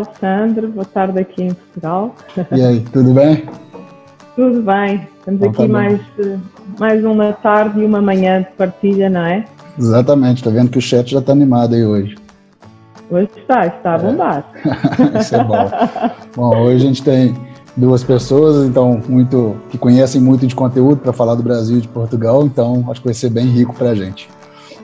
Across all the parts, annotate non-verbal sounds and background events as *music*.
Dia, Alexandre. Boa tarde aqui em Portugal. E aí, tudo bem? tudo bem. Estamos então, aqui tá mais, mais uma tarde e uma manhã de partilha, não é? Exatamente, está vendo que o chat já está animado aí hoje. Hoje está, está a é. bombar. É. *laughs* Isso é bom. bom, hoje a gente tem duas pessoas, então, muito que conhecem muito de conteúdo para falar do Brasil e de Portugal, então acho que vai ser bem rico para a gente.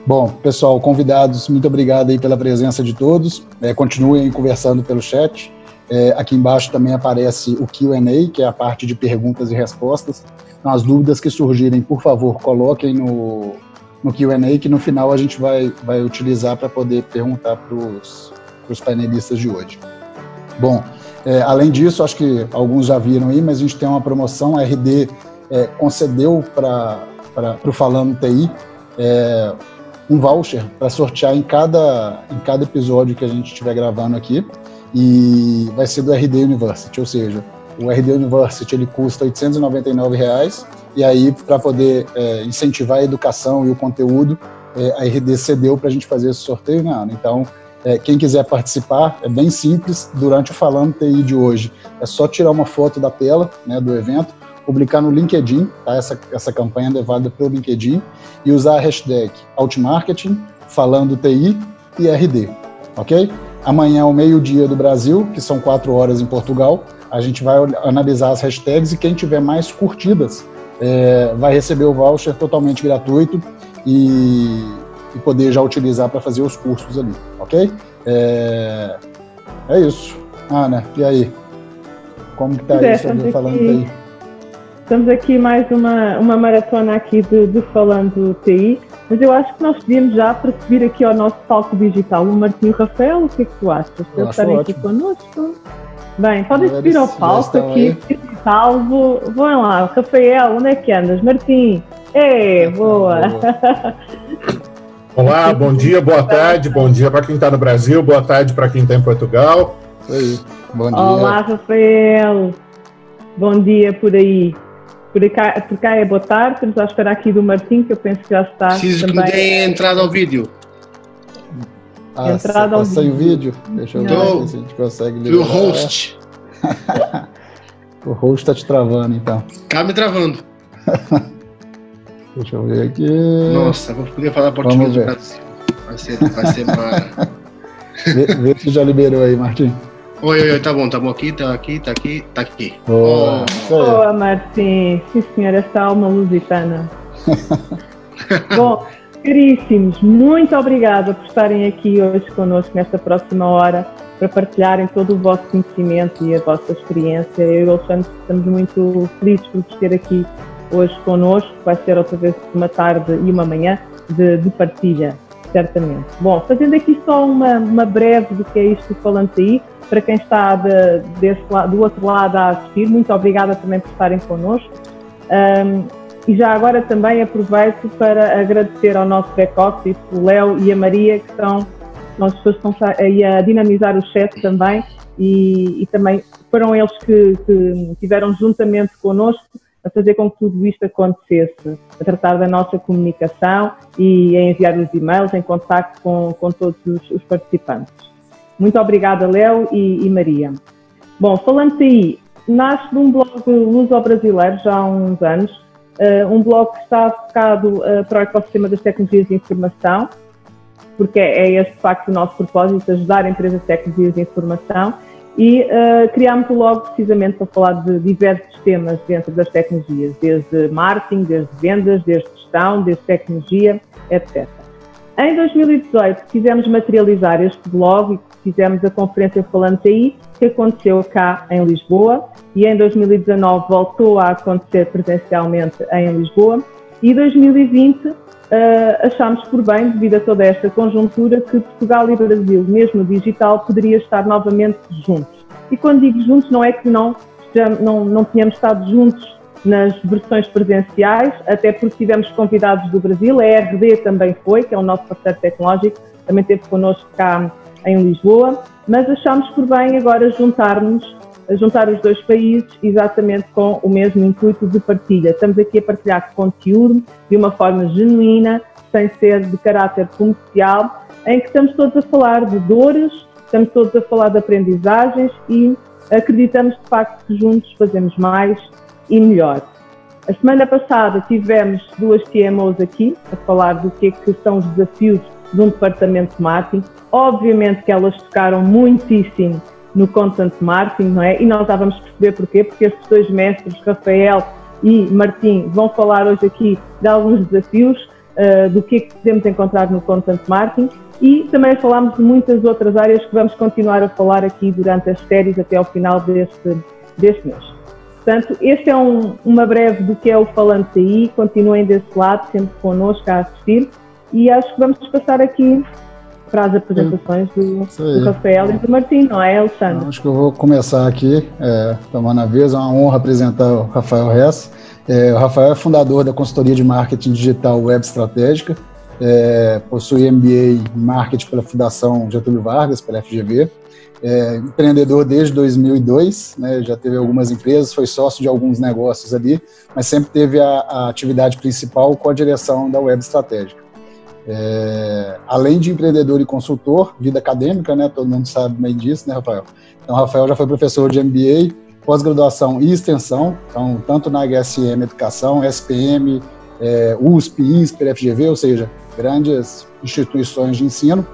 Bom, pessoal, convidados, muito obrigado aí pela presença de todos. É, continuem conversando pelo chat. É, aqui embaixo também aparece o Q&A, que é a parte de perguntas e respostas. Então, as dúvidas que surgirem, por favor, coloquem no, no Q&A, que no final a gente vai, vai utilizar para poder perguntar para os painelistas de hoje. Bom, é, além disso, acho que alguns já viram aí, mas a gente tem uma promoção, a RD é, concedeu para o Falando TI é, um voucher para sortear em cada, em cada episódio que a gente estiver gravando aqui. E vai ser do RD University, ou seja, o RD University ele custa 899 reais, e aí para poder é, incentivar a educação e o conteúdo, é, a RD cedeu para a gente fazer esse sorteio né, Então, é, quem quiser participar, é bem simples, durante o Falando TI de hoje, é só tirar uma foto da tela né, do evento, publicar no LinkedIn, tá? essa, essa campanha é levada pelo LinkedIn, e usar a hashtag Outmarketing, Falando TI e RD, ok? Amanhã, ao meio-dia do Brasil, que são quatro horas em Portugal, a gente vai analisar as hashtags e quem tiver mais curtidas é, vai receber o voucher totalmente gratuito e, e poder já utilizar para fazer os cursos ali, ok? É, é isso. Ana, e aí? Como que tá é, isso falando aí? Estamos aqui mais uma, uma maratona aqui de, de Falando TI, mas eu acho que nós podíamos já perceber aqui ao nosso palco digital o Martinho Rafael, o que é que tu achas? Eu Eles estarem aqui connosco? Bem, podem subir ao palco aqui, digital, vou, vão lá, Rafael, onde é que andas? Martim, é, boa! *laughs* Olá, bom dia, boa tarde, bom dia para quem está no Brasil, boa tarde para quem está em Portugal. Isso aí, bom dia. Olá, Rafael, bom dia por aí. Por cá, por cá é boa tarde, estamos à espera aqui do Martim, que eu penso que já está. Preciso também. que me deem entrada ao vídeo. Ah, entrada ao vídeo. o vídeo. Deixa eu ver se a gente consegue liberar. *laughs* O host. o host está te travando, então. Tá me travando. *laughs* Deixa eu ver aqui. Nossa, vou poder falar português do Brasil. Vai ser, vai ser *laughs* mara. vê, vê se já liberou aí, Martim. Oi, oi, oi, tá bom, tá bom aqui, tá aqui, tá aqui, tá aqui. Boa, oh, Boa Martim. Sim, senhor, esta alma lusitana. *laughs* bom, caríssimos, muito obrigada por estarem aqui hoje connosco nesta próxima hora para partilharem todo o vosso conhecimento e a vossa experiência. Eu e o Alexandre estamos muito felizes por vos ter aqui hoje connosco. Vai ser outra vez uma tarde e uma manhã de, de partilha, certamente. Bom, fazendo aqui só uma, uma breve do que é isto falando aí, para quem está de, desse lado, do outro lado a assistir, muito obrigada também por estarem connosco. Um, e já agora também aproveito para agradecer ao nosso back-office, o Léo e a Maria, que são as pessoas que estão aí a dinamizar o chat também, e, e também foram eles que, que tiveram juntamente connosco a fazer com que tudo isto acontecesse, a tratar da nossa comunicação e a enviar os e-mails em contato com, com todos os, os participantes. Muito obrigada, Léo e, e, Maria. Bom, falando aí, nasce de um blog luso-brasileiro já há uns anos, uh, um blog que está focado uh, para o ecossistema das tecnologias de informação, porque é, é este, de facto, o nosso propósito, ajudar empresas de tecnologias de informação, e uh, criámos o blog precisamente para falar de diversos temas dentro das tecnologias, desde marketing, desde vendas, desde gestão, desde tecnologia, etc. Em 2018 quisemos materializar este blog e fizemos a conferência Falando aí, que aconteceu cá em Lisboa, e em 2019 voltou a acontecer presencialmente em Lisboa, e 2020 uh, achámos por bem, devido a toda esta conjuntura, que Portugal e Brasil, mesmo digital, poderia estar novamente juntos. E quando digo juntos, não é que não, não, não tínhamos estado juntos nas versões presenciais, até porque tivemos convidados do Brasil, a RD também foi, que é o nosso parceiro tecnológico, também esteve connosco cá em Lisboa, mas achámos por bem agora juntarmos, juntar os dois países exatamente com o mesmo intuito de partilha. Estamos aqui a partilhar conteúdo de uma forma genuína, sem ser de caráter comercial, em que estamos todos a falar de dores, estamos todos a falar de aprendizagens e acreditamos de facto que juntos fazemos mais e melhor. A semana passada tivemos duas TMOs aqui a falar do que, é que são os desafios de um departamento de marketing. Obviamente que elas tocaram muitíssimo no content marketing, não é? E nós já vamos perceber porquê, porque estes dois mestres, Rafael e Martim, vão falar hoje aqui de alguns desafios, uh, do que é que podemos encontrar no content marketing e também falámos de muitas outras áreas que vamos continuar a falar aqui durante as séries até ao final deste, deste mês. Portanto, este é um, uma breve do que é o Falante aí, continuem desse lado, sempre connosco a assistir. E acho que vamos passar aqui para as apresentações do, do, Rafael e do Martim, não é, Alexandre? Acho que eu vou começar aqui, é, tomando a vez, é uma honra apresentar o Rafael Hess. É, o Rafael é fundador da consultoria de marketing digital Web Estratégica, é, possui MBA em Marketing pela Fundação Getúlio Vargas, pela FGV, é, empreendedor desde 2002, né, já teve algumas empresas, foi sócio de alguns negócios ali, mas sempre teve a, a atividade principal com a direção da Web Estratégica. É, além de empreendedor e consultor, vida acadêmica, né? Todo mundo sabe bem disso, né, Rafael? Então, Rafael já foi professor de MBA, pós-graduação e extensão, então, tanto na HSM Educação, SPM, é, USP, INSPER, FGV, ou seja, grandes instituições de ensino.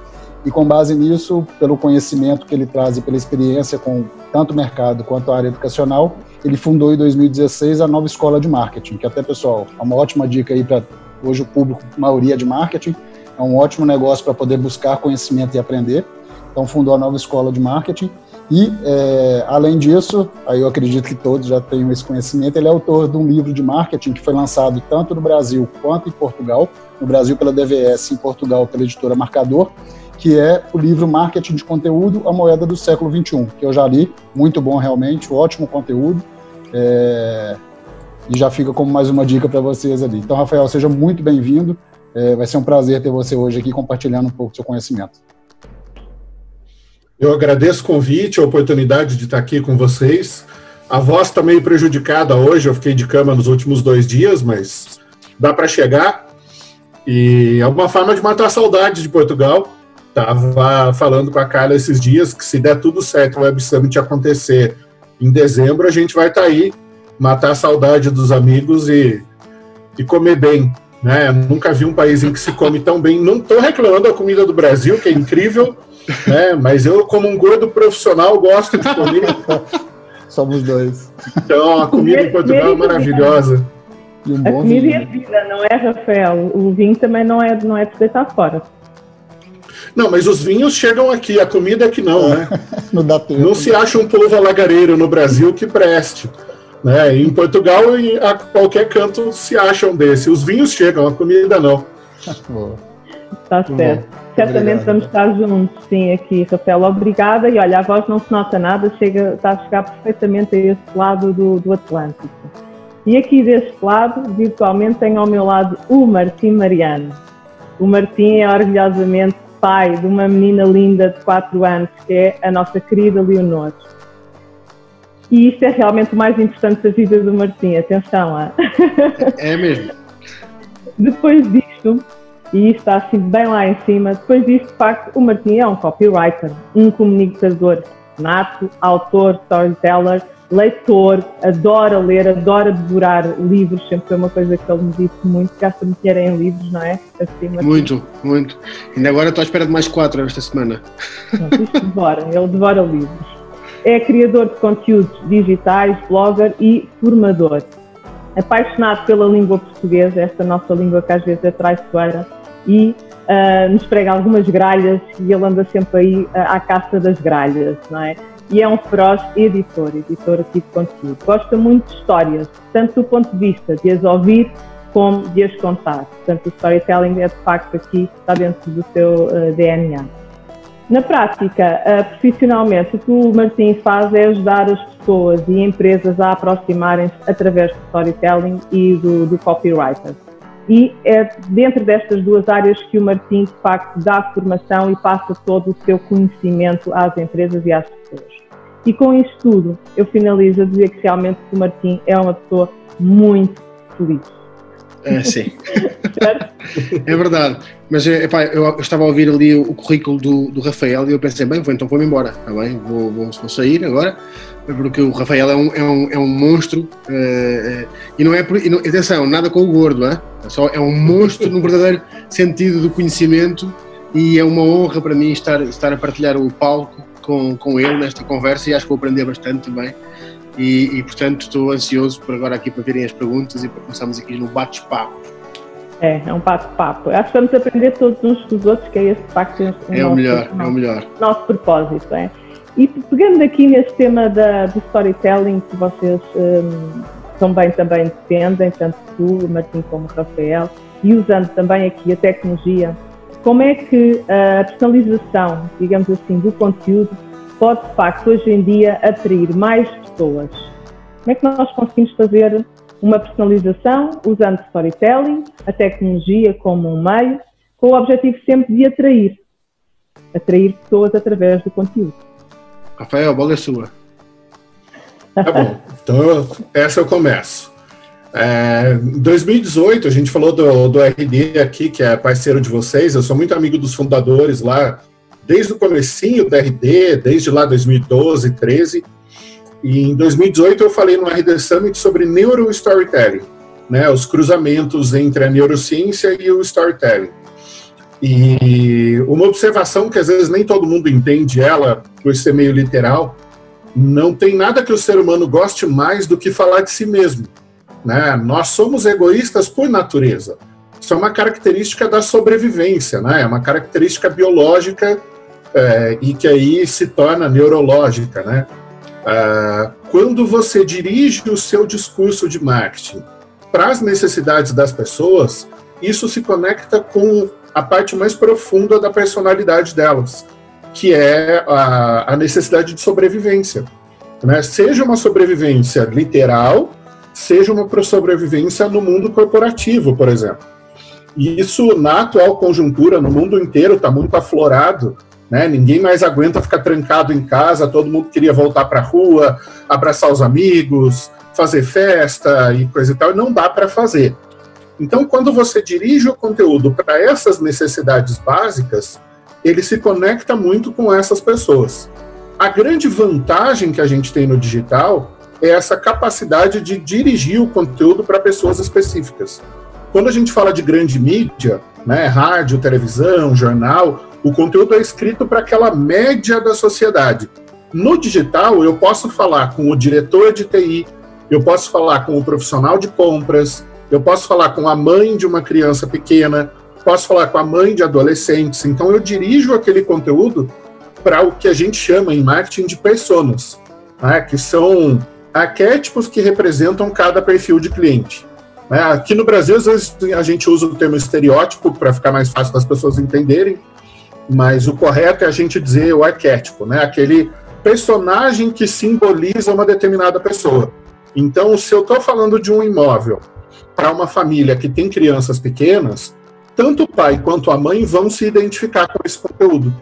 E com base nisso, pelo conhecimento que ele traz e pela experiência com tanto o mercado quanto a área educacional, ele fundou em 2016 a nova escola de marketing, que até, pessoal, é uma ótima dica aí para hoje o público, maioria de marketing, é um ótimo negócio para poder buscar conhecimento e aprender. Então, fundou a nova escola de marketing. E, é, além disso, aí eu acredito que todos já tenham esse conhecimento, ele é autor de um livro de marketing que foi lançado tanto no Brasil quanto em Portugal. No Brasil pela DVS, em Portugal pela editora Marcador, que é o livro Marketing de Conteúdo, a moeda do século XXI, que eu já li, muito bom realmente, ótimo conteúdo. É, e já fica como mais uma dica para vocês ali. Então, Rafael, seja muito bem-vindo. É, vai ser um prazer ter você hoje aqui compartilhando um pouco do seu conhecimento. Eu agradeço o convite, a oportunidade de estar aqui com vocês. A voz está meio prejudicada hoje, eu fiquei de cama nos últimos dois dias, mas dá para chegar. E é uma forma de matar a saudade de Portugal. Estava falando com a Carla esses dias que se der tudo certo o Web Summit acontecer em dezembro, a gente vai estar tá aí matar a saudade dos amigos e, e comer bem. Né? Nunca vi um país em que se come tão bem. Não estou reclamando da comida do Brasil, que é incrível, né? mas eu, como um gordo profissional, gosto de comer. *laughs* Somos dois. Então, a comida em Portugal é maravilhosa. Um a comida vinho. é vida, não é, Rafael? O vinho também não é, não é para deitar fora. Não, mas os vinhos chegam aqui, a comida é que não, né? *laughs* não dá tempo. Não se acha um povo alagareiro no Brasil que preste. Né? Em Portugal e a qualquer canto se acham desse. Os vinhos chegam, a comida não. *laughs* Está certo. Certamente Obrigado. vamos estar juntos, sim, aqui, Rafael. Obrigada. E olha, a voz não se nota nada, chega, está a chegar perfeitamente a esse lado do, do Atlântico. E aqui deste lado, virtualmente, tenho ao meu lado o Martim Mariano. O Martim é orgulhosamente pai de uma menina linda de 4 anos, que é a nossa querida Leonor. E isto é realmente o mais importante da vida do Martim, atenção. É, é mesmo. *laughs* depois disto, e isto está assim bem lá em cima, depois disto, de facto, o Martim é um copywriter, um comunicador nato, autor, storyteller, leitor, adora ler, adora devorar livros, sempre foi uma coisa que ele me disse muito, gasta-me dinheiro em livros, não é? Assim, muito, muito. Ainda agora estou à espera de mais quatro esta semana. Não, isto devora, ele devora livros. É criador de conteúdos digitais, blogger e formador. Apaixonado pela língua portuguesa, esta nossa língua que às vezes é traiçoeira, e uh, nos prega algumas gralhas e ele anda sempre aí uh, à caça das gralhas, não é? E é um feroz editor, editor aqui de conteúdo. Gosta muito de histórias, tanto do ponto de vista de as ouvir como de as contar. Portanto, o storytelling é de facto aqui, está dentro do seu uh, DNA. Na prática, uh, profissionalmente, o que o Martim faz é ajudar as pessoas e empresas a aproximarem-se através do storytelling e do, do copywriter. E é dentro destas duas áreas que o Martim, de facto, dá formação e passa todo o seu conhecimento às empresas e às pessoas. E com isto tudo, eu finalizo a dizer que realmente o Martim é uma pessoa muito feliz. É, sim. *laughs* é verdade. Mas epá, eu, eu, estava a ouvir ali o, o currículo do, do, Rafael e eu pensei, bem, vou, então vou-me embora, está bem? Vou, vou, vou, sair agora, porque o Rafael é um, é um, é um monstro uh, uh, e não é e não, atenção, nada com o gordo, é? Só é um monstro no verdadeiro sentido do conhecimento e é uma honra para mim estar, estar a partilhar o palco com, com ele nesta conversa e acho que vou aprender bastante também. E, e, portanto estou ansioso por agora aqui para verem as perguntas e para começarmos aqui no bate-papo. É, é um bate-papo. Acho que vamos aprender todos uns com os outros, que é esse facto. É, é o melhor, é o melhor. Nosso propósito, é. E pegando aqui nesse tema da, do storytelling que vocês um, também, também defendem, tanto tu, Martim, como Rafael, e usando também aqui a tecnologia, como é que a personalização, digamos assim, do conteúdo pode, de facto, hoje em dia atrair mais pessoas? Como é que nós conseguimos fazer uma personalização usando storytelling, a tecnologia como um meio, com o objetivo sempre de atrair, atrair pessoas através do conteúdo? Rafael, a bola é sua. Tá bom, então essa eu começo. É, em 2018, a gente falou do, do RD aqui, que é parceiro de vocês. Eu sou muito amigo dos fundadores lá, desde o comecinho do RD, desde lá 2012, 13. E em 2018 eu falei no RD Summit sobre neurostorytelling, né, os cruzamentos entre a neurociência e o storytelling. E uma observação que às vezes nem todo mundo entende ela, por ser meio literal, não tem nada que o ser humano goste mais do que falar de si mesmo. Né? Nós somos egoístas por natureza. Isso é uma característica da sobrevivência, né? é uma característica biológica é, e que aí se torna neurológica. Né? Ah, quando você dirige o seu discurso de marketing para as necessidades das pessoas, isso se conecta com a parte mais profunda da personalidade delas, que é a, a necessidade de sobrevivência. Né? Seja uma sobrevivência literal, seja uma sobrevivência no mundo corporativo, por exemplo. E isso, na atual conjuntura, no mundo inteiro, está muito aflorado. Né? Ninguém mais aguenta ficar trancado em casa, todo mundo queria voltar para a rua, abraçar os amigos, fazer festa e coisa e tal, e não dá para fazer. Então, quando você dirige o conteúdo para essas necessidades básicas, ele se conecta muito com essas pessoas. A grande vantagem que a gente tem no digital é essa capacidade de dirigir o conteúdo para pessoas específicas. Quando a gente fala de grande mídia, né, rádio, televisão, jornal, o conteúdo é escrito para aquela média da sociedade. No digital, eu posso falar com o diretor de TI, eu posso falar com o profissional de compras, eu posso falar com a mãe de uma criança pequena, posso falar com a mãe de adolescentes. Então, eu dirijo aquele conteúdo para o que a gente chama em marketing de personas, né, que são arquétipos que representam cada perfil de cliente. Né? Aqui no Brasil, às vezes a gente usa o termo estereótipo para ficar mais fácil das pessoas entenderem, mas o correto é a gente dizer o arquétipo, né? aquele personagem que simboliza uma determinada pessoa. Então, se eu estou falando de um imóvel para uma família que tem crianças pequenas, tanto o pai quanto a mãe vão se identificar com esse conteúdo.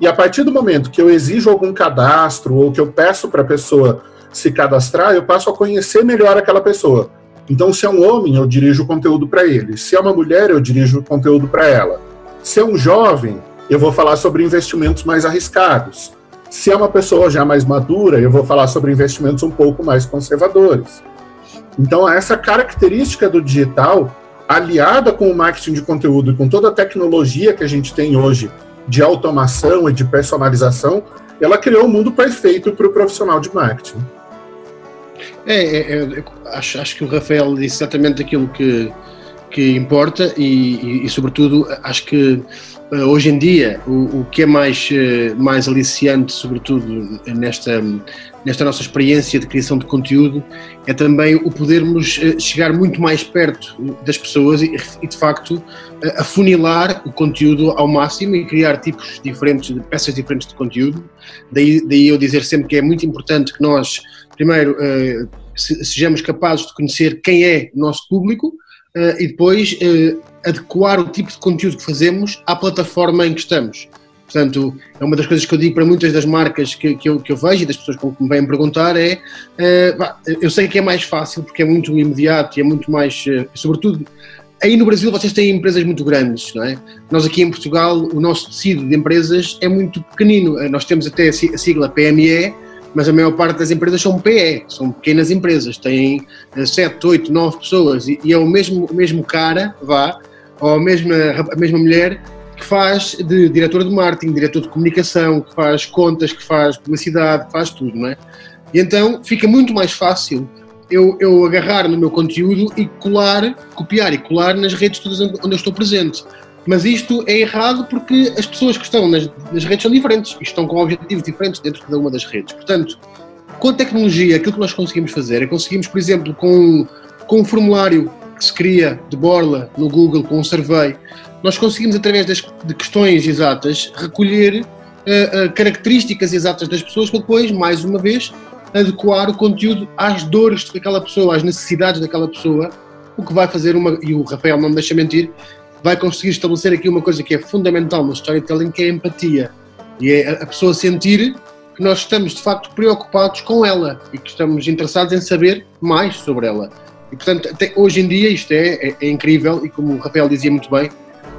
E a partir do momento que eu exijo algum cadastro ou que eu peço para a pessoa se cadastrar, eu passo a conhecer melhor aquela pessoa. Então, se é um homem, eu dirijo o conteúdo para ele. Se é uma mulher, eu dirijo o conteúdo para ela. Se é um jovem, eu vou falar sobre investimentos mais arriscados. Se é uma pessoa já mais madura, eu vou falar sobre investimentos um pouco mais conservadores. Então, essa característica do digital, aliada com o marketing de conteúdo e com toda a tecnologia que a gente tem hoje de automação e de personalização, ela criou um mundo perfeito para o profissional de marketing. É, é, é, acho, acho que o Rafael disse exatamente aquilo que, que importa e, e, e sobretudo, acho que uh, hoje em dia o, o que é mais, uh, mais aliciante, sobretudo nesta, nesta nossa experiência de criação de conteúdo, é também o podermos uh, chegar muito mais perto das pessoas e, e de facto afunilar o conteúdo ao máximo e criar tipos diferentes, peças diferentes de conteúdo. Daí, daí eu dizer sempre que é muito importante que nós primeiro, uh, sejamos capazes de conhecer quem é o nosso público uh, e depois uh, adequar o tipo de conteúdo que fazemos à plataforma em que estamos. Portanto, é uma das coisas que eu digo para muitas das marcas que, que, eu, que eu vejo e das pessoas que me vêm perguntar é, eu sei que é mais fácil porque é muito imediato e é muito mais, sobretudo, aí no Brasil vocês têm empresas muito grandes, não é? Nós aqui em Portugal, o nosso tecido de empresas é muito pequenino, nós temos até a sigla PME, mas a maior parte das empresas são PE, são pequenas empresas, têm 7, 8, 9 pessoas e, é o mesmo, o mesmo cara, vá, ou a mesma, a mesma mulher que faz de diretor de marketing, diretor de comunicação, que faz contas, que faz publicidade, faz tudo, não é? E então fica muito mais fácil eu, eu agarrar no meu conteúdo e colar, copiar e colar nas redes todas onde eu estou presente. Mas isto é errado porque as pessoas que estão nas, nas redes são diferentes e estão com objetivos diferentes dentro de cada uma das redes. Portanto, com a tecnologia, aquilo que nós conseguimos fazer é conseguimos, por exemplo, com, com um formulário que se cria de borla no Google, com um survey, nós conseguimos, através das, de questões exatas, recolher uh, uh, características exatas das pessoas para depois, mais uma vez, adequar o conteúdo às dores daquela pessoa, às necessidades daquela pessoa, o que vai fazer uma, e o Rafael não me deixa mentir, vai conseguir estabelecer aqui uma coisa que é fundamental no storytelling, que é a empatia. E é a pessoa sentir que nós estamos de facto preocupados com ela e que estamos interessados em saber mais sobre ela. E portanto, até hoje em dia isto é, é, é incrível e como o Rafael dizia muito bem,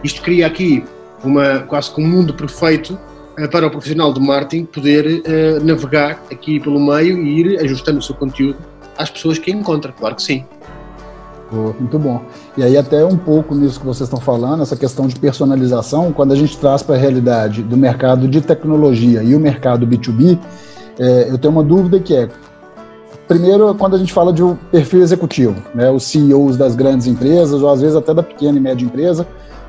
isto cria aqui uma, quase que um mundo perfeito uh, para o profissional de marketing poder uh, navegar aqui pelo meio e ir ajustando o seu conteúdo às pessoas que encontra, claro que sim. Muito bom. E aí, até um pouco nisso que vocês estão falando, essa questão de personalização, quando a gente traz para a realidade do mercado de tecnologia e o mercado B2B, é, eu tenho uma dúvida que é: primeiro, quando a gente fala de um perfil executivo, né, os CEOs das grandes empresas, ou às vezes até da pequena e média empresa,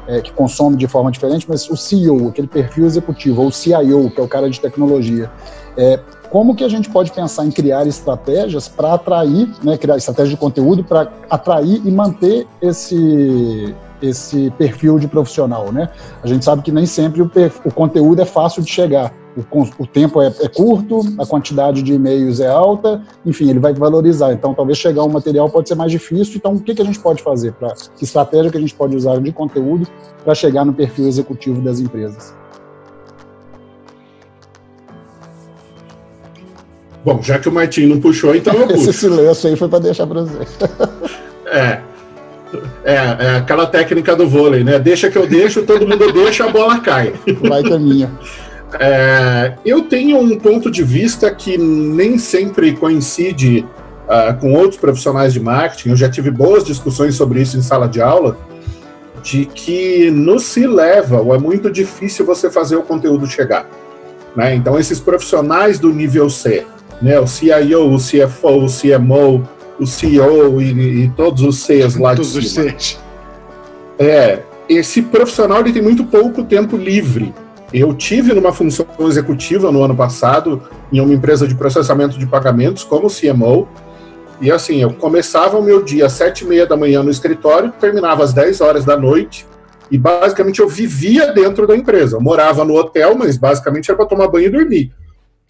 é, que consome de forma diferente, mas o CEO, aquele perfil executivo, ou o CIO, que é o cara de tecnologia, é, como que a gente pode pensar em criar estratégias para atrair, né, criar estratégia de conteúdo para atrair e manter esse esse perfil de profissional, né? A gente sabe que nem sempre o, o conteúdo é fácil de chegar, o, o tempo é, é, curto, a quantidade de e-mails é alta, enfim, ele vai valorizar. Então, talvez chegar um material pode ser mais difícil. Então, o que, que a gente pode fazer? Pra, que estratégia que a gente pode usar de conteúdo para chegar no perfil executivo das empresas? Bom, já que o Martim não puxou, então eu *laughs* puxo. Esse silêncio aí foi para deixar para você. *laughs* é, é, é, aquela técnica do vôlei, né? Deixa que eu deixo, todo mundo deixa, a bola cai. Vai caminha. *laughs* É, eu tenho um ponto de vista que nem sempre coincide uh, com outros profissionais de marketing. Eu já tive boas discussões sobre isso em sala de aula, de que no se leva, ou é muito difícil você fazer o conteúdo chegar. Né? Então, esses profissionais do nível C, né? o CIO, o CFO, o CMO, o CEO e, e todos os Cs lá todos de cima. Os Cs. É, esse profissional ele tem muito pouco tempo livre. Eu tive numa função executiva no ano passado em uma empresa de processamento de pagamentos como CMO. E assim, eu começava o meu dia às sete e meia da manhã no escritório, terminava às 10 horas da noite, e basicamente eu vivia dentro da empresa. Eu morava no hotel, mas basicamente era para tomar banho e dormir.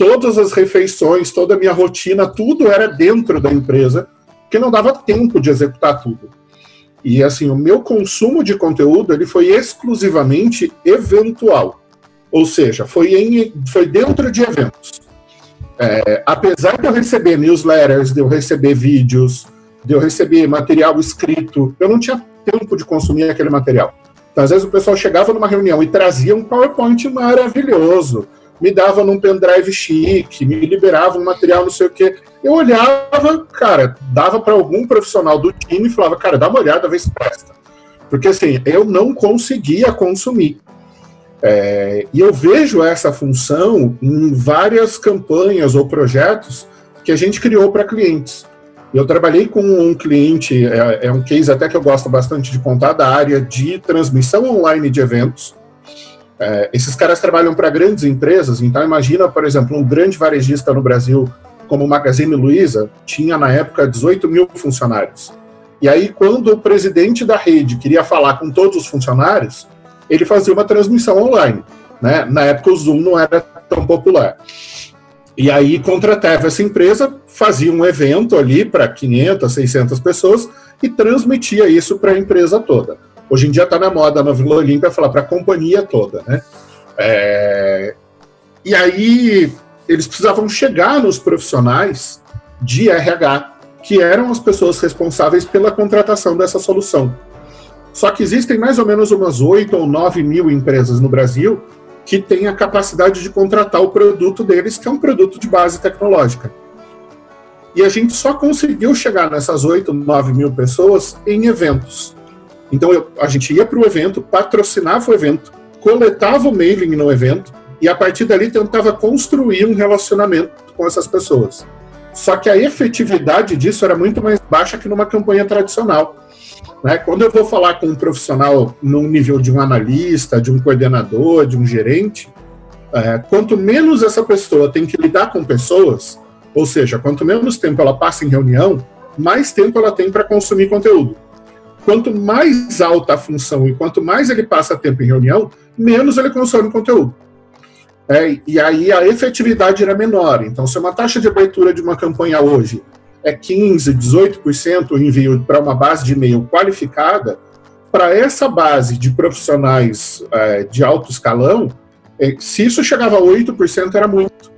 Todas as refeições, toda a minha rotina, tudo era dentro da empresa porque não dava tempo de executar tudo. E assim, o meu consumo de conteúdo ele foi exclusivamente eventual. Ou seja, foi, em, foi dentro de eventos. É, apesar de eu receber newsletters, de eu receber vídeos, de eu receber material escrito, eu não tinha tempo de consumir aquele material. Então, às vezes o pessoal chegava numa reunião e trazia um PowerPoint maravilhoso, me dava num pendrive chique, me liberava um material não sei o quê. Eu olhava, cara, dava para algum profissional do time e falava, cara, dá uma olhada, vê se presta. Porque assim, eu não conseguia consumir. É, e eu vejo essa função em várias campanhas ou projetos que a gente criou para clientes. Eu trabalhei com um cliente, é, é um case até que eu gosto bastante de contar, da área de transmissão online de eventos. É, esses caras trabalham para grandes empresas, então imagina, por exemplo, um grande varejista no Brasil como o Magazine Luiza tinha na época 18 mil funcionários. E aí, quando o presidente da rede queria falar com todos os funcionários, ele fazia uma transmissão online. Né? Na época, o Zoom não era tão popular. E aí, contratava essa empresa, fazia um evento ali para 500, 600 pessoas e transmitia isso para a empresa toda. Hoje em dia está na moda na Vila Olímpia falar para a companhia toda, né? É, e aí eles precisavam chegar nos profissionais de RH, que eram as pessoas responsáveis pela contratação dessa solução. Só que existem mais ou menos umas 8 ou 9 mil empresas no Brasil que têm a capacidade de contratar o produto deles, que é um produto de base tecnológica. E a gente só conseguiu chegar nessas 8, 9 mil pessoas em eventos. Então eu, a gente ia para o evento, patrocinava o evento, coletava o mailing no evento e a partir dali tentava construir um relacionamento com essas pessoas. Só que a efetividade disso era muito mais baixa que numa campanha tradicional. Né? Quando eu vou falar com um profissional no nível de um analista, de um coordenador, de um gerente, é, quanto menos essa pessoa tem que lidar com pessoas, ou seja, quanto menos tempo ela passa em reunião, mais tempo ela tem para consumir conteúdo. Quanto mais alta a função e quanto mais ele passa tempo em reunião, menos ele consome conteúdo. É, e aí a efetividade era menor. Então, se uma taxa de abertura de uma campanha hoje é 15%, 18% o envio para uma base de e-mail qualificada, para essa base de profissionais é, de alto escalão, é, se isso chegava a 8%, era muito.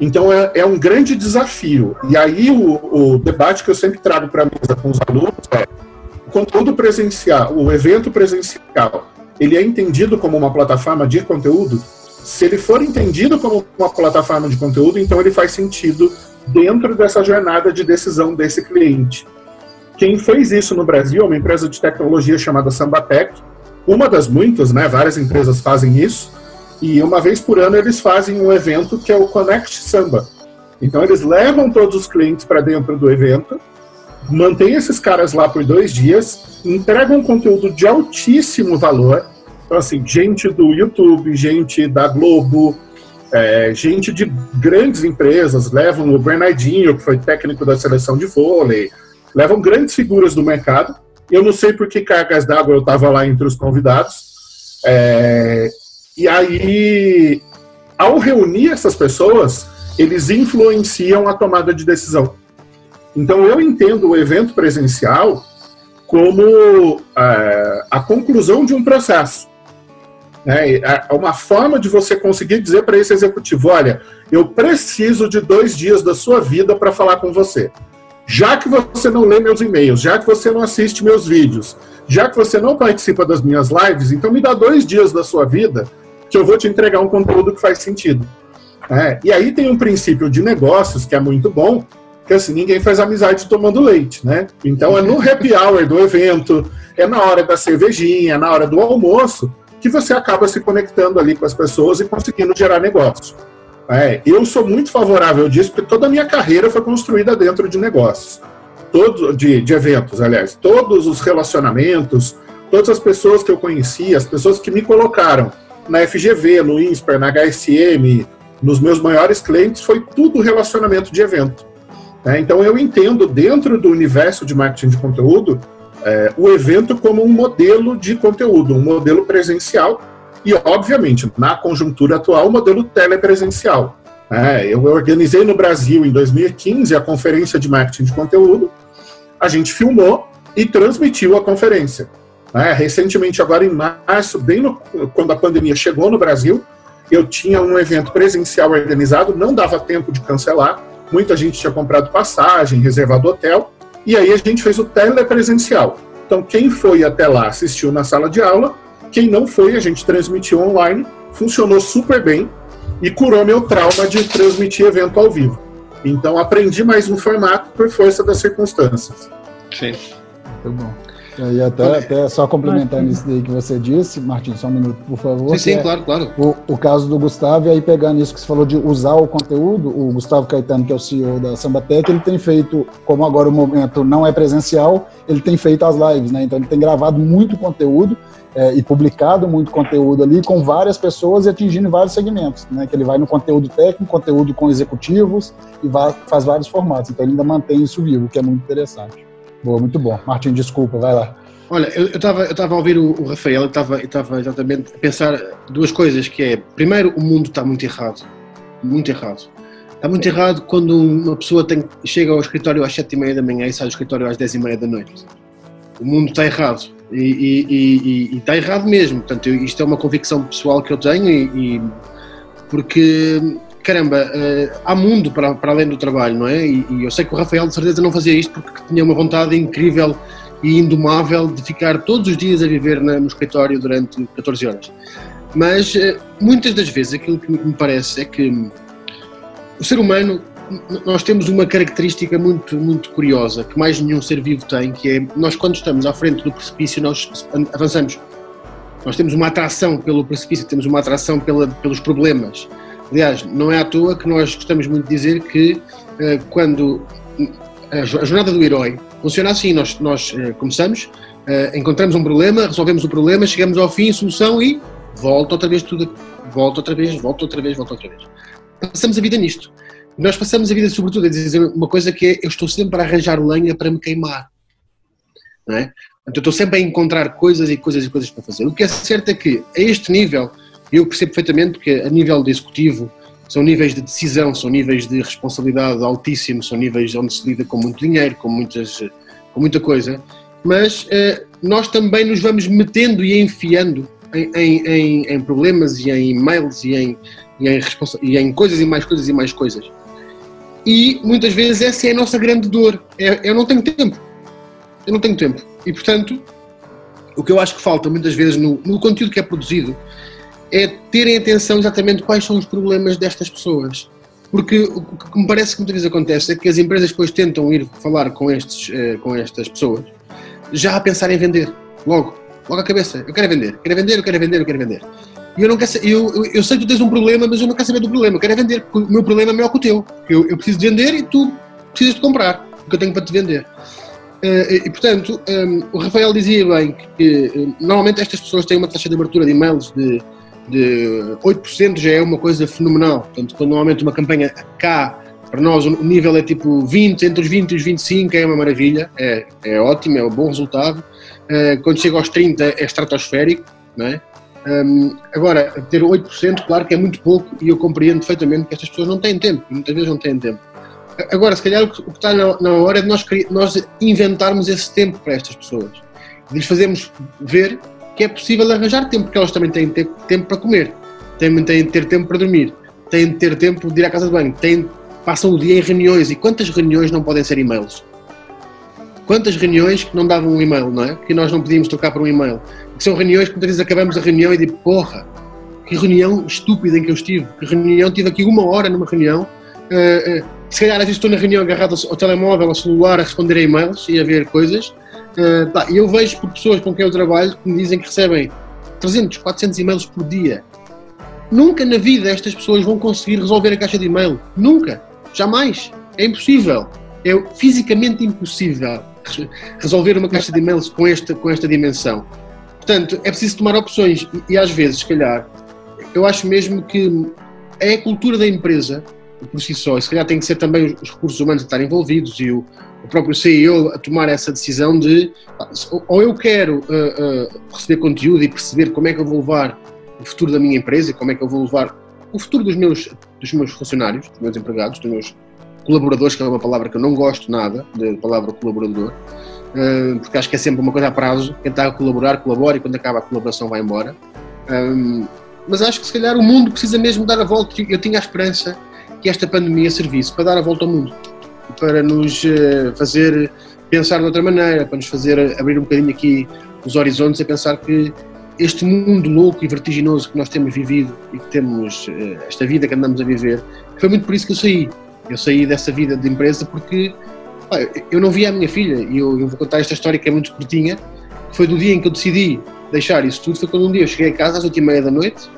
Então é, é, um grande desafio. E aí o, o debate que eu sempre trago para a mesa com os alunos é conteúdo presencial, o evento presencial, ele é entendido como uma plataforma de conteúdo? Se ele for entendido como uma plataforma de conteúdo, então ele faz sentido dentro dessa jornada de decisão desse cliente. Quem fez isso no Brasil é uma empresa de tecnologia chamada Sambatec, uma das muitas, né? Várias empresas fazem isso. E uma vez por ano eles fazem um evento que é o Connect Samba. Então eles levam todos os clientes para dentro do evento, mantêm esses caras lá por dois dias, entregam conteúdo de altíssimo valor. Então, assim, gente do YouTube, gente da Globo, é, gente de grandes empresas, levam o Bernardinho, que foi técnico da seleção de vôlei, levam grandes figuras do mercado. Eu não sei por que cargas d'água eu estava lá entre os convidados. É, e aí, ao reunir essas pessoas, eles influenciam a tomada de decisão. Então, eu entendo o evento presencial como é, a conclusão de um processo. Né? É uma forma de você conseguir dizer para esse executivo: olha, eu preciso de dois dias da sua vida para falar com você. Já que você não lê meus e-mails, já que você não assiste meus vídeos, já que você não participa das minhas lives, então me dá dois dias da sua vida que eu vou te entregar um conteúdo que faz sentido. É, e aí tem um princípio de negócios que é muito bom, que assim, ninguém faz amizade tomando leite, né? Então é no happy hour do evento, é na hora da cervejinha, na hora do almoço, que você acaba se conectando ali com as pessoas e conseguindo gerar negócio. É, eu sou muito favorável disso, porque toda a minha carreira foi construída dentro de negócios, todo, de, de eventos, aliás. Todos os relacionamentos, todas as pessoas que eu conheci, as pessoas que me colocaram na FGV, no INSPER, na HSM, nos meus maiores clientes, foi tudo relacionamento de evento. É, então eu entendo, dentro do universo de marketing de conteúdo, é, o evento como um modelo de conteúdo, um modelo presencial e, obviamente, na conjuntura atual, um modelo telepresencial. É, eu organizei no Brasil, em 2015, a conferência de marketing de conteúdo, a gente filmou e transmitiu a conferência. É, recentemente, agora em março, bem no, quando a pandemia chegou no Brasil, eu tinha um evento presencial organizado, não dava tempo de cancelar, muita gente tinha comprado passagem, reservado hotel, e aí a gente fez o telepresencial. Então, quem foi até lá assistiu na sala de aula, quem não foi, a gente transmitiu online, funcionou super bem e curou meu trauma de transmitir evento ao vivo. Então, aprendi mais um formato por força das circunstâncias. Sim. Muito bom. E até, até só complementar nisso daí que você disse, Martin, só um minuto, por favor. Sim, sim, é claro, claro. O, o caso do Gustavo, e aí pegando isso que você falou de usar o conteúdo, o Gustavo Caetano, que é o CEO da Sambatec, ele tem feito, como agora o momento não é presencial, ele tem feito as lives, né? Então ele tem gravado muito conteúdo é, e publicado muito conteúdo ali com várias pessoas e atingindo vários segmentos, né? Que ele vai no conteúdo técnico, conteúdo com executivos e vai, faz vários formatos. Então ele ainda mantém isso vivo, que é muito interessante. Boa, muito bom. Martin, desculpa, vai lá. Olha, eu estava eu a ouvir o, o Rafael e estava exatamente a pensar duas coisas, que é, primeiro, o mundo está muito errado. Muito errado. Está muito errado quando uma pessoa tem, chega ao escritório às sete e meia da manhã e sai do escritório às dez e meia da noite. O mundo está errado. E, e, e, e está errado mesmo. Portanto, isto é uma convicção pessoal que eu tenho e, porque caramba, uh, há mundo para, para além do trabalho, não é? E, e, eu sei que o Rafael de certeza não fazia isto porque tinha uma vontade incrível e indomável de ficar todos os dias a viver na, no escritório durante 14 horas. Mas uh, muitas das vezes aquilo que me parece é que o ser humano, nós temos uma característica muito, muito curiosa que mais nenhum ser vivo tem, que é nós quando estamos à frente do precipício nós avançamos. Nós temos uma atração pelo precipício, temos uma atração pela, pelos problemas Aliás, não é à toa que nós gostamos muito de dizer que uh, quando a jornada do herói funciona assim, nós, nós uh, começamos, uh, encontramos um problema, resolvemos o problema, chegamos ao fim, solução e volta outra vez tudo, volta outra vez, volta outra vez, volta outra vez. Passamos a vida nisto. Nós passamos a vida, sobretudo, a dizer uma coisa que é: eu estou sempre a arranjar lenha para me queimar. Não é? Eu estou sempre a encontrar coisas e coisas e coisas para fazer. O que é certo é que, a este nível, eu percebo perfeitamente que a nível de executivo são níveis de decisão, são níveis de responsabilidade altíssimos, são níveis onde se lida com muito dinheiro, com, muitas, com muita coisa, mas eh, nós também nos vamos metendo e enfiando em, em, em problemas e em e-mails e em, e em, e em coisas e mais coisas e mais coisas. E muitas vezes essa é a nossa grande dor. É, eu não tenho tempo. Eu não tenho tempo. E portanto, o que eu acho que falta muitas vezes no, no conteúdo que é produzido é terem atenção exatamente quais são os problemas destas pessoas. Porque o que me parece que muitas vezes acontece é que as empresas depois tentam ir falar com, estes, eh, com estas pessoas já a pensar em vender, logo, logo à cabeça. Eu quero vender, quero vender, eu quero vender, eu quero vender. E eu, não quero, eu, eu, sei que tu tens um problema, mas eu não quero saber do problema, eu quero vender, porque o meu problema é maior que o teu. Eu, eu preciso de vender e tu precisas de comprar o que eu tenho para te vender. Uh, e, portanto, ehm, o Rafael dizia bem que, uh, normalmente estas pessoas têm uma taxa de abertura de e-mails de de 8% já é uma coisa fenomenal. Portanto, quando normalmente uma campanha cá, para nós o nível é tipo 20, entre os 20 e os 25 é uma maravilha, é, é ótimo, é um bom resultado. Uh, quando chega aos 30 é estratosférico, não é? Um, agora, ter 8%, claro que é muito pouco e eu compreendo perfeitamente que estas pessoas não têm tempo, muitas vezes não têm tempo. Agora, se calhar o que, está na hora é de nós, nós inventarmos esse tempo para estas pessoas, de lhes fazermos ver que é possível arranjar tempo, porque elas também têm ter tempo para comer, têm, têm de ter tempo para dormir, têm de ter tempo de ir à casa de banho, têm, passam o dia em reuniões. E quantas reuniões não podem ser e-mails? Quantas reuniões que não davam um e-mail, não é? Que nós não podíamos trocar por um e-mail. Que são reuniões que muitas vezes acabamos a reunião e digo, porra, que reunião estúpida em que eu estive. Que reunião, tive aqui uma hora numa reunião. Uh, uh, se calhar às vezes estou na reunião agarrado ao telemóvel, ao celular, a responder a e-mails e a ver coisas. Uh, tá, eu vejo por pessoas com quem eu trabalho que me dizem que recebem 300, 400 e-mails por dia. Nunca na vida estas pessoas vão conseguir resolver a caixa de e-mail. Nunca. Jamais. É impossível. É fisicamente impossível resolver uma caixa de e-mails com esta, com esta dimensão. Portanto, é preciso tomar opções e, e às vezes, se calhar, eu acho mesmo que é a cultura da empresa por si só, e se calhar tem que ser também os recursos humanos a estar envolvidos e o, o próprio CEO a tomar essa decisão de ou eu quero uh, uh, receber conteúdo e perceber como é que eu vou levar o futuro da minha empresa, como é que eu vou levar o futuro dos meus, dos meus funcionários, dos meus empregados, dos meus colaboradores, que é uma palavra que eu não gosto nada, da palavra colaborador, uh, porque acho que é sempre uma coisa a prazo, quem está a colaborar, colabora e quando acaba a colaboração vai embora. Um, mas acho que se calhar o mundo precisa mesmo dar a volta. Eu tinha a esperança que esta pandemia servisse para dar a volta ao mundo para nos eh, fazer pensar de outra maneira, para nos fazer abrir um bocadinho aqui os horizontes e pensar que este mundo louco e vertiginoso que nós temos vivido e que temos eh, esta vida que andamos a viver, foi muito por isso que eu saí. Eu saí dessa vida de empresa porque eu não via a minha filha e eu, eu, vou contar esta história que é muito curtinha. Foi do dia em que eu decidi deixar isso tudo, foi quando um dia eu cheguei a casa às oito e meia da noite,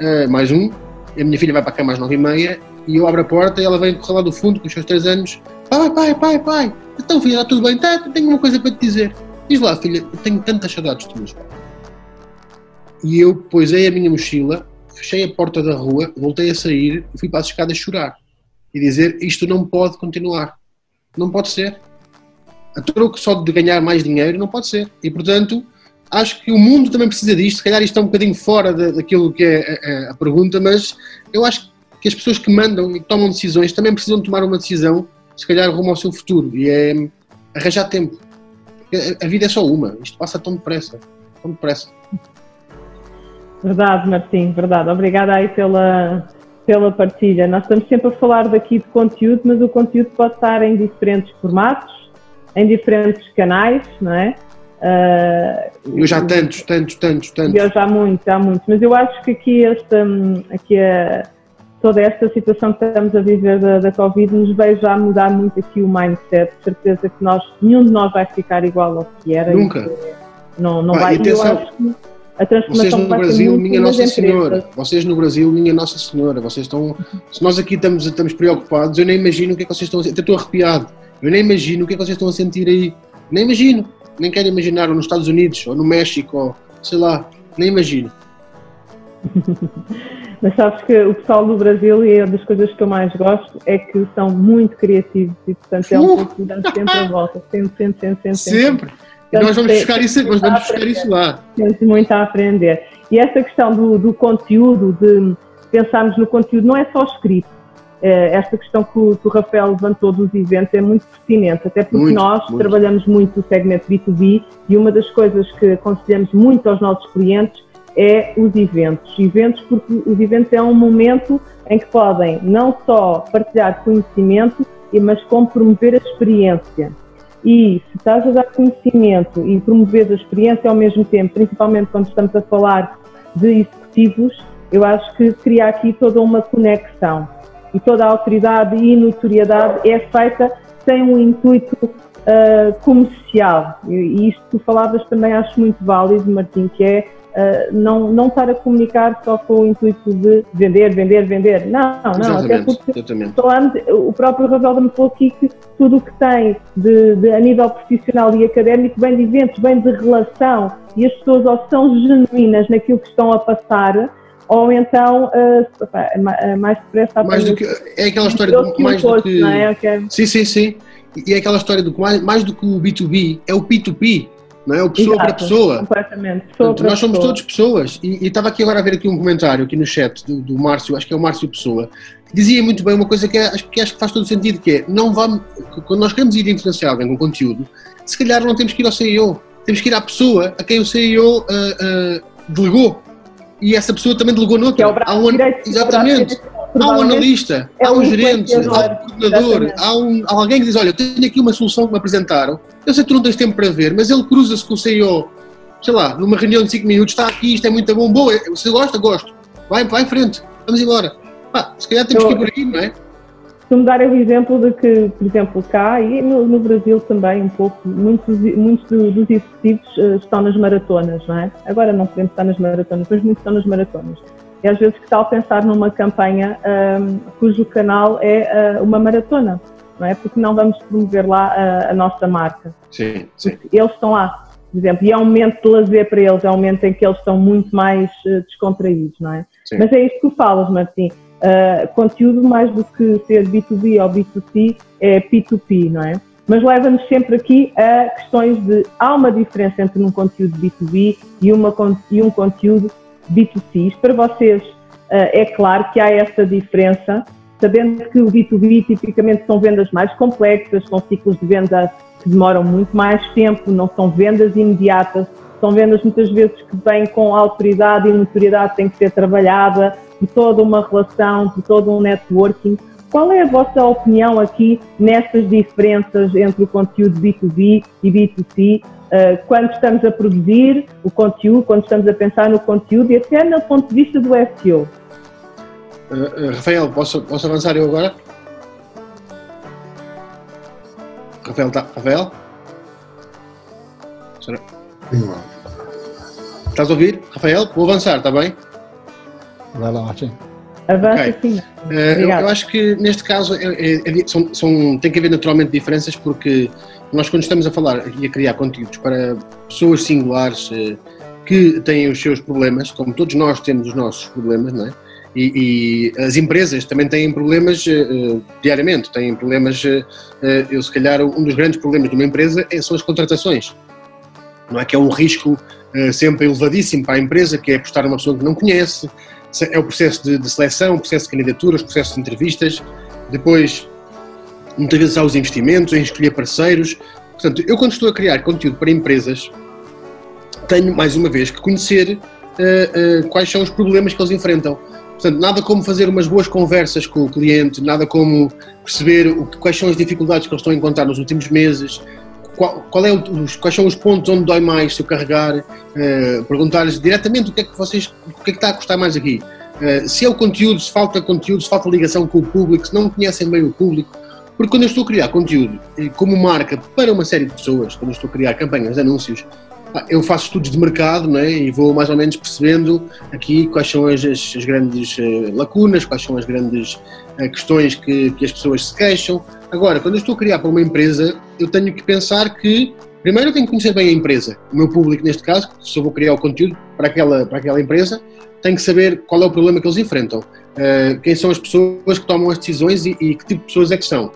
uh, mais um, a minha filha vai para a cama às nove e meia e eu abro a porta e ela vem correr lá do fundo com os seus três anos. Pai, pai, pai, pai. Então, filha, está tudo bem? Tá, tenho uma coisa para te dizer. Diz lá, filha, tenho tantas saudades pais. E eu posei a minha mochila, fechei a porta da rua, voltei a sair e fui para as escadas chorar. E dizer, isto não pode continuar. Não pode ser. A troco só de ganhar mais dinheiro, não pode ser. E, portanto, acho que o mundo também precisa disto. Se calhar isto é um bocadinho fora daquilo que é a, a, pergunta, mas eu acho que as pessoas que mandam e tomam decisões também precisam tomar uma decisão, se calhar rumo ao seu futuro, e é arranjar tempo. A, a vida é só uma, isto passa tão depressa, tão depressa. Verdade, Martim, verdade. Obrigada aí pela, pela partilha. Nós estamos sempre a falar daqui de conteúdo, mas o conteúdo pode estar em diferentes formatos, em diferentes canais, não é? Uh, eu já tantos, tantos, tantos, tantos. Eu já muitos, já muitos. Mas eu acho que aqui, esta, aqui a, toda esta situação que estamos a viver da, da Covid nos veio já mudar muito aqui o mindset. De certeza que nós, nenhum de nós vai ficar igual ao que era. Nunca. Não, não vai. Eu acho que a transformação vocês no Brasil, minha Nossa Senhora. Vocês no Brasil, minha Nossa Senhora. Vocês estão. Se nós aqui estamos, estamos preocupados, eu nem imagino o que é que vocês estão a sentir. Estou arrepiado. Eu nem imagino o que é que vocês estão a sentir aí. Nem imagino. Nem quero imaginar, ou nos Estados Unidos, ou no México, ou sei lá. Nem imagino. *laughs* Mas sabes que o pessoal do Brasil, e é das coisas que eu mais gosto, é que são muito criativos e, portanto, é um pouco de dar sempre a volta. Sempre, sempre, sempre. Sempre. sempre. E nós vamos buscar isso, nós vamos buscar isso lá. Temos muito a aprender. E essa questão do, do conteúdo, de pensarmos no conteúdo, não é só escrito. É, esta questão que o, que o, Rafael levantou dos eventos é muito pertinente, até porque muito, nós muito. trabalhamos muito o segmento B2B e uma das coisas que aconselhamos muito aos nossos clientes é os eventos. Eventos porque os eventos é um momento em que podem não só partilhar conhecimento, mas como promover a experiência. E se estás a dar conhecimento e promover a experiência ao mesmo tempo, principalmente quando estamos a falar de executivos, eu acho que cria aqui toda uma conexão. E toda a autoridade e notoriedade é feita sem um intuito uh, comercial. E isto que tu falavas também acho muito válido, Martim, que é Uh, não, não estar a comunicar só com o intuito de vender, vender, vender. Não, não, exatamente, até porque o próprio Ravel me falou aqui que tudo o que tem de, de, a nível profissional e académico vem de eventos, vem de relação e as pessoas ou são genuínas naquilo que estão a passar ou então uh, mais depressa mais do que é aquela história do, mais do que é? okay. sim sim sim e é aquela história do mais, mais do que o B2B é o P2P não é? O pessoa Exato, para pessoa. Completamente. Pessoa Portanto, nós somos todos pessoas. E, estava aqui agora a ver aqui um comentário aqui no chat do, do Márcio, acho que é o Márcio Pessoa, que dizia muito bem uma coisa que, é, acho, que acho que faz todo sentido, que é, não vamos, quando nós queremos ir influenciar alguém com conteúdo, se calhar não temos que ir ao CEO, temos que ir à pessoa a quem o CEO uh, uh, delegou. E essa pessoa também delegou noutro. Que é o braço um, direito, exatamente. Há um analista, é há um gerente, há um coordenador, há, um, alguém que diz: Olha, eu tenho aqui uma solução que me apresentaram, eu sei que tu não tens tempo para ver, mas ele cruza-se com o CEO, sei lá, numa reunião de 5 minutos, está aqui, isto é muito bom, boa, você gosta? Gosto. Vai, vai em frente, vamos embora. Pá, se calhar temos eu, que ir por aí, não é? me dar o exemplo de que, por exemplo, cá e no, no Brasil também um pouco, muitos, muitos dos executivos uh, estão nas maratonas, não é? Agora não podemos estar nas maratonas, mas muitos estão nas maratonas. E às vezes que tal pensar numa campanha um, cujo canal é uh, uma maratona, não é? Porque não vamos promover lá a, a nossa marca. Sim, sim. Eles estão lá, por exemplo, e é um momento de lazer para eles, é um momento em que eles estão muito mais uh, descontraídos, não é? Sim. Mas é isto que tu falas, Martim. Uh, conteúdo mais do que ser B2B ou B2C é P2P, não é? Mas leva-nos sempre aqui a questões de há uma diferença entre um conteúdo B2B e, uma, e um conteúdo B2C. Para vocês eh, é claro que há essa diferença, sabendo que o B2B tipicamente são vendas mais complexas, são ciclos de venda que demoram muito mais tempo, não são vendas imediatas, são vendas muitas vezes que vêm com autoridade e notoriedade, tem que ser trabalhada por toda uma relação, por todo um networking. Qual é a vossa opinião aqui nestas diferenças entre o conteúdo B2B e B2C uh, quando estamos a produzir o conteúdo, quando estamos a pensar no conteúdo e até no ponto de vista do SEO. Uh, uh, Rafael, posso, posso avançar eu agora? Rafael, tá, Rafael? Estás a ouvir? Rafael, vou avançar, está bem? Vai lá, Martim. Avança okay. sim. Uh, eu, eu, acho que neste caso é, é, é, são, são, tem que haver naturalmente diferenças porque nós quando estamos a falar e a criar conteúdos para pessoas singulares uh, que têm os seus problemas, como todos nós temos os nossos problemas, não é? E, e as empresas também têm problemas uh, diariamente, têm problemas, eu se calhar um dos grandes problemas de uma empresa é, são as contratações, não é que é um risco sempre elevadíssimo para a empresa, que é apostar numa pessoa que não conhece, é o processo de, de seleção, o processo de candidaturas, o processo de entrevistas, depois muitas vezes há os investimentos, em escolher parceiros, Portanto, eu quando estou a criar conteúdo para empresas, tenho mais uma vez que conhecer uh, uh, quais são os problemas que eles enfrentam. Portanto, nada como fazer umas boas conversas com o cliente, nada como perceber o, quais são as dificuldades que eles estão a encontrar nos últimos meses, qual, qual é o, os, quais são os pontos onde dói mais se eu carregar, uh, perguntar-lhes diretamente o que é que vocês, o que é que está a custar mais aqui. Uh, se é o conteúdo, se falta conteúdo, se falta ligação com o público, se não conhecem bem o público. Porque quando eu estou a criar conteúdo como marca para uma série de pessoas, quando eu estou a criar campanhas anúncios, eu faço estudos de mercado né, e vou mais ou menos percebendo aqui quais são as, as, grandes lacunas, quais são as grandes questões que, que, as pessoas se queixam. Agora, quando eu estou a criar para uma empresa, eu tenho que pensar que, primeiro, eu tenho que conhecer bem a empresa, o meu público neste caso, se eu vou criar o conteúdo para aquela, para aquela empresa, tenho que saber qual é o problema que eles enfrentam, uh, quem são as pessoas que tomam as decisões e, e que tipo de pessoas é que são.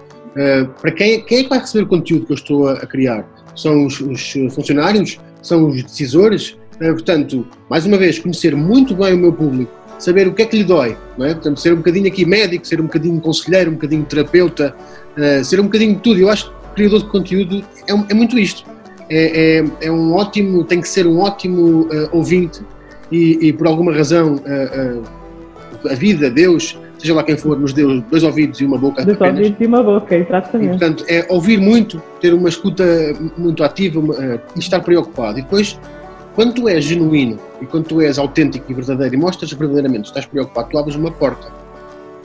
para quem, quem é que vai receber o conteúdo que eu estou a, a criar? São os, os funcionários? são os decisores. Eh, portanto, mais uma vez, conhecer muito bem o meu público, saber o que é que lhe dói, não é? Portanto, ser um bocadinho aqui médico, ser um bocadinho conselheiro, um bocadinho terapeuta, uh, ser um bocadinho de tudo. Eu acho que criador de conteúdo é, é muito isto. É, é, é, um ótimo, tem que ser um ótimo uh, ouvinte e, e, por alguma razão uh, a vida, Deus, seja lá quem for, nos deu dois ouvidos e uma boca. Dois apenas. ouvidos e uma boca, exatamente. E, portanto, é ouvir muito, ter uma escuta muito ativa e estar preocupado. E depois, quando tu és genuíno e quando tu és autêntico e verdadeiro e mostras verdadeiramente estás preocupado, tu abres uma porta.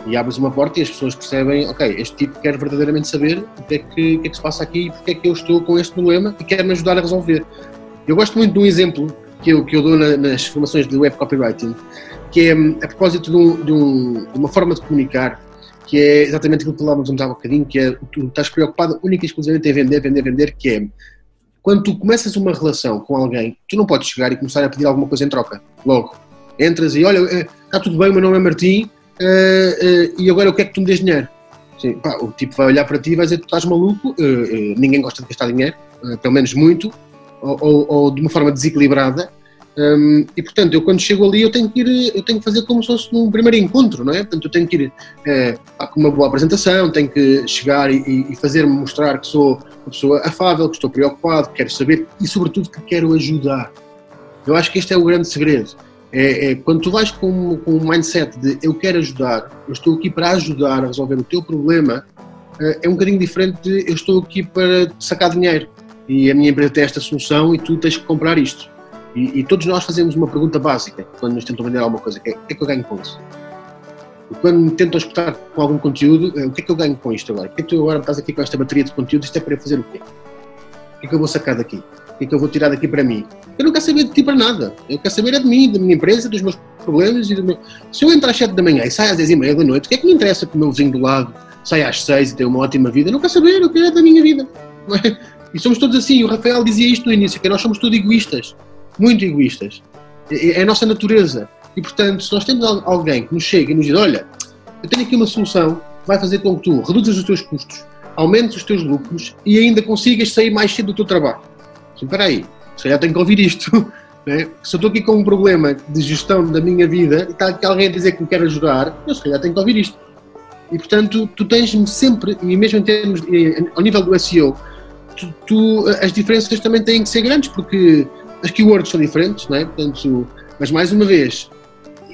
E abres uma porta e as pessoas percebem, ok, este tipo quer verdadeiramente saber o que é que, que, é que se passa aqui e porque é que eu estou com este problema e quer me ajudar a resolver. Eu gosto muito de um exemplo que eu, que eu dou na, nas formações de web copywriting, que é a propósito de, um, de, um, de, uma forma de comunicar, que é exatamente aquilo que falávamos um bocadinho, que é tu estás preocupado única e exclusivamente em vender, vender, vender, que é quando tu começas uma relação com alguém, tu não podes chegar e começar a pedir alguma coisa em troca, logo. Entras e olha, está eh, tudo bem, o meu nome é Martim, uh, uh, e agora eu quero que tu me dês dinheiro. Sim, pá, o tipo vai olhar para ti e vai dizer tu estás maluco, uh, ninguém gosta de gastar dinheiro, pelo menos muito, ou, ou, ou de uma forma desequilibrada, um, e portanto, eu quando chego ali, eu tenho que ir, eu tenho que fazer como se fosse um primeiro encontro, não é? Portanto, eu tenho que ir é, com uma boa apresentação, tenho que chegar e, e fazer-me mostrar que sou uma pessoa afável, que estou preocupado, que quero saber e, sobretudo, que quero ajudar. Eu acho que este é o grande segredo. É, é quando tu vais com, com um mindset de eu quero ajudar, eu estou aqui para ajudar a resolver o teu problema, é, é um bocadinho diferente de eu estou aqui para sacar dinheiro e a minha empresa tem esta solução e tu tens que comprar isto. E, e, todos nós fazemos uma pergunta básica quando nos tentam vender alguma coisa, que é o que é que eu ganho com isso? E quando tentam escutar com algum conteúdo, é, o que é que eu ganho com isto agora? O que é que tu agora estás aqui com esta bateria de conteúdo? Isto é para fazer o quê? O que é que eu vou sacar daqui? O que é que eu vou tirar daqui para mim? Eu não quero saber de ti para nada. Eu quero saber é de mim, da minha empresa, dos meus problemas e do meu... Se eu entrar às 7 da manhã e saio às 10 e meia da noite, o que é que me interessa que o meu vizinho do lado saia às 6 e tenha uma ótima vida? Eu não quero saber, eu quero é da minha vida. É? E somos todos assim. O Rafael dizia isto no início, que nós somos todos egoístas muito egoístas. É, é a nossa natureza. E, portanto, se nós temos alguém que nos chega e nos diz: Olha, eu tenho aqui uma solução que vai fazer com que tu reduzas os teus custos, aumentes os teus lucros e ainda consigas sair mais cedo do teu trabalho. Então, espera aí, se calhar tenho que ouvir isto. *laughs* Né? Se eu estou aqui com um problema de gestão da minha vida e está aqui alguém a dizer que me quer ajudar, eu se calhar tenho que ouvir isto. E, portanto, tu tens-me sempre, e mesmo em termos, ao nível do SEO, tu, tu, as diferenças também têm que ser grandes, porque as keywords são diferentes, não é? Portanto, mas mais uma vez,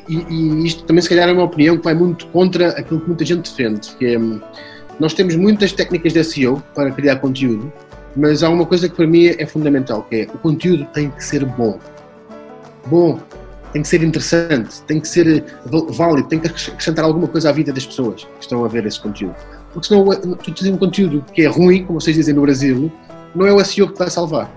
e, e, isto também se calhar é uma opinião que vai muito contra aquilo que muita gente defende, que é, nós temos muitas técnicas de SEO para criar conteúdo, mas há uma coisa que para mim é fundamental, que é o conteúdo tem que ser bom. Bom, tem que ser interessante, tem que ser válido, tem que acrescentar alguma coisa à vida das pessoas que estão a ver esse conteúdo. Porque senão tu tens um conteúdo que é ruim, como vocês dizem no Brasil, não é o SEO que vai salvar.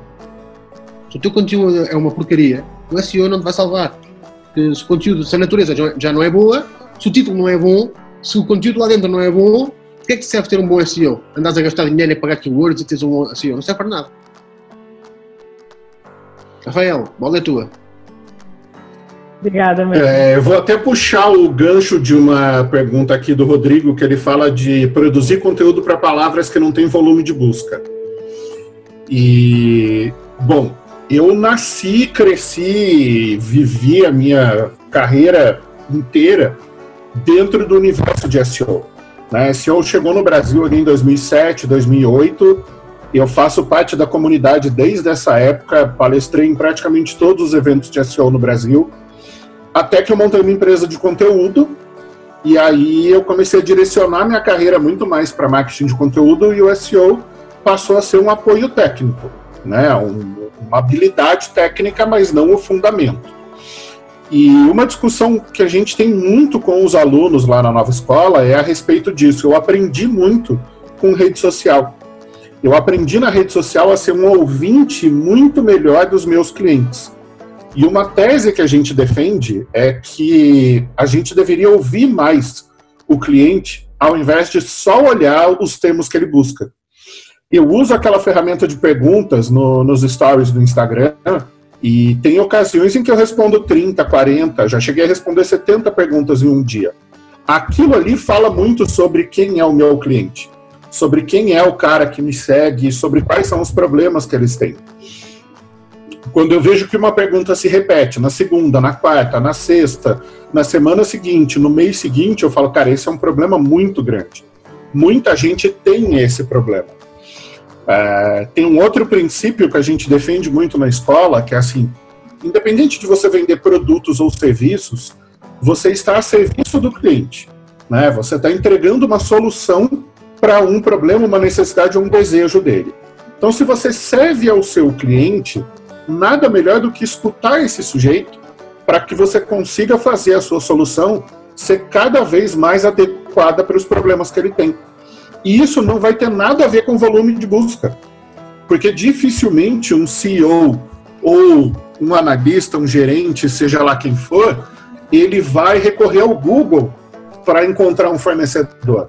Se o teu conteúdo é uma porcaria, o SEO não te vai salvar. Porque se o conteúdo, se a natureza já não é boa, se o título não é bom, se o conteúdo lá dentro não é bom, o que é que serve ter um bom SEO? Andas a gastar dinheiro e pagar keywords e teres um bom SEO? Não serve para nada. Rafael, bola é tua. Obrigada, é, Eu vou até puxar o gancho de uma pergunta aqui do Rodrigo, que ele fala de produzir conteúdo para palavras que não têm volume de busca. E, bom, eu nasci, cresci, vivi a minha carreira inteira dentro do universo de SEO. Né? SEO chegou no Brasil ali em 2007, 2008, Eu faço parte da comunidade desde essa época, palestrei em praticamente todos os eventos de SEO no Brasil, até que eu montei uma empresa de conteúdo e aí eu comecei a direcionar minha carreira muito mais para marketing de conteúdo e o SEO passou a ser um apoio técnico, né? Um, uma habilidade técnica, mas não o fundamento. E uma discussão que a gente tem muito com os alunos lá na nova escola é a respeito disso. Eu aprendi muito com rede social. Eu aprendi na rede social a ser um ouvinte muito melhor dos meus clientes. E uma tese que a gente defende é que a gente deveria ouvir mais o cliente ao invés de só olhar os termos que ele busca. Eu uso aquela ferramenta de perguntas no, nos stories do Instagram e tem ocasiões em que eu respondo 30, 40, já cheguei a responder 70 perguntas em um dia. Aquilo ali fala muito sobre quem é o meu cliente, sobre quem é o cara que me segue, sobre quais são os problemas que eles têm. Quando eu vejo que uma pergunta se repete na segunda, na quarta, na sexta, na semana seguinte, no mês seguinte, eu falo, cara, esse é um problema muito grande. Muita gente tem esse problema. É, tem um outro princípio que a gente defende muito na escola, que é assim: independente de você vender produtos ou serviços, você está a serviço do cliente. Né? Você está entregando uma solução para um problema, uma necessidade ou um desejo dele. Então, se você serve ao seu cliente, nada melhor do que escutar esse sujeito para que você consiga fazer a sua solução ser cada vez mais adequada para os problemas que ele tem. E isso não vai ter nada a ver com volume de busca, porque dificilmente um CEO ou um analista, um gerente, seja lá quem for, ele vai recorrer ao Google para encontrar um fornecedor.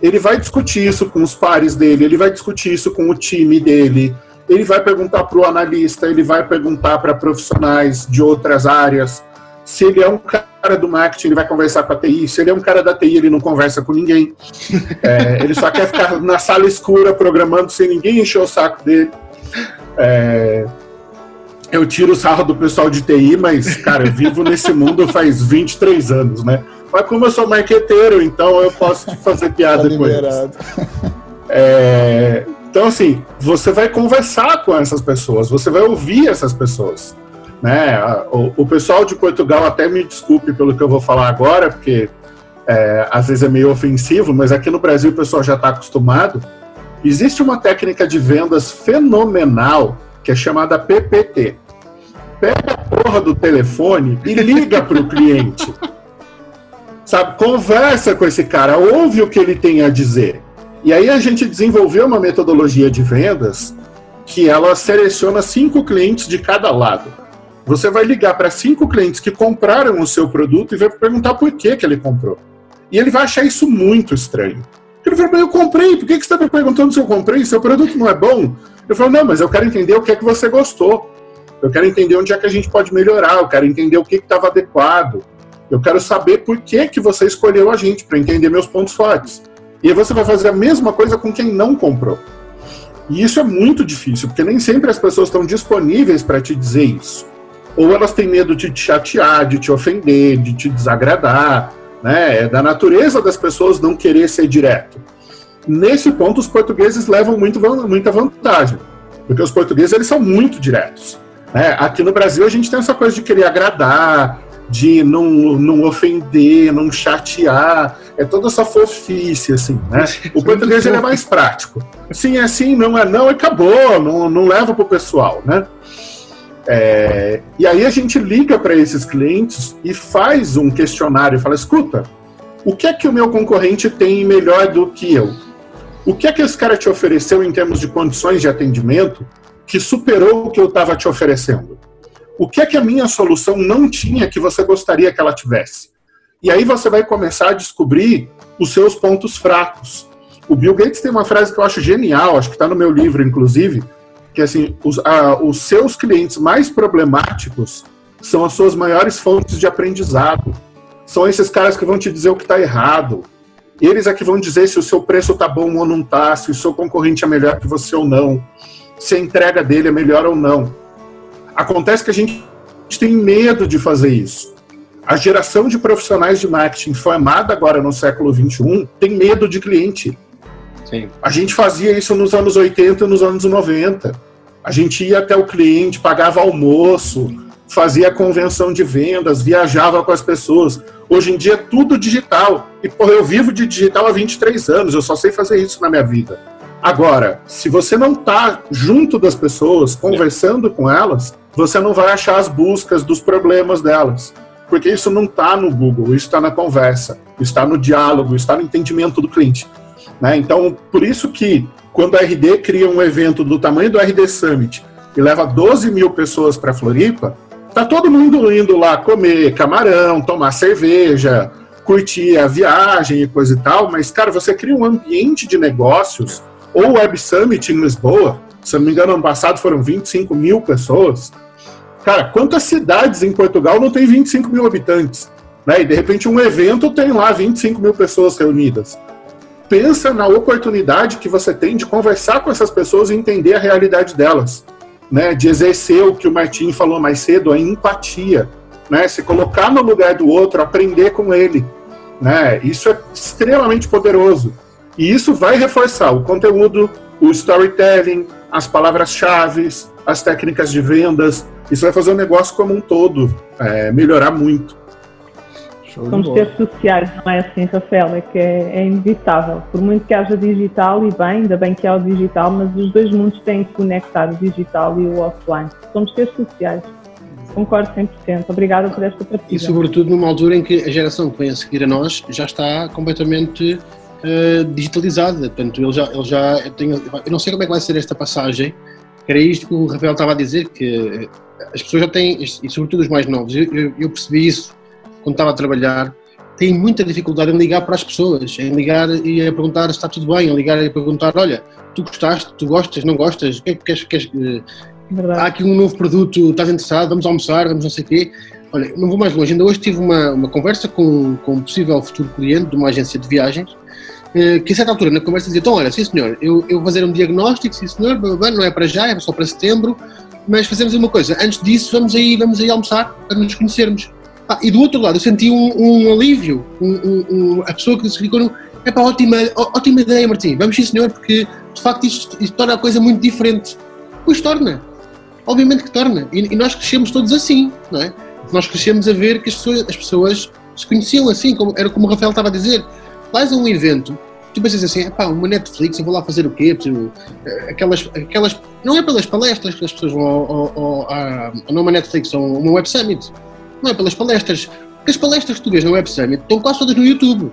Ele vai discutir isso com os pares dele, ele vai discutir isso com o time dele, ele vai perguntar para o analista, ele vai perguntar para profissionais de outras áreas. Se ele é um cara do marketing, ele vai conversar com a TI. Se ele é um cara da TI, ele não conversa com ninguém. *laughs* É, ele só quer ficar na sala escura programando sem ninguém encher o saco dele. É, eu tiro o sarro do pessoal de TI, mas, cara, eu vivo nesse mundo faz 23 anos, né? Mas como eu sou marqueteiro, então eu posso fazer piada tá com eles. É, então, assim, você vai conversar com essas pessoas, você vai ouvir essas pessoas. Né? O, o pessoal de Portugal, até me desculpe pelo que eu vou falar agora, porque é, às vezes é meio ofensivo, mas aqui no Brasil o pessoal já está acostumado. Existe uma técnica de vendas fenomenal que é chamada PPT. Pega a porra do telefone e liga para o *laughs* cliente. Sabe? Conversa com esse cara, ouve o que ele tem a dizer. E aí a gente desenvolveu uma metodologia de vendas que ela seleciona cinco clientes de cada lado. Você vai ligar para cinco clientes que compraram o seu produto e vai perguntar por que, que ele comprou. E ele vai achar isso muito estranho. Ele fala, eu comprei, por que, que você está me perguntando se eu comprei? Seu produto não é bom? Eu falo, não, mas eu quero entender o que é que você gostou. Eu quero entender onde é que a gente pode melhorar, eu quero entender o que estava adequado. Eu quero saber por que, que você escolheu a gente, para entender meus pontos fortes. E aí você vai fazer a mesma coisa com quem não comprou. E isso é muito difícil, porque nem sempre as pessoas estão disponíveis para te dizer isso. Ou elas têm medo de te chatear, de te ofender, de te desagradar. Né? É da natureza das pessoas não querer ser direto. Nesse ponto, os portugueses levam muito, muita vantagem, porque os portugueses eles são muito diretos. Né? Aqui no Brasil, a gente tem essa coisa de querer agradar, de não, não ofender, não chatear. É toda essa fofice, assim, né? O *laughs* português ele é mais prático. Sim, é sim, não é não, acabou, não, não leva pro pessoal, né? É, e aí a gente liga para esses clientes e faz um questionário e fala: escuta, o que é que o meu concorrente tem melhor do que eu? O que é que esse cara te ofereceu em termos de condições de atendimento que superou o que eu estava te oferecendo? o que é que a minha solução não tinha que você gostaria que ela tivesse? E aí você vai começar a descobrir os seus pontos fracos. O Bill Gates tem uma frase que eu acho genial, acho que está no meu livro, inclusive, que assim, os, os seus clientes mais problemáticos são as suas maiores fontes de aprendizado. São esses caras que vão te dizer o que está errado. Eles é que vão dizer se o seu preço está bom ou não está, se o seu concorrente é melhor que você ou não, se a entrega dele é melhor ou não. Acontece que a gente tem medo de fazer isso. A geração de profissionais de marketing formada agora no século XXI tem medo de cliente. Sim. A gente fazia isso nos anos 80 e nos anos 90. A gente ia até o cliente, pagava almoço, fazia convenção de vendas, viajava com as pessoas. Hoje em dia é tudo digital. E, porra, eu vivo de digital há 23 anos, eu só sei fazer isso na minha vida. Agora, se você não está junto das pessoas, conversando com elas, você não vai achar as buscas dos problemas delas. Porque isso não está no Google, isso está na conversa, está no diálogo, está no entendimento do cliente. Né? Então, por isso que quando a RD cria um evento do tamanho do RD Summit e leva 12 mil pessoas para Floripa, tá todo mundo indo lá comer camarão, tomar cerveja, curtir a viagem e coisa e tal, mas, cara, você cria um ambiente de negócios ou Web Summit em Lisboa, se não me engano, ano passado foram 25 mil pessoas. Cara, quantas cidades em Portugal não tem 25 mil habitantes? Né? E de repente um evento tem lá 25 mil pessoas reunidas. Pensa na oportunidade que você tem de conversar com essas pessoas e entender a realidade delas. Né? De exercer o que o Martim falou mais cedo, a empatia. Né? Se colocar no lugar do outro, aprender com ele. Né? Isso é extremamente poderoso. E isso vai reforçar o conteúdo, o storytelling, as palavras-chave, as técnicas de vendas. Isso vai fazer o negócio como um todo é, melhorar muito. Somos seres sociais, não é assim, Rafael? É que é, é, inevitável. Por muito que haja digital, e bem, ainda bem que há o digital, mas os dois mundos têm que conectar, o digital e o offline. Somos seres sociais. Concordo 100%. Obrigada por esta partida. E sobretudo numa altura em que a geração que vem a seguir a nós já está completamente uh, digitalizada. Portanto, ele já, ele já eu, tenho, eu não sei como é que vai ser esta passagem, era isto que o Rafael estava a dizer, que as pessoas já têm, e sobretudo os mais novos, eu, eu, eu percebi isso quando estava a trabalhar, têm muita dificuldade em ligar para as pessoas, em ligar e a perguntar se está tudo bem, em ligar e a perguntar, olha, tu gostaste, tu gostas, não gostas, o que é que queres, queres Verdade. há aqui um novo produto, estás interessado, vamos almoçar, vamos não sei o quê. Olha, não vou mais longe, ainda hoje tive uma, uma conversa com, com um possível futuro cliente de uma agência de viagens eh, que a certa altura na conversa dizia, então olha, sim senhor, eu, eu vou fazer um diagnóstico, sim senhor, não é para já, é só para setembro, mas fazemos uma coisa, antes disso vamos aí, vamos aí almoçar para nos conhecermos. Ah, e do outro lado eu senti um, um alívio, um, um, a pessoa que se no, é para ótima, ótima ideia Martim, vamos sim senhor, porque de facto isto, isto torna a coisa muito diferente. Pois torna, obviamente que torna, e, e, nós crescemos todos assim, não é? Nós crescemos a ver que as pessoas, as pessoas se conheciam assim, como, era como o Rafael estava a dizer, vais a um evento, tu pensas assim, pá, uma Netflix, eu vou lá fazer o quê? Eh, aquelas, aquelas, não é pelas palestras que as pessoas vão ao, ao, a, não uma Netflix, ou uma Web Summit, não é pelas palestras, porque as palestras que tu vês na Web Summit estão quase todas no YouTube.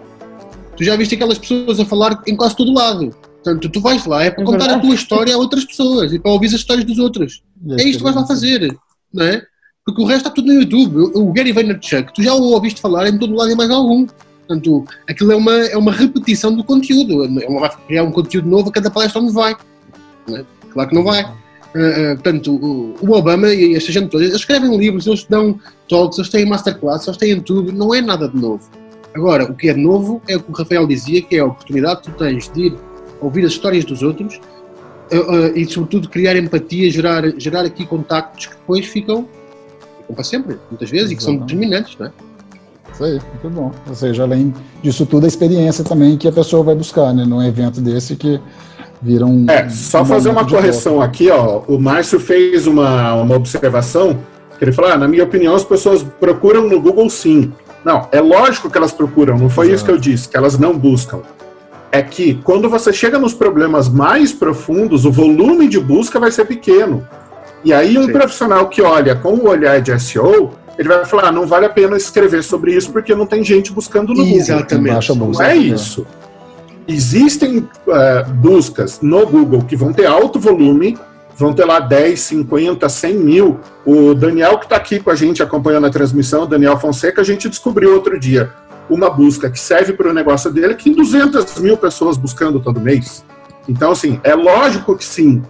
Tu já viste aquelas pessoas a falar em quase todo lado. Portanto, tu vais lá é para é contar a tua história a outras pessoas e para ouvir as histórias dos outros. É isto que vais lá fazer, não é? Porque o resto está tudo no YouTube. O Gary Vaynerchuk, tu já o ouviste falar em todo lado e mais algum. Portanto, aquilo é uma, é uma repetição do conteúdo. É uma, vai criar um conteúdo novo a cada palestra onde vai. É? Claro que não vai. Uh, portanto, o, o, Obama e esta gente toda, eles escrevem livros, eles dão talks, eles têm masterclass, eles têm tudo, não é nada de novo. Agora, o que é novo é o que o Rafael dizia, que é a oportunidade que tu tens de ir ouvir as histórias dos outros uh, uh, e, sobretudo, criar empatia, gerar, gerar aqui contactos que depois ficam, ficam para sempre, muitas vezes, Exatamente. e que são determinantes, não é? Isso aí, muito bom. Ou seja, além disso tudo, a experiência também que a pessoa vai buscar, né? Num evento desse que vira um. É, só um fazer uma correção volta. aqui, ó. O Márcio fez uma, uma observação que ele falou: ah, na minha opinião, as pessoas procuram no Google sim. Não, é lógico que elas procuram, não foi Exato. isso que eu disse, que elas não buscam. É que quando você chega nos problemas mais profundos, o volume de busca vai ser pequeno. E aí, um sim. profissional que olha com o olhar de SEO, ele vai falar, ah, não vale a pena escrever sobre isso porque não tem gente buscando no Exatamente. Google. Não é isso. Existem uh, buscas no Google que vão ter alto volume, vão ter lá 10, 50, 100 mil. O Daniel que está aqui com a gente acompanhando a transmissão, Daniel Fonseca, a gente descobriu outro dia uma busca que serve para o negócio dele que tem 200 mil pessoas buscando todo mês. Então, assim, é lógico que sim,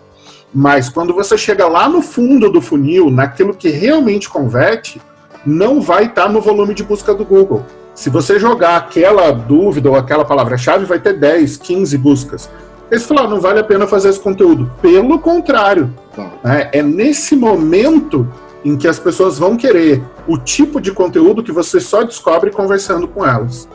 mas quando você chega lá no fundo do funil, naquilo que realmente converte, não vai estar tá no volume de busca do Google. Se você jogar aquela dúvida ou aquela palavra-chave, vai ter 10, 15 buscas. Eles falaram, não vale a pena fazer esse conteúdo. Pelo contrário, né? é nesse momento em que as pessoas vão querer o tipo de conteúdo que você só descobre conversando com elas.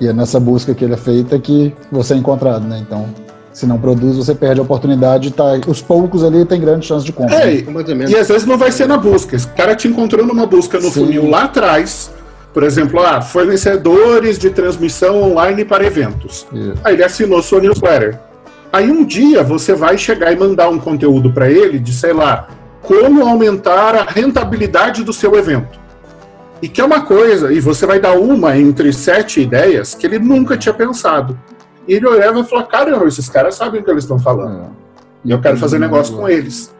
E é nessa busca que ele é feita que você é encontrado, né? Então, se não produz, você perde a oportunidade. Tá, os poucos ali têm grande chance de compra. É, né? e às vezes não vai ser na busca. Esse cara te encontrou numa busca no Sim. funil lá atrás, por exemplo, ah, fornecedores de transmissão online para eventos. Isso. Aí ele assinou sua newsletter. Aí um dia você vai chegar e mandar um conteúdo para ele de, sei lá, como aumentar a rentabilidade do seu evento. E que é uma coisa, e você vai dar uma entre sete ideias que ele nunca tinha pensado. E ele olhava e falar: caramba, esses caras sabem o que eles estão falando. É. E eu quero fazer negócio com eles.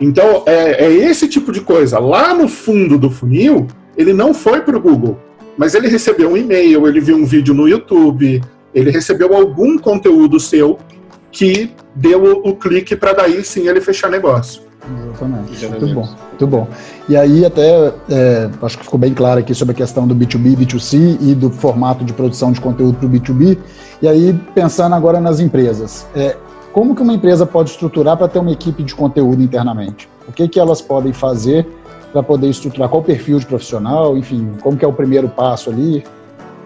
Então, é, é, esse tipo de coisa. Lá no fundo do funil, ele não foi para o Google, mas ele recebeu um e-mail, ele viu um vídeo no YouTube, ele recebeu algum conteúdo seu que deu o, o clique para daí sim ele fechar negócio. Exatamente. Muito bom, muito bom. E aí até é, acho que ficou bem claro aqui sobre a questão do B2B, B2C e do formato de produção de conteúdo para o B2B. E aí pensando agora nas empresas, é, como que uma empresa pode estruturar para ter uma equipe de conteúdo internamente? O que que elas podem fazer para poder estruturar? Qual o perfil de profissional? Enfim, como que é o primeiro passo ali?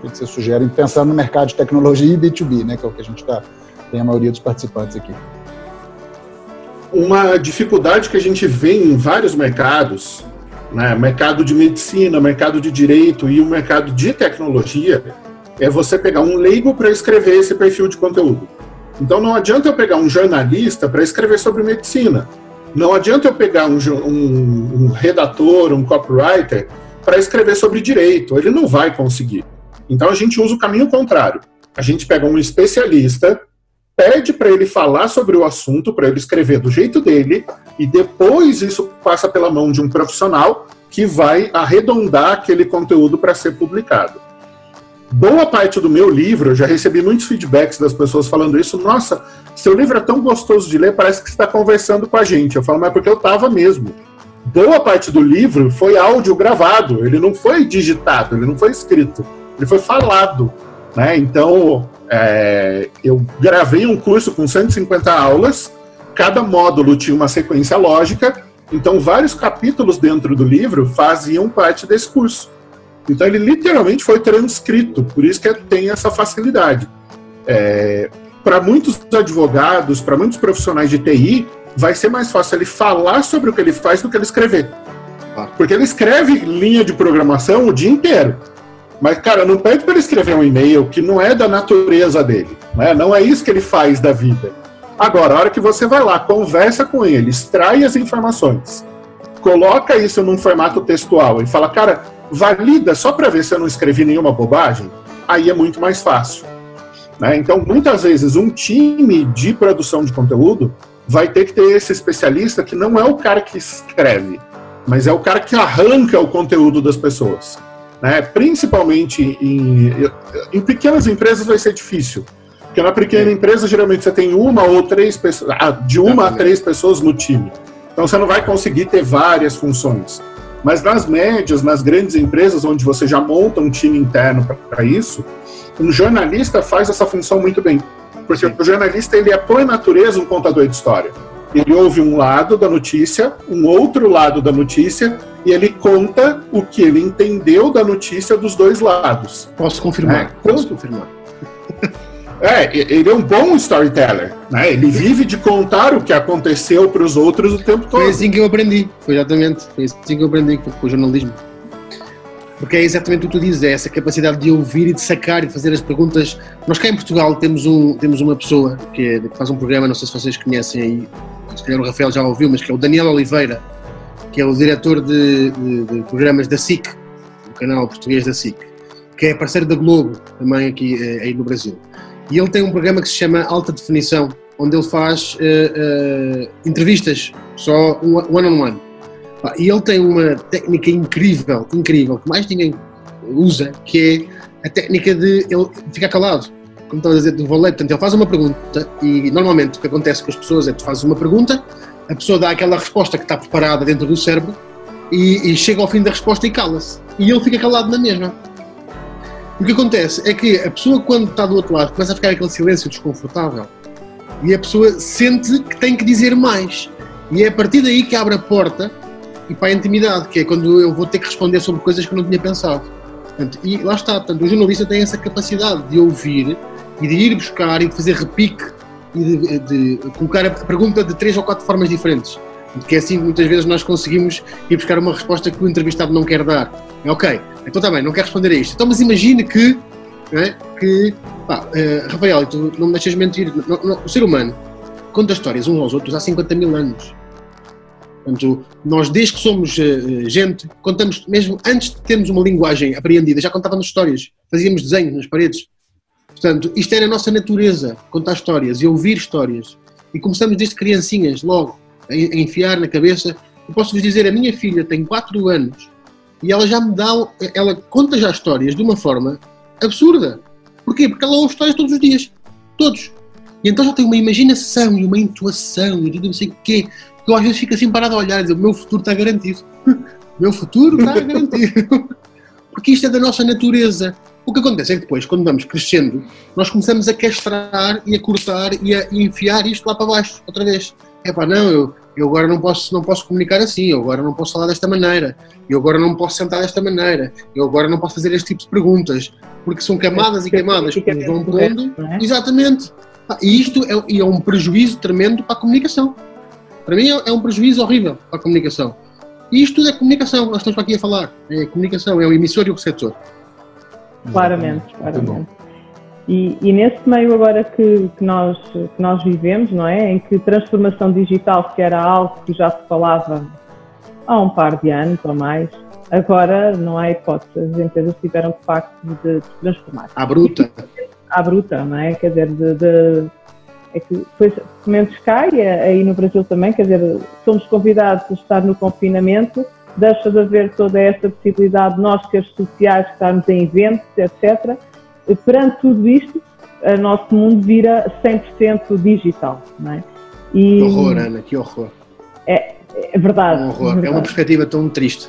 O que você sugere? Pensando no mercado de tecnologia e B2B, né, que é o que a gente tá, tem a maioria dos participantes aqui uma dificuldade que a gente vê em vários mercados, né, mercado de medicina, mercado de direito e o mercado de tecnologia, é você pegar um leigo para escrever esse perfil de conteúdo. Então não adianta eu pegar um jornalista para escrever sobre medicina. Não adianta eu pegar um, um, um redator, um copywriter para escrever sobre direito. Ele não vai conseguir. Então a gente usa o caminho contrário. A gente pega um especialista pede para ele falar sobre o assunto, para ele escrever do jeito dele, e depois isso passa pela mão de um profissional que vai arredondar aquele conteúdo para ser publicado. Boa parte do meu livro, eu já recebi muitos feedbacks das pessoas falando isso. Nossa, seu livro é tão gostoso de ler, parece que está conversando com a gente. Eu falo, mas é porque eu estava mesmo. Boa parte do livro foi áudio gravado, ele não foi digitado, ele não foi escrito, ele foi falado. Né? Então, é, eu gravei um curso com 150 aulas, cada módulo tinha uma sequência lógica, então vários capítulos dentro do livro faziam parte desse curso. Então ele literalmente foi transcrito, por isso que tem essa facilidade. É, para muitos advogados, para muitos profissionais de TI, vai ser mais fácil ele falar sobre o que ele faz do que ele escrever. Porque ele escreve linha de programação o dia inteiro. Mas, cara, não pede para ele escrever um e-mail que não é da natureza dele. Né? Não é isso que ele faz da vida. Agora, a hora que você vai lá, conversa com ele, extrai as informações, coloca isso num formato textual e fala, cara, valida só para ver se eu não escrevi nenhuma bobagem, aí é muito mais fácil. Né? Então, muitas vezes, um time de produção de conteúdo vai ter que ter esse especialista que não é o cara que escreve, mas é o cara que arranca o conteúdo das pessoas. Né? Principalmente em, em pequenas empresas vai ser difícil. Porque na pequena empresa, geralmente, você tem uma ou três pessoas, de uma a três pessoas no time. Então você não vai conseguir ter várias funções. Mas nas médias, nas grandes empresas, onde você já monta um time interno para isso, um jornalista faz essa função muito bem. Porque o jornalista, ele é, por natureza, um contador de história. Ele ouve um lado da notícia, um outro lado da notícia, e ele conta o que ele entendeu da notícia dos dois lados. Posso confirmar? É, Posso confirmar. *laughs* É, ele é um bom storyteller, né? Ele vive de contar o que aconteceu para os outros o tempo todo. Foi assim que eu aprendi, foi exatamente, foi assim que eu aprendi com o jornalismo. Porque é exatamente o que tu dizes, é essa capacidade de ouvir e de sacar e de fazer as perguntas. Nós cá em Portugal temos, um, temos uma pessoa que, é, que faz um programa, não sei se vocês conhecem aí, se calhar o Rafael já ouviu, mas que é o Daniel Oliveira, que é o diretor de, de, de programas da SIC, do canal português da SIC, que é parceiro da Globo, também aqui eh, aí no Brasil. E ele tem um programa que se chama Alta Definição, onde ele faz uh, uh, entrevistas, só one-on-one. On one. E ele tem uma técnica incrível, incrível, que mais ninguém usa, que é a técnica de ele ficar calado como estava a dizer, do valete. Portanto, ele faz uma pergunta e normalmente o que acontece com as pessoas é que tu fazes uma pergunta, a pessoa dá aquela resposta que está preparada dentro do cérebro e, e chega ao fim da resposta e cala-se. E ele fica calado na mesma. O que acontece é que a pessoa, quando está do outro lado, começa a ficar aquele silêncio desconfortável e a pessoa sente que tem que dizer mais. E é a partir daí que abre a porta e para a intimidade, que é quando eu vou ter que responder sobre coisas que eu não tinha pensado. Portanto, e lá está, portanto, o jornalista tem essa capacidade de ouvir e de ir buscar e de fazer repique e de, de colocar a pergunta de três ou quatro formas diferentes. Porque é assim que muitas vezes nós conseguimos ir buscar uma resposta que o entrevistado não quer dar. É ok, então também, não quer responder a isto. Então, mas imagine que, é, que pá, uh, Rafael, tu não me deixas mentir, não, não, o ser humano conta histórias uns aos outros há 50 mil anos. Portanto, nós desde que somos uh, gente, contamos, mesmo antes de termos uma linguagem apreendida, já contávamos histórias, fazíamos desenhos nas paredes. Portanto, isto era a nossa natureza, contar histórias e ouvir histórias. E começamos desde criancinhas, logo, a enfiar na cabeça. Eu posso vos dizer, a minha filha tem 4 anos e ela já me dá, ela conta já histórias de uma forma absurda. Porquê? Porque ela ouve histórias todos os dias. Todos. E então já tem uma imaginação e uma intuação e não sei o quê. Que eu às vezes fico assim parado a olhar e dizer, o meu futuro está garantido. *laughs* o meu futuro está garantido. *laughs* Porque isto é da nossa natureza. O que acontece é que depois, quando vamos crescendo, nós começamos a castrar e a cortar e a enfiar isto lá para baixo, outra vez. É pá, não, eu, eu agora não posso, não posso comunicar assim, eu agora não posso falar desta maneira, eu agora não posso sentar desta maneira, eu agora não posso fazer este tipo de perguntas, porque são camadas e camadas que nos vão pondo. É? Exatamente. E isto é, é um prejuízo tremendo para a comunicação. Para mim é, é um prejuízo horrível para a comunicação. E isto tudo é comunicação, nós estamos aqui a falar. É comunicação, é o emissor e o receptor. Claramente, claramente. E, e, nesse meio agora que, que, nós, que nós vivemos, não é? Em que transformação digital, que era algo que já se falava há um par de anos ou mais, agora não há hipótese. As empresas tiveram de facto de, se transformar. À bruta. À bruta, não é? Quer dizer, de, de é que depois Sementes cai, aí no Brasil também, quer dizer, somos convidados a estar no confinamento, deixa de haver toda essa possibilidade de nós, seres sociais, estarmos em eventos, etc perante tudo isto, o nosso mundo vira 100% digital, não é? E, que horror, Ana, que horror. É, é verdade. Um horror. É, verdade. é uma perspectiva tão triste.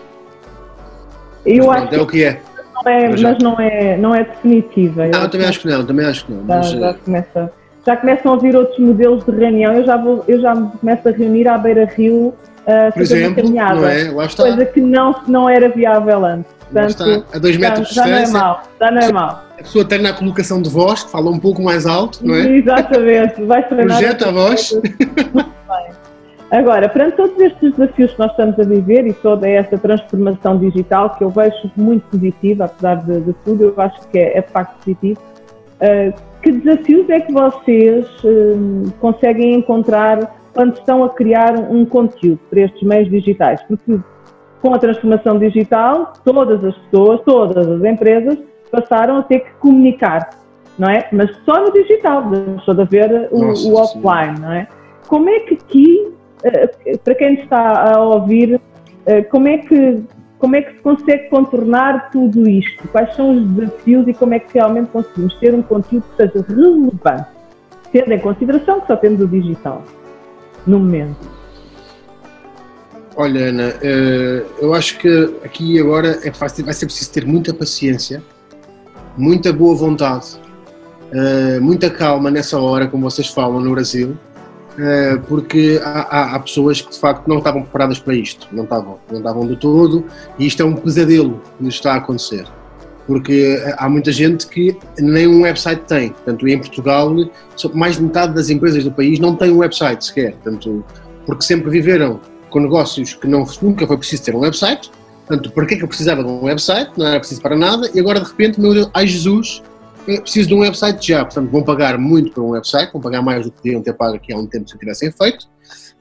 Eu mas, acho é o que é. Não é mas, mas não, é, não é definitiva. Não, eu também acho que não, também acho que não. Já, mas, já, começa, já começam a vir outros modelos de reunião. Eu já, vou, eu já me começo a reunir à beira-rio uh, Por exemplo, não é? Lá está. Coisa que não, não era viável antes. Portanto, a dois metros já, de distância. Já não é mal, já não é mal. A pessoa tem na colocação de voz, que fala um pouco mais alto, não é? Exatamente, vai treinar. Projeta a voz. Agora, perante todos estes desafios que nós estamos a viver e toda esta transformação digital, que eu vejo muito positiva, apesar de, de tudo, eu acho que é, é de facto positivo, uh, que desafios é que vocês uh, conseguem encontrar quando estão a criar um conteúdo para estes meios digitais? Porque com a transformação digital, todas as pessoas, todas as empresas passaram a ter que comunicar, não é? Mas só no digital, deixou de haver o, Nossa, o offline, não é? Como é que aqui, eh, para quem está a ouvir, eh, como é que como é que se consegue contornar tudo isto? Quais são os desafios e como é que realmente conseguimos ter um conteúdo que seja relevante, tendo em consideração que só temos o digital no momento? Olha, Ana, eh, eu acho que aqui agora é, vai ser preciso ter muita paciência, muita boa vontade, eh, muita calma nessa hora, como vocês falam no Brasil, eh, porque há, há, pessoas que de facto não estavam preparadas para isto, não estavam, não estavam de todo, e isto é um pesadelo que nos está a acontecer. Porque há muita gente que nem um website tem. Portanto, em Portugal, mais de metade das empresas do país não têm um website sequer. Portanto, porque sempre viveram com negócios que não, nunca foi preciso ter um website. Portanto, para que é que eu precisava de um website? Não era preciso para nada. E agora, de repente, meu Deus, ai Jesus, preciso de um website já. Portanto, vão pagar muito por um website, vão pagar mais do que podiam ter pago aqui há um tempo se tivessem feito.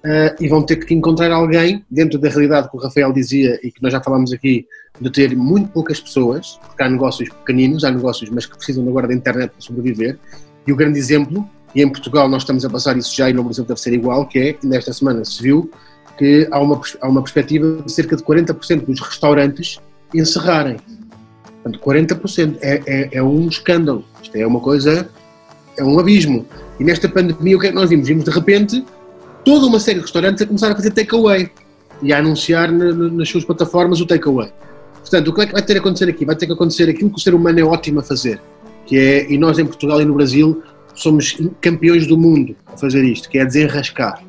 Uh, e vão ter que encontrar alguém, dentro da realidade que o Rafael dizia e que nós já falámos aqui, de ter muito poucas pessoas, porque há negócios pequeninos, há negócios, mas que precisam agora da internet para sobreviver. E o grande exemplo, e em Portugal nós estamos a passar isso já e no Brasil deve ser igual, que é, nesta semana se viu, que há uma, há uma perspectiva de cerca de 40% dos restaurantes encerrarem. Portanto, 40% é, é, é um escândalo. Isto é uma coisa, é um abismo. E nesta pandemia, o que é que nós vimos? Vimos de repente toda uma série de restaurantes a começar a fazer takeaway e a anunciar na, nas suas plataformas o takeaway. Portanto, o que é que vai ter que acontecer aqui? Vai ter que acontecer aquilo que o ser humano é ótimo a fazer, que é, e nós em Portugal e no Brasil somos campeões do mundo a fazer isto, que é desenrascar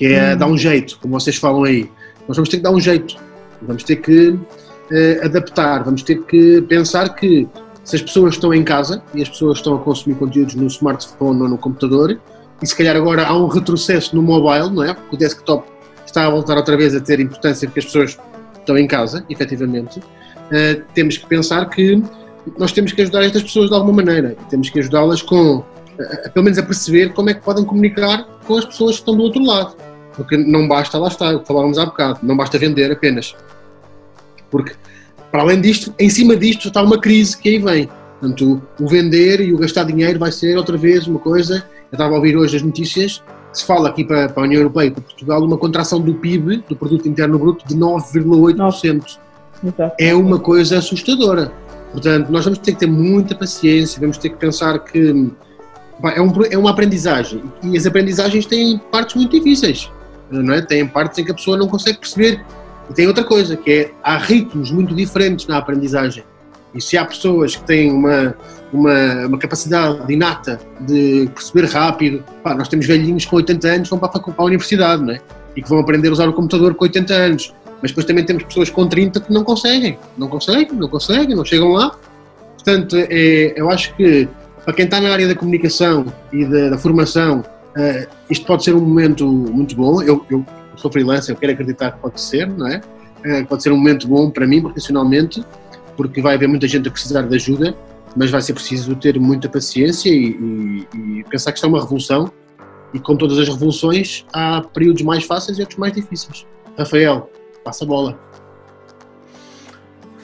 que é hum. dar um jeito, como vocês falam aí. Nós vamos ter que dar um jeito, vamos ter que uh, adaptar, vamos ter que pensar que se as pessoas estão em casa e as pessoas estão a consumir conteúdos no smartphone ou no computador, e se calhar agora há um retrocesso no mobile, não é? Porque o desktop está a voltar outra vez a ter importância porque as pessoas estão em casa, efetivamente. Uh, temos que pensar que nós temos que ajudar estas pessoas de alguma maneira. Temos que ajudá-las com, uh, pelo menos a perceber como é que podem comunicar com as pessoas que estão do outro lado. Porque não basta, lá está, o que falávamos há bocado, não basta vender apenas. Porque, para além disto, em cima disto está uma crise que aí vem. Portanto, o vender e o gastar dinheiro vai ser outra vez uma coisa. Eu estava a ouvir hoje as notícias se fala aqui para, para a União Europeia e para Portugal uma contração do PIB, do Produto Interno Bruto, de 9,8%. É uma coisa assustadora. Portanto, nós vamos ter que ter muita paciência, vamos ter que pensar que é, um, é uma aprendizagem e as aprendizagens têm partes muito difíceis, não é? Tem partes em que a pessoa não consegue perceber. E tem outra coisa, que é há ritmos muito diferentes na aprendizagem. E se há pessoas que têm uma, uma, uma capacidade inata de perceber rápido, pá, nós temos velhinhos com 80 anos que vão para, para a universidade, não é? E que vão aprender a usar o computador com 80 anos. Mas depois também temos pessoas com 30 que não conseguem, não conseguem, não conseguem, não chegam lá. Portanto, é, eu acho que para quem está na área da comunicação e da, da formação, uh, isto pode ser um momento muito bom. Eu, eu, sou freelancer, eu quero acreditar que pode ser, não é? Uh, pode ser um momento bom para mim profissionalmente, porque vai haver muita gente a precisar de ajuda, mas vai ser preciso ter muita paciência e, e, e pensar que isto é uma revolução. E com todas as revoluções, há períodos mais fáceis e outros mais difíceis. Rafael, passa a bola.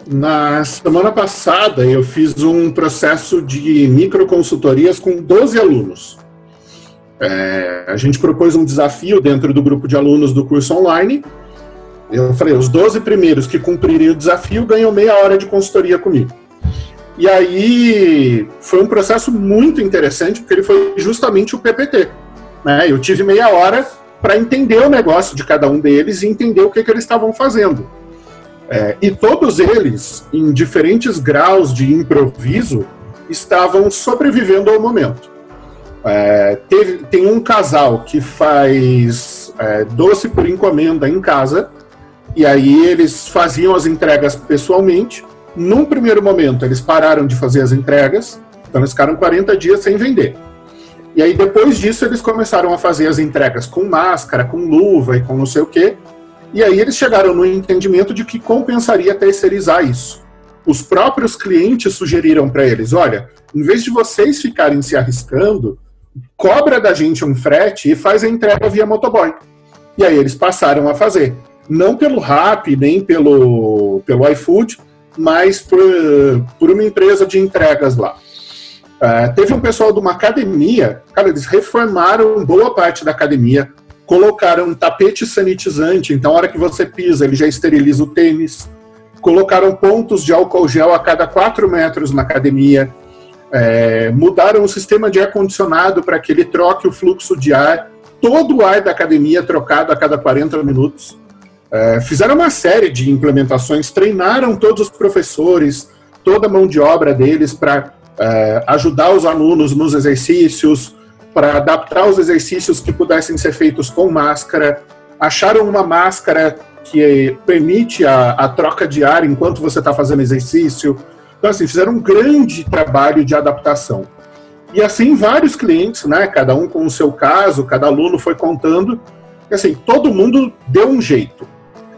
Na semana passada, eu fiz um processo de microconsultorias com 12 alunos. É, a gente propôs um desafio dentro do grupo de alunos do curso online. Eu falei, os 12 primeiros que cumprirem o desafio ganham meia hora de consultoria comigo. E aí foi um processo muito interessante, porque ele foi justamente o PPT. Né? Eu tive meia hora para entender o negócio de cada um deles e entender o que, que eles estavam fazendo. É, e todos eles, em diferentes graus de improviso, estavam sobrevivendo ao momento. É, teve, tem um casal que faz é, doce por encomenda em casa, e aí eles faziam as entregas pessoalmente. Num primeiro momento, eles pararam de fazer as entregas, então eles ficaram 40 dias sem vender. E aí, depois disso, eles começaram a fazer as entregas com máscara, com luva e com não sei o quê. E aí eles chegaram no entendimento de que compensaria terceirizar isso. Os próprios clientes sugeriram para eles: olha, em vez de vocês ficarem se arriscando, cobra da gente um frete e faz a entrega via motoboy. E aí eles passaram a fazer. Não pelo Rap, nem pelo, pelo iFood, mas por, por uma empresa de entregas lá. Uh, teve um pessoal de uma academia, cara, eles reformaram boa parte da academia, colocaram um tapete sanitizante, então a hora que você pisa, ele já esteriliza o tênis. Colocaram pontos de álcool gel a cada 4 metros na academia. É, mudaram o sistema de ar-condicionado para que ele troque o fluxo de ar, todo o ar da academia trocado a cada 40 minutos. É, fizeram uma série de implementações, treinaram todos os professores, toda a mão de obra deles para é, ajudar os alunos nos exercícios, para adaptar os exercícios que pudessem ser feitos com máscara. Acharam uma máscara que permite a, a troca de ar enquanto você está fazendo exercício. Então, assim, fizeram um grande trabalho de adaptação. E assim, vários clientes, né, cada um com o seu caso, cada aluno foi contando, e assim, todo mundo deu um jeito.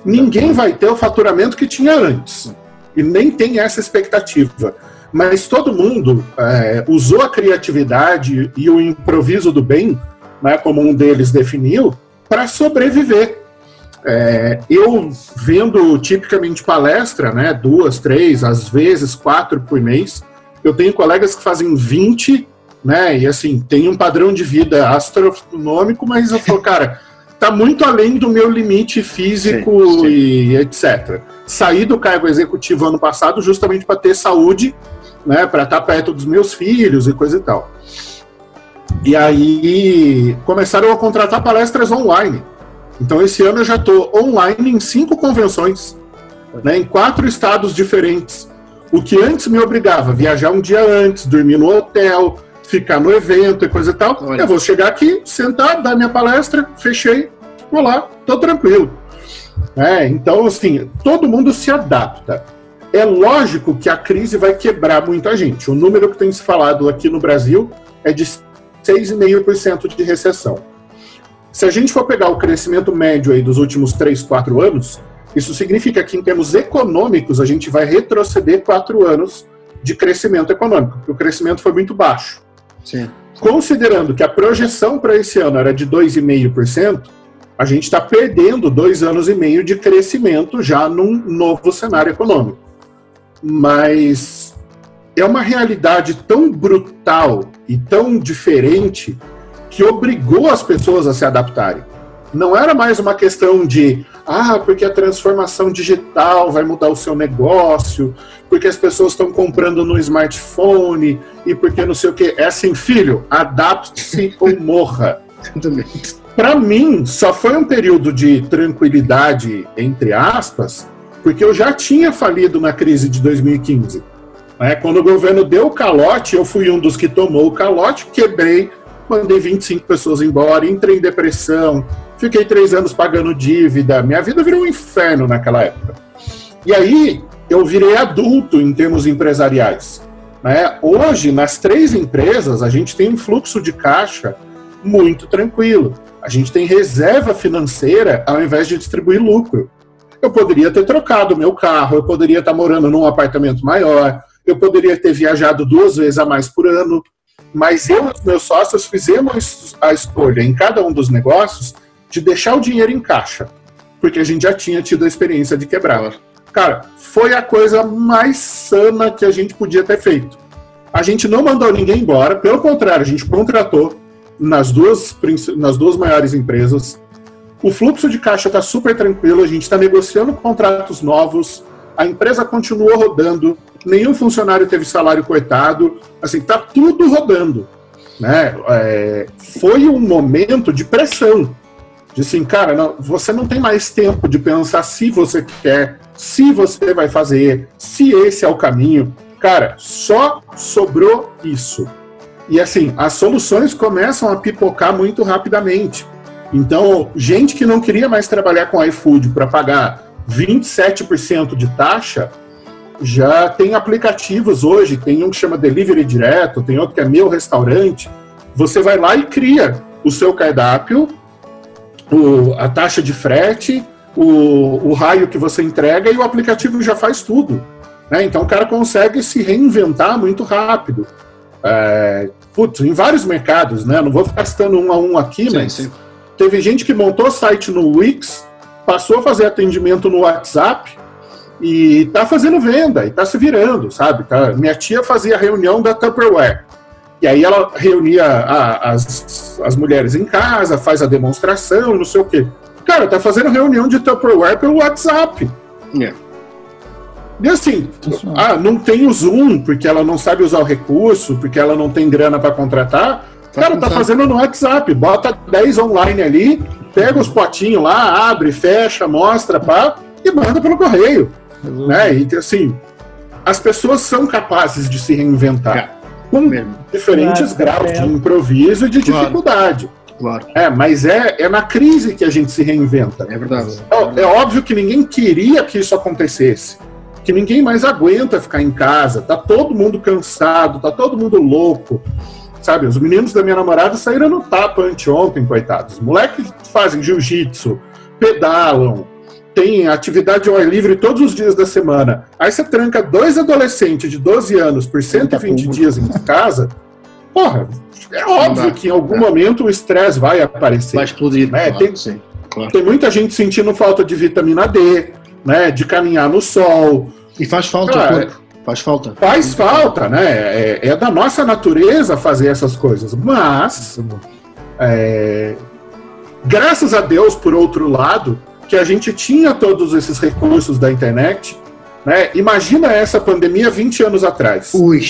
Ninguém vai ter o faturamento que tinha antes, e nem tem essa expectativa mas todo mundo é, usou a criatividade e o improviso do bem, né, como um deles definiu, para sobreviver. É, eu vendo tipicamente palestra, né, duas, três, às vezes quatro por mês, eu tenho colegas que fazem 20, né, e assim, tem um padrão de vida astronômico, mas eu falo, cara, tá muito além do meu limite físico sim, sim. e etc. Saí do cargo executivo ano passado justamente para ter saúde né, para estar tá perto dos meus filhos e coisa e tal. E aí começaram a contratar palestras online. Então esse ano eu já estou online em cinco convenções, né, em quatro estados diferentes. O que antes me obrigava a viajar um dia antes, dormir no hotel, ficar no evento e coisa e tal. Olha. Eu vou chegar aqui, sentar, dar minha palestra, fechei, vou lá, tô tranquilo. É, então, assim, todo mundo se adapta. é lógico que a crise vai quebrar muita gente. O número que tem se falado aqui no Brasil é de 6,5% de recessão. Se a gente for pegar o crescimento médio aí dos últimos 3, 4 anos, isso significa que, em termos econômicos, a gente vai retroceder 4 anos de crescimento econômico, porque o crescimento foi muito baixo. Sim. Considerando que a projeção para esse ano era de 2,5%, a gente está perdendo dois anos e meio de crescimento já num novo cenário econômico. Mas é uma realidade tão brutal e tão diferente que obrigou as pessoas a se adaptarem. Não era mais uma questão de, ah, porque a transformação digital vai mudar o seu negócio, porque as pessoas estão comprando no smartphone e porque não sei o que. É assim, filho, adapte-se *laughs* ou morra. Para mim, só foi um período de tranquilidade, entre aspas, porque eu já tinha falido na crise de 2015. Né? Quando o governo deu o calote, eu fui um dos que tomou o calote, quebrei, mandei 25 pessoas embora, entrei em depressão, fiquei três anos pagando dívida, minha vida virou um inferno naquela época. E aí eu virei adulto em termos empresariais. Né? Hoje, nas três empresas, a gente tem um fluxo de caixa muito tranquilo. A gente tem reserva financeira ao invés de distribuir lucro. Eu poderia ter trocado meu carro, eu poderia estar morando num apartamento maior, eu poderia ter viajado duas vezes a mais por ano, mas eu e os meus sócios fizemos a escolha em cada um dos negócios de deixar o dinheiro em caixa, porque a gente já tinha tido a experiência de quebrar. Cara, foi a coisa mais sana que a gente podia ter feito. A gente não mandou ninguém embora, pelo contrário, a gente contratou nas duas, nas duas maiores empresas. O fluxo de caixa está super tranquilo, a gente está negociando contratos novos, a empresa continuou rodando, nenhum funcionário teve salário cortado, assim, tá tudo rodando. Né? É, foi um momento de pressão. De assim, cara, não, você não tem mais tempo de pensar se você quer, se você vai fazer, se esse é o caminho. Cara, só sobrou isso. E assim, as soluções começam a pipocar muito rapidamente. Então, gente que não queria mais trabalhar com iFood para pagar 27% de taxa, já tem aplicativos hoje, tem um que chama Delivery Direto, tem outro que é Meu Restaurante. Você vai lá e cria o seu cardápio, o, a taxa de frete, o, o raio que você entrega e o aplicativo já faz tudo. Né? Então o cara consegue se reinventar muito rápido. É, putz, em vários mercados, né? Não vou ficar citando um a um aqui, sim, mas sim. teve gente que montou site no Wix, passou a fazer atendimento no WhatsApp e tá fazendo venda e tá se virando, sabe? Tá? Minha tia fazia reunião da Tupperware. E aí ela reunia a, as, as mulheres em casa, faz a demonstração, não sei o quê. Cara, tá fazendo reunião de Tupperware pelo WhatsApp. Yeah. E assim, ah, não tem o Zoom, porque ela não sabe usar o recurso, porque ela não tem grana para contratar. Tá cara, tá fazendo no WhatsApp, bota 10 online ali, pega os potinhos lá, abre, fecha, mostra, pá, e manda pelo correio. Né? E assim, as pessoas são capazes de se reinventar. É, com mesmo. diferentes claro, graus é. de improviso e de claro. dificuldade. Claro. É, mas é, é na crise que a gente se reinventa. É verdade. É, é óbvio que ninguém queria que isso acontecesse. Que ninguém mais aguenta ficar em casa. Tá todo mundo cansado, tá todo mundo louco. Sabe, os meninos da minha namorada saíram no tapa anteontem, coitados. Os moleques fazem jiu-jitsu, pedalam, tem atividade ao ar livre todos os dias da semana, aí você tranca dois adolescentes de 12 anos por 120 dias em casa, porra, é óbvio que em algum é. momento o estresse vai aparecer. Vai explodir. Né? Claro, tem, sim, claro. tem muita gente sentindo falta de vitamina D, né? De caminhar no sol. E faz falta, Cara, faz falta. Faz falta, né? É, é, da nossa natureza fazer essas coisas. Mas, é, graças a Deus, por outro lado, que a gente tinha todos esses recursos da internet. Né? Imagina essa pandemia 20 anos atrás. Ui.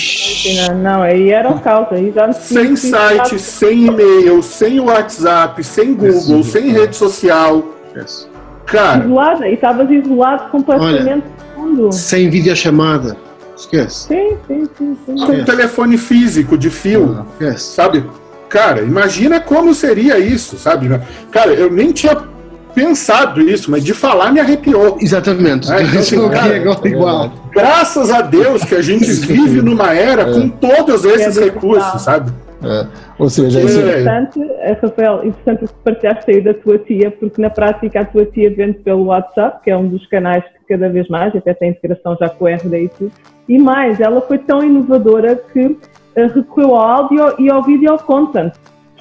Não, aí era o caos. Aí já sem site, sem e-mail, sem WhatsApp, sem Google, sem rede social. Yes. Cara. Isolado, e estavas isolado completamente Olha, Sem videochamada. Esquece. Sim, sim, sim. sim. Com um telefone físico de fio. Ah, sabe? Cara, imagina como seria isso, sabe? Cara, eu nem tinha pensado isso, mas de falar me arrepiou. Exatamente. É, então, assim, cara, agora igual. Graças a Deus que a gente vive numa era é. com todos esses é recursos, sabe? É. Ou seja, isso é interessante, é, Rafael, interessante que partilhaste aí da tua tia, porque na prática a tua tia vende pelo WhatsApp, que é um dos canais que cada vez mais, até tem integração já com o RD e mais, ela foi tão inovadora que uh, recorreu ao áudio e ao video content.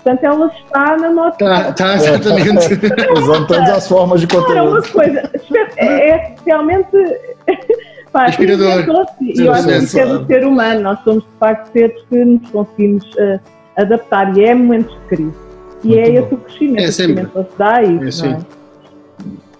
Portanto, ela está na nossa. Está, tá, *laughs* exatamente. *laughs* Usando todas as formas de conteúdo. É uma coisa, é, é realmente. *laughs* Pá, Inspirador. E eu acho que isso é do ser humano. Nós somos, de facto, seres que nos conseguimos uh, adaptar e é momentos de crise. E Muito é bom. esse o crescimento. É, o crescimento se dá isso, é, é?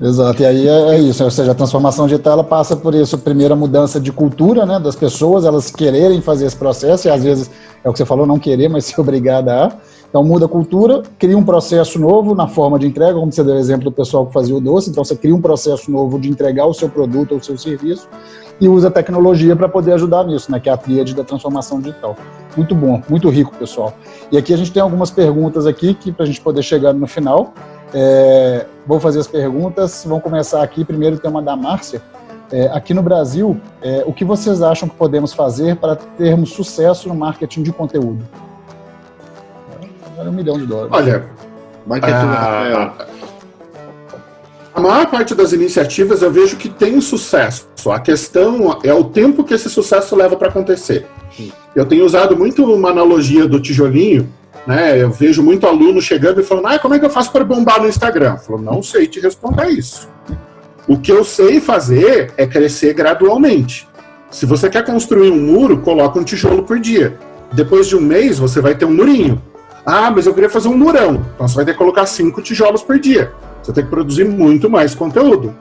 Exato, e aí é, é, isso, ou seja, a transformação digital ela passa por isso, a primeira mudança de cultura, né, das pessoas, elas quererem fazer esse processo, e às vezes é o que você falou, não querer, mas ser obrigada a. Então muda a cultura, cria um processo novo na forma de entrega, como você deu o exemplo do pessoal que fazia o doce, então você cria um processo novo de entregar o seu produto ou o seu serviço e usa a tecnologia para poder ajudar nisso, né, que é a tríade da transformação digital. Muito bom, muito rico, pessoal. E aqui a gente tem algumas perguntas aqui que para a gente poder chegar no final. É, vou fazer as perguntas, vamos começar aqui. Primeiro tem uma da Márcia. É, aqui no Brasil, é, o que vocês acham que podemos fazer para termos sucesso no marketing de conteúdo? Um milhão de dólares. Olha, a, a maior parte das iniciativas eu vejo que tem sucesso. A questão é o tempo que esse sucesso leva para acontecer. Eu tenho usado muito uma analogia do tijolinho, né? Eu vejo muito aluno chegando e falando: ah, como é que eu faço para bombar no Instagram? Eu falo, não sei te responder isso. O que eu sei fazer é crescer gradualmente. Se você quer construir um muro, coloca um tijolo por dia. Depois de um mês, você vai ter um murinho. Ah, mas eu queria fazer um murão. Então você vai ter que colocar cinco tijolos por dia. Você tem que produzir muito mais conteúdo.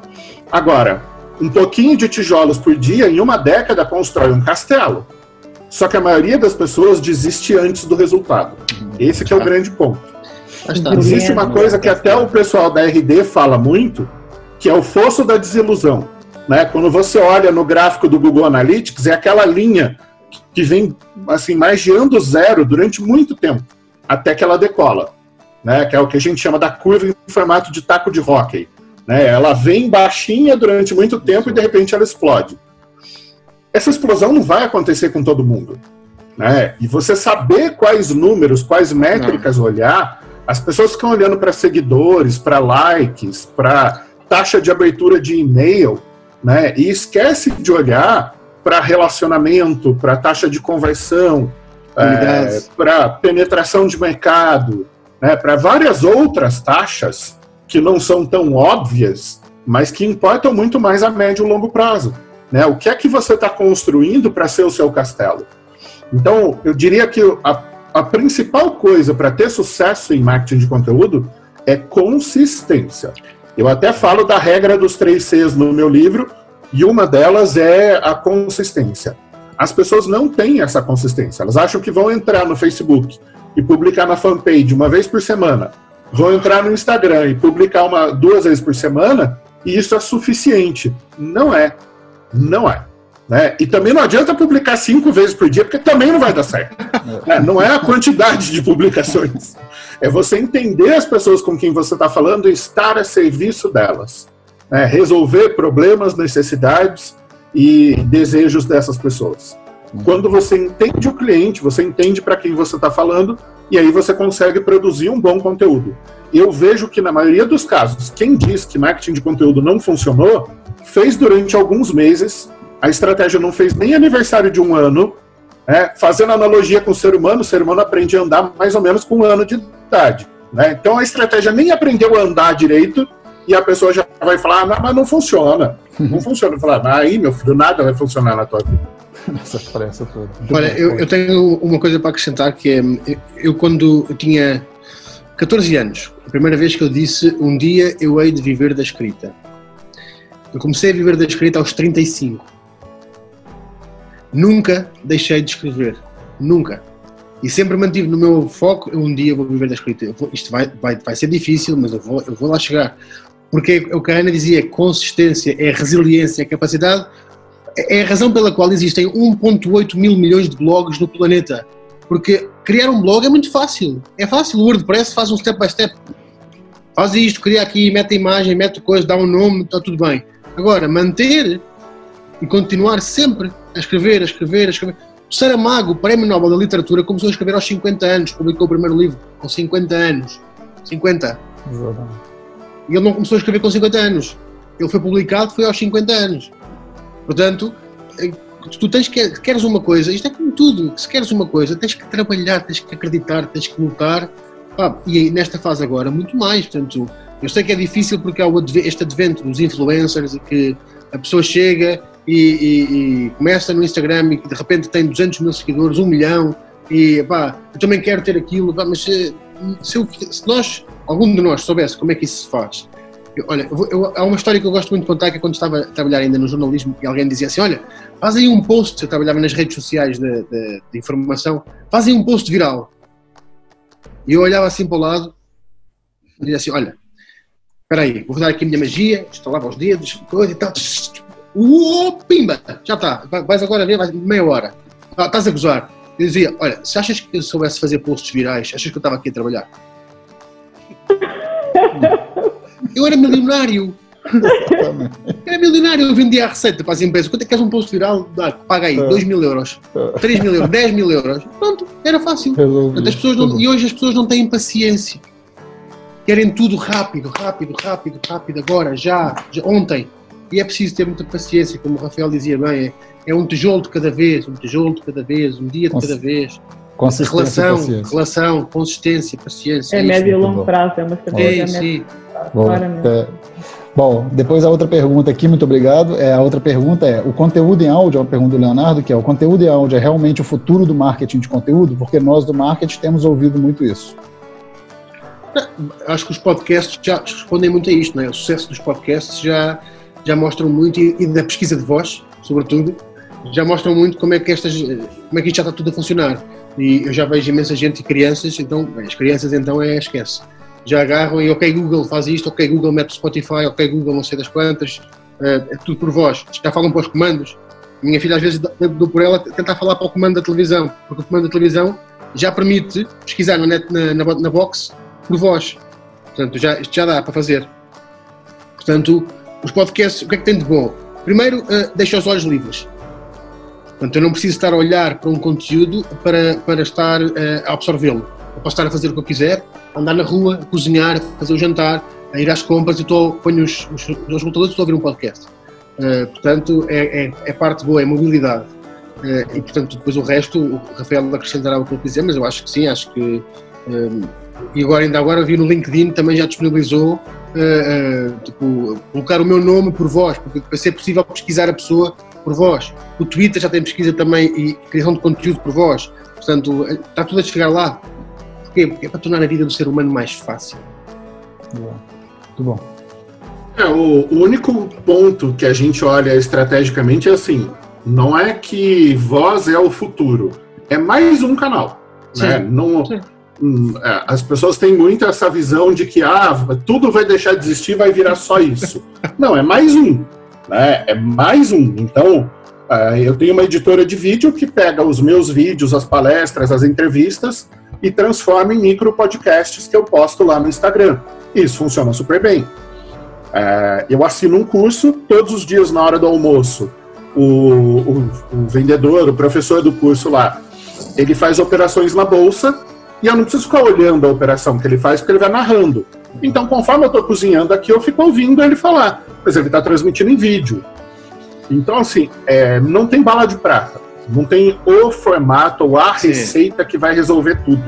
Agora, um pouquinho de tijolos por dia, em uma década, constrói um castelo. Só que a maioria das pessoas desiste antes do resultado. Esse que é o grande ponto. Existe uma coisa que até o pessoal da RD fala muito, que é o fosso da desilusão. Né? Quando você olha no gráfico do Google Analytics, é aquela linha que vem assim margeando zero durante muito tempo até que ela decola, né? Que é o que a gente chama da curva em formato de taco de hóquei. Né? Ela vem baixinha durante muito tempo e de repente ela explode. Essa explosão não vai acontecer com todo mundo. Né? E você saber quais números, quais métricas não. olhar, as pessoas ficam olhando para seguidores, para likes, para taxa de abertura de e-mail, né? E esquece de olhar para relacionamento, para taxa de conversão, é, para penetração de mercado, né, para várias outras taxas que não são tão óbvias, mas que importam muito mais a médio e longo prazo. Né? O que é que você está construindo para ser o seu castelo? Então, eu diria que a, a principal coisa para ter sucesso em marketing de conteúdo é consistência. Eu até falo da regra dos três Cs no meu livro, e uma delas é a consistência. As pessoas não têm essa consistência. Elas acham que vão entrar no Facebook e publicar na fanpage uma vez por semana, vão entrar no Instagram e publicar uma duas vezes por semana, e isso é suficiente. Não é. Não é. Né? E também não adianta publicar cinco vezes por dia, porque também não vai dar certo. É, não é a quantidade de publicações. É você entender as pessoas com quem você está falando e estar a serviço delas. Né? Resolver problemas, necessidades e desejos dessas pessoas. Quando você entende o cliente, você entende para quem você está falando e aí você consegue produzir um bom conteúdo. Eu vejo que na maioria dos casos, quem diz que marketing de conteúdo não funcionou, fez durante alguns meses, a estratégia não fez nem aniversário de um ano, né? fazendo analogia com o ser humano, o ser humano aprende a andar mais ou menos com um ano de idade. Né? Então a estratégia nem aprendeu a andar direito e a pessoa já vai falar, ah, mas não funciona. Não funciona. Falar, ah, aí, meu filho, nada vai funcionar na tua vida. *laughs* Essa pressa toda. Olha, eu, eu, tenho uma coisa para acrescentar que é, eu quando eu tinha 14 anos, a primeira vez que eu disse, um dia eu hei de viver da escrita. Eu comecei a viver da escrita aos 35. Nunca deixei de escrever. Nunca. E sempre mantive no meu foco, um dia eu vou viver da escrita. Vou, isto vai, vai, vai ser difícil, mas eu vou, eu vou lá chegar. Porque o que a Ana dizia, consistência, é resiliência, é capacidade, é a razão pela qual existem 1.8 mil milhões de blogs no planeta. Porque criar um blog é muito fácil. É fácil, o WordPress faz um step by step. faz isto, cria aqui, mete a imagem, mete coisa, dá um nome, está tudo bem. Agora, manter e continuar sempre a escrever, a escrever, a escrever. O Saramago, o Prémio Nobel da Literatura, começou a escrever aos 50 anos, publicou o primeiro livro com 50 anos. 50. Exatamente. E ele não começou a escrever com 50 anos. Ele foi publicado, foi aos 50 anos. Portanto, eh, tu tens que, queres uma coisa, isto é como tudo, se queres uma coisa, tens que trabalhar, tens que acreditar, tens que lutar. Ah, e nesta fase agora, muito mais. Portanto, eu sei que é difícil porque há este advento dos influencers e que a pessoa chega e, e, e, começa no Instagram e de repente tem 200 mil seguidores, um milhão, e pá, eu também quero ter aquilo, pá, mas se, se, eu, se, nós, algum de nós soubesse como é que isso se faz, eu, olha, eu, eu, há uma história que eu gosto muito de contar que é quando estava a trabalhar ainda no jornalismo e alguém dizia assim, olha, faz aí um post, eu trabalhava nas redes sociais de, de, de informação, faz aí um post viral. E eu olhava assim para o lado e dizia assim, olha, espera aí, vou dar aqui a minha magia, estalava os dedos, coisa e tal, Uou, pimba! Já está. Vais agora ver, vais meia hora. Ah, estás a gozar. Eu dizia, olha, se achas que eu soubesse fazer posts virais, achas que eu estava aqui a trabalhar? Eu era milionário. era milionário, eu vendia a receita para as empresas. Quanto é que és um post viral? Dá, paga aí, 2 mil euros, 3 mil euros, 10 mil euros. Pronto, era fácil. As pessoas não, e hoje as pessoas não têm paciência. Querem tudo rápido, rápido, rápido, rápido, agora, já, já ontem. E é preciso ter muita paciência, como o Rafael dizia bem, é, é um tijolo de cada vez, um tijolo de cada vez, um dia de cada vez. Consistência relação, relação, consistência, paciência. É, é médio e longo prazo, é uma estratégia. É, sim. Bom, é, bom, depois a outra pergunta aqui, muito obrigado. É, a outra pergunta é: o conteúdo em áudio, é uma pergunta do Leonardo, que é: o conteúdo em áudio é realmente o futuro do marketing de conteúdo? Porque nós do marketing temos ouvido muito isso. Acho que os podcasts já respondem muito a isto, não é? O sucesso dos podcasts já já mostram muito, e, da pesquisa de voz, sobretudo, já mostram muito como é que estas, como é que isto já está tudo a funcionar. E eu já vejo imensa gente crianças, então, as crianças então é, esquece. Já agarram e ok Google faz isto, ok Google mete Spotify, ok Google não sei das quantas, eh, é tudo por voz. Já falam para os comandos. Minha filha às vezes dou por ela tentar falar para o comando da televisão, porque o comando da televisão já permite pesquisar na, net, na, na, na box por voz. Portanto, já, isto já dá para fazer. Portanto, os podcasts, o que é que tem de bom? Primeiro, uh, deixa os olhos livres. Portanto, eu não preciso estar a olhar para um conteúdo para, para estar uh, a absorvê-lo. Eu posso estar a fazer o que eu quiser, andar na rua, cozinhar, fazer o jantar, a ir às compras e estou, ponho os, os, os computadores e estou a ouvir um podcast. Uh, portanto, é, é, é, parte boa, é mobilidade. Uh, e, portanto, depois o resto, o Rafael acrescentará o que eu quiser, mas eu acho que sim, acho que. e agora, ainda agora vi no LinkedIn, também já disponibilizou uh, tipo, colocar o meu nome por voz, porque vai ser possível pesquisar a pessoa por voz. O Twitter já tem pesquisa também e criação de conteúdo por voz. Portanto, eh, está tudo a chegar lá. Porquê? Porque é para tornar a vida do ser humano mais fácil. Muito bom. É, o, o único ponto que a gente olha estrategicamente é assim: não é que voz é o futuro, é mais um canal. Né? Não, Sim Hum, é, as pessoas têm muito essa visão de que ah, tudo vai deixar de existir, vai virar só isso. *laughs* Não, é mais um. Né? É mais um. Então, uh, eu tenho uma editora de vídeo que pega os meus vídeos, as palestras, as entrevistas e transforma em micro podcasts que eu posto lá no Instagram. Isso funciona super bem. Uh, eu assino um curso todos os dias na hora do almoço. O, o, o vendedor, o professor do curso lá, ele faz operações na bolsa e eu não preciso ficar olhando a operação que ele faz, porque ele vai narrando. Então, conforme eu estou cozinhando aqui, eu fico ouvindo ele falar. Mas ele está transmitindo em vídeo. Então, assim, é, não tem bala de prata. Não tem o formato ou a Sim. receita que vai resolver tudo.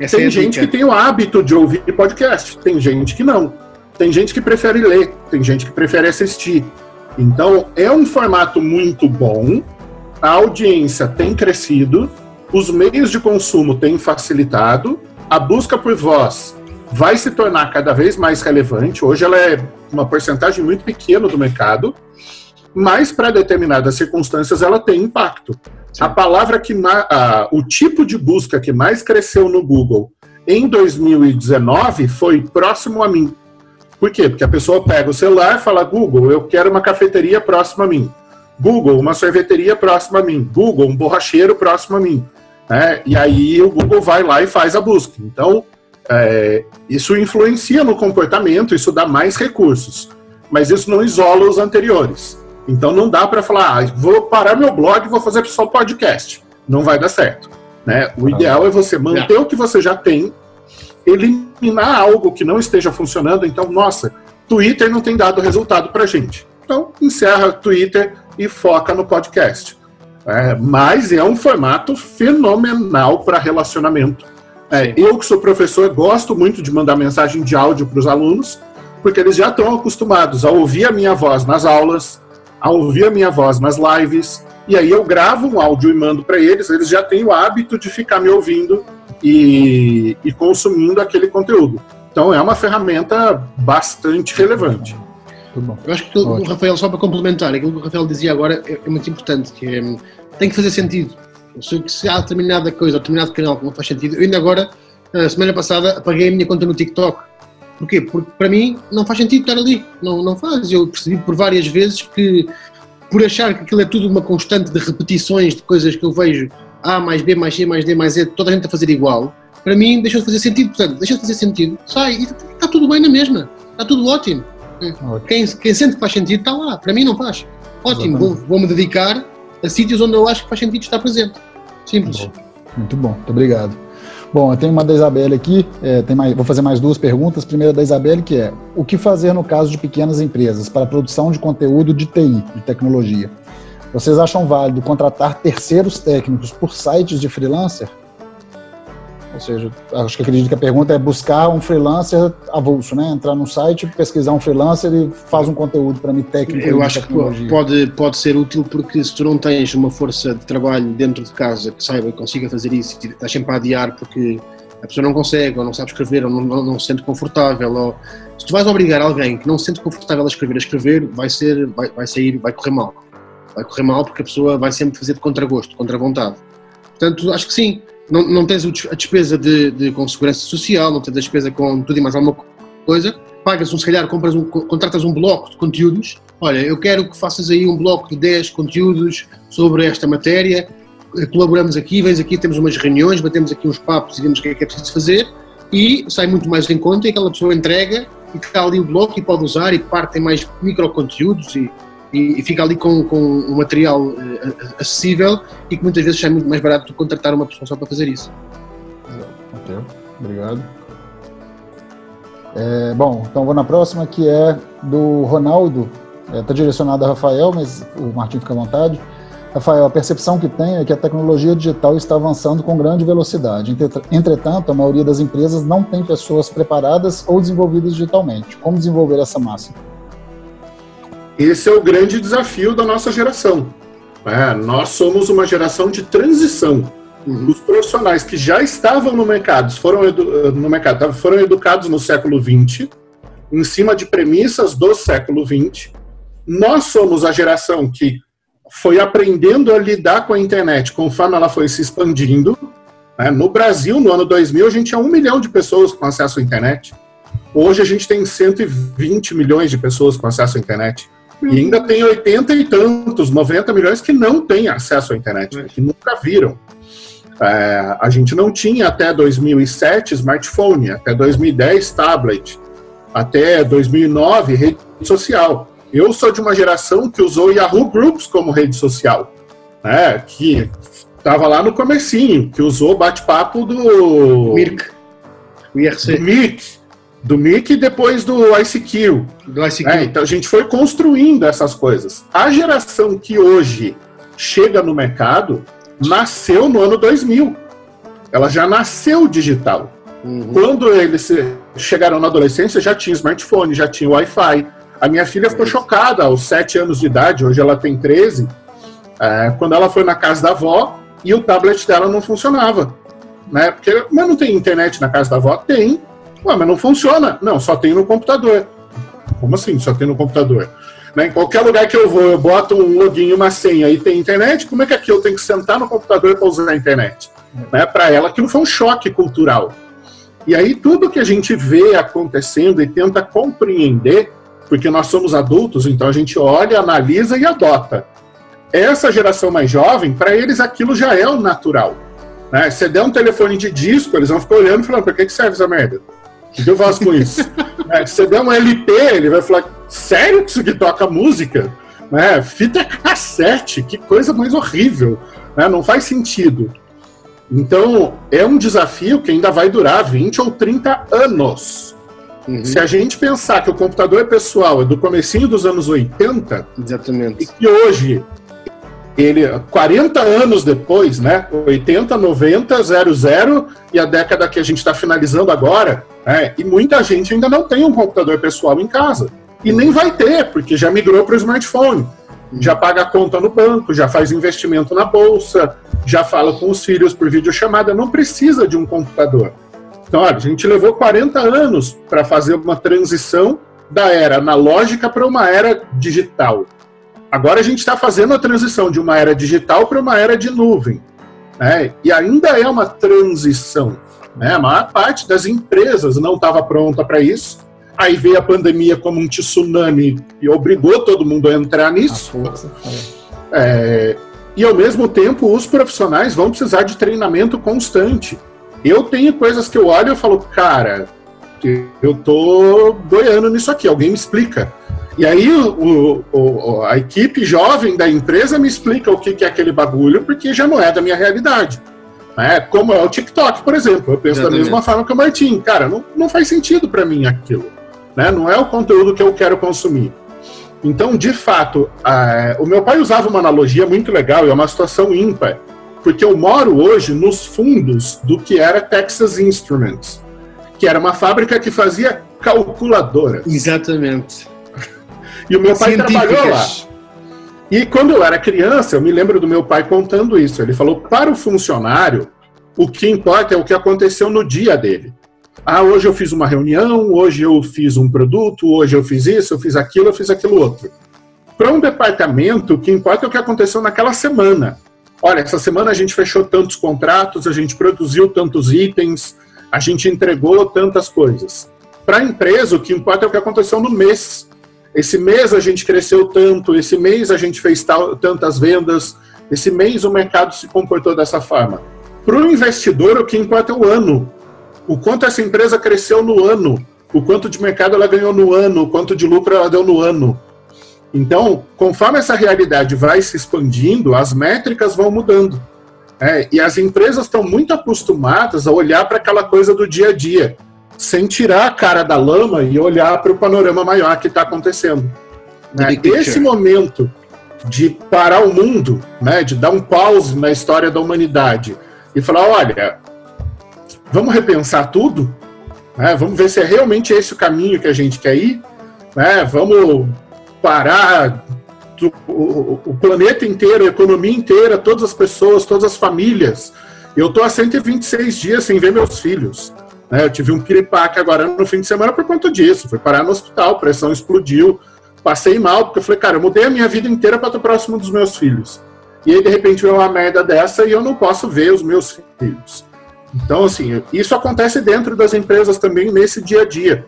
Essa tem é gente que tem o hábito de ouvir podcast, tem gente que não. Tem gente que prefere ler, tem gente que prefere assistir. Então, é um formato muito bom, a audiência tem crescido, os meios de consumo têm facilitado, a busca por voz vai se tornar cada vez mais relevante. Hoje ela é uma porcentagem muito pequena do mercado, mas para determinadas circunstâncias ela tem impacto. Sim. A palavra que a, o tipo de busca que mais cresceu no Google em 2019 foi próximo a mim. Por quê? Porque a pessoa pega o celular e fala: Google, eu quero uma cafeteria próxima a mim. Google, uma sorveteria próxima a mim. Google, um borracheiro próximo a mim. Né? E aí o Google vai lá e faz a busca. Então, É, isso influencia no comportamento, isso dá mais recursos, mas isso não isola os anteriores. Então não dá para falar, ah, vou parar meu blog e vou fazer só podcast. Não vai dar certo. Né? O ideal é você manter o que você já tem, eliminar algo que não esteja funcionando. Então, nossa, Twitter não tem dado resultado para gente. Então, encerra Twitter e foca no podcast. É, mas é um formato fenomenal para relacionamento. É, eu, que sou professor, gosto muito de mandar mensagem de áudio para os alunos, porque eles já estão acostumados a ouvir a minha voz nas aulas, a ouvir a minha voz nas lives, e aí eu gravo um áudio e mando para eles, eles já têm o hábito de ficar me ouvindo e, e consumindo aquele conteúdo. Então é uma ferramenta bastante relevante. Eu acho que o Rafael, só para complementar, aquilo que o Rafael dizia agora é, é muito importante, que é, tem que fazer sentido. Que se há determinada coisa, determinado canal que não faz sentido, eu ainda agora, na semana passada, apaguei a minha conta no TikTok. Porquê? Porque para mim não faz sentido estar ali, não, não faz. Eu percebi por várias vezes que, por achar que aquilo é tudo uma constante de repetições de coisas que eu vejo A mais B mais C mais D mais E, toda a gente a fazer igual, para mim deixou de fazer sentido. Portanto, deixa de fazer sentido, sai e está tudo bem na mesma, está tudo ótimo. Quem, quem sente que faz sentido está lá, para mim não faz. Ótimo, vou, vou, me dedicar a sítios onde eu acho que faz sentido estar presente. Simples. Muito bom, muito obrigado. Bom, eu tenho uma da Isabelle aqui, é, tem mais, vou fazer mais duas perguntas. Primeira da Isabelle, que é: o que fazer no caso de pequenas empresas para a produção de conteúdo de TI, de tecnologia? Vocês acham válido contratar terceiros técnicos por sites de freelancer? Ou seja, acho que acredito que a pergunta é buscar um freelancer avulso, né? Entrar no site, pesquisar um freelancer e faz um conteúdo para mim técnico. Eu acho que pode, pode ser útil porque se tu não tens uma força de trabalho dentro de casa que saiba e consiga fazer isso e estás sempre a adiar porque a pessoa não consegue, ou não sabe escrever, ou não, não, não, se sente confortável, ou se tu vais obrigar alguém que não se sente confortável a escrever a escrever, vai ser, vai, vai sair, vai correr mal. Vai correr mal porque a pessoa vai sempre fazer de contragosto, contra vontade. Portanto, acho que sim, não, não tens a despesa de, de, com segurança social, não tens a despesa com tudo e mais alguma coisa, pagas um, se calhar, compras um, contratas um bloco de conteúdos, olha, eu quero que faças aí um bloco de 10 conteúdos sobre esta matéria, eh, colaboramos aqui, vens aqui, temos umas reuniões, batemos aqui uns papos e vemos o que é que é preciso fazer, e sai muito mais em conta e aquela pessoa entrega e está ali o bloco e pode usar e parte mais micro conteúdos e e, e fica ali com, com um material uh, acessível e que muitas vezes é muito mais barato do que contratar uma pessoa só para fazer isso. Ok, obrigado. É, bom, então vou na próxima que é do Ronaldo. Está é, tá direcionado a Rafael, mas o Martim fica à vontade. Rafael, a percepção que tem é que a tecnologia digital está avançando com grande velocidade. Entretanto, a maioria das empresas não tem pessoas preparadas ou desenvolvidas digitalmente. Como desenvolver essa massa? Esse é o grande desafio da nossa geração. É, nós somos uma geração de transição. Uhum. Os profissionais que já estavam no mercado foram, no mercado, foram educados no século XX, em cima de premissas do século XX. Nós somos a geração que foi aprendendo a lidar com a internet conforme ela foi se expandindo. Né? No Brasil, no ano 2000, a gente tinha um milhão de pessoas com acesso à internet. Hoje a gente tem 120 milhões de pessoas com acesso à internet. E ainda tem 80 e tantos, 90 milhões que não têm acesso à internet, né, que nunca viram. É, a gente não tinha até 2007 smartphone, até 2010 tablet, até 2009 rede social. Eu sou de uma geração que usou Yahoo Groups como rede social, né, que estava lá no comecinho, que usou bate-papo do... Mirk. O IRC. Do Mirk do Mickey e depois do ICQ. Do ICQ. É, então a gente foi construindo essas coisas. A geração que hoje chega no mercado nasceu no ano 2000. Ela já nasceu digital. Uhum. Quando eles chegaram na adolescência, já tinha smartphone, já tinha Wi-Fi. A minha filha ficou chocada aos 7 anos de idade, hoje ela tem 13, é, quando ela foi na casa da avó e o tablet dela não funcionava. Né? Porque, mas não tem internet na casa da avó? Tem, Ué, mas não funciona. Não, só tem no computador. Como assim só tem no computador? Né, em qualquer lugar que eu vou, eu boto um login, uma senha e tem internet, como é que aqui eu tenho que sentar no computador para usar a internet? Né, para ela aquilo foi um choque cultural. E aí tudo que a gente vê acontecendo e tenta compreender, porque nós somos adultos, então a gente olha, analisa e adota. Essa geração mais jovem, para eles aquilo já é o natural. Né? Se der um telefone de disco, eles vão ficar olhando e falando, que, que serve essa merda? O que eu faço com isso? né? *laughs* Se der um LP, ele vai falar, sério que isso aqui toca música? Né? Fita cassete, que coisa mais horrível. Né? Não faz sentido. Então, é um desafio que ainda vai durar 20 ou 30 anos. Uhum. Se a gente pensar que o computador é pessoal é do comecinho dos anos 80, Exatamente. e que hoje ele 40 anos depois, né? 80, 90, 00 e a década que a gente está finalizando agora, né, e muita gente ainda não tem um computador pessoal em casa. E nem vai ter, porque já migrou para o smartphone. Já paga a conta no banco, já faz investimento na bolsa, já fala com os filhos por videochamada, não precisa de um computador. Então, olha, a gente levou 40 anos para fazer uma transição da era analógica para uma era digital. Agora a gente está fazendo a transição de uma era digital para uma era de nuvem. Né? E ainda é uma transição. Né? A maior parte das empresas não estava pronta para isso. Aí veio a pandemia como um tsunami e obrigou todo mundo a entrar nisso. A é, e ao mesmo tempo, os profissionais vão precisar de treinamento constante. Eu tenho coisas que eu olho e falo, cara, eu tô boiando nisso aqui, alguém me explica. E aí o, o, a equipe jovem da empresa me explica o que, é aquele bagulho, porque já não é da minha realidade. Né? Como é o TikTok, por exemplo. Eu penso Exatamente. da mesma forma que o Martim. Cara, não, não faz sentido para mim aquilo. Né? Não é o conteúdo que eu quero consumir. Então, de fato, o meu pai usava uma analogia muito legal e é uma situação ímpar, porque eu moro hoje nos fundos do que era Texas Instruments, que era uma fábrica que fazia calculadoras. Exatamente. E o meu pai trabalhou lá. E quando eu era criança, eu me lembro do meu pai contando isso. Ele falou: para o funcionário, o que importa é o que aconteceu no dia dele. Ah, hoje eu fiz uma reunião, hoje eu fiz um produto, hoje eu fiz isso, eu fiz aquilo, eu fiz aquilo outro. Para um departamento, o que importa é o que aconteceu naquela semana. Olha, essa semana a gente fechou tantos contratos, a gente produziu tantos itens, a gente entregou tantas coisas. Para a empresa, o que importa é o que aconteceu no mês. Esse mês a gente cresceu tanto, esse mês a gente fez tal, tantas vendas, esse mês o mercado se comportou dessa forma. Para o investidor, o que importa é o ano. O quanto essa empresa cresceu no ano, o quanto de mercado ela ganhou no ano, o quanto de lucro ela deu no ano. Então, conforme essa realidade vai se expandindo, as métricas vão mudando. É, e as empresas estão muito acostumadas a olhar para aquela coisa do dia a dia sem tirar a cara da lama e olhar para o panorama maior que está acontecendo. Né? Esse momento de parar o mundo, né, de dar um pause na história da humanidade e falar, olha, vamos repensar tudo, né, vamos ver se é realmente esse o caminho que a gente quer ir, né, vamos parar do, o, o, planeta inteiro, a economia inteira, todas as pessoas, todas as famílias. Eu estou há 126 dias sem ver meus filhos. Né? Eu tive um piripaque agora no fim de semana por conta disso. Fui parar no hospital, pressão explodiu, passei mal, porque eu falei, cara, eu mudei a minha vida inteira para estar próximo dos meus filhos. E aí, de repente, veio uma merda dessa e eu não posso ver os meus filhos. Então, assim, isso acontece dentro das empresas também nesse dia a dia.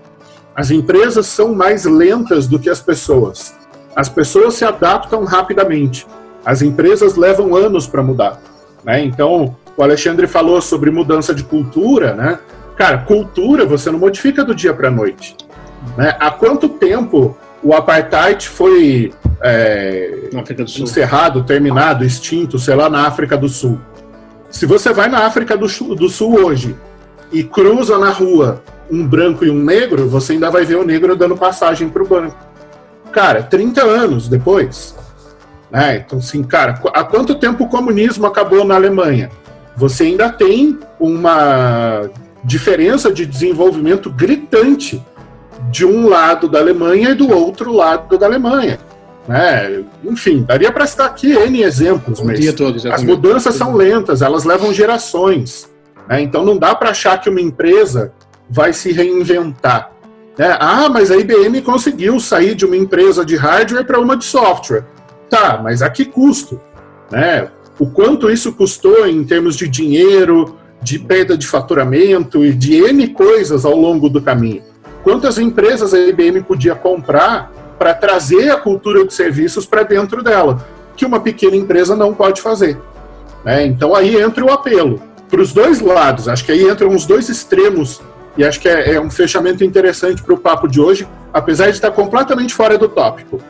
As empresas são mais lentas do que as pessoas. As pessoas se adaptam rapidamente. As empresas levam anos para mudar. Né? Então, o Alexandre falou sobre mudança de cultura, né? Cara, cultura você não modifica do dia para a noite. Né? Há quanto tempo o apartheid foi é, encerrado, terminado, extinto, sei lá, na África do Sul? Se você vai na África do, do Sul hoje e cruza na rua um branco e um negro, você ainda vai ver o negro dando passagem para o branco. Cara, 30 anos depois. Né? Então, assim, cara, há quanto tempo o comunismo acabou na Alemanha? Você ainda tem uma diferença de desenvolvimento gritante de um lado da Alemanha e do outro lado da Alemanha. Né? Enfim, daria para citar aqui N exemplos, mas todo, as mudanças são lentas, elas levam gerações. Né? Então não dá para achar que uma empresa vai se reinventar. Né? Ah, mas a IBM conseguiu sair de uma empresa de hardware para uma de software. Tá, mas a que custo? Né? O quanto isso custou em termos de dinheiro, de perda de faturamento e de N coisas ao longo do caminho. Quantas empresas a IBM podia comprar para trazer a cultura de serviços para dentro dela, que uma pequena empresa não pode fazer. Né? Então aí entra o apelo. para os dois lados. Acho que aí entram os dois extremos e acho que é, é um fechamento interessante para o papo de hoje, apesar de estar completamente fora do tópico.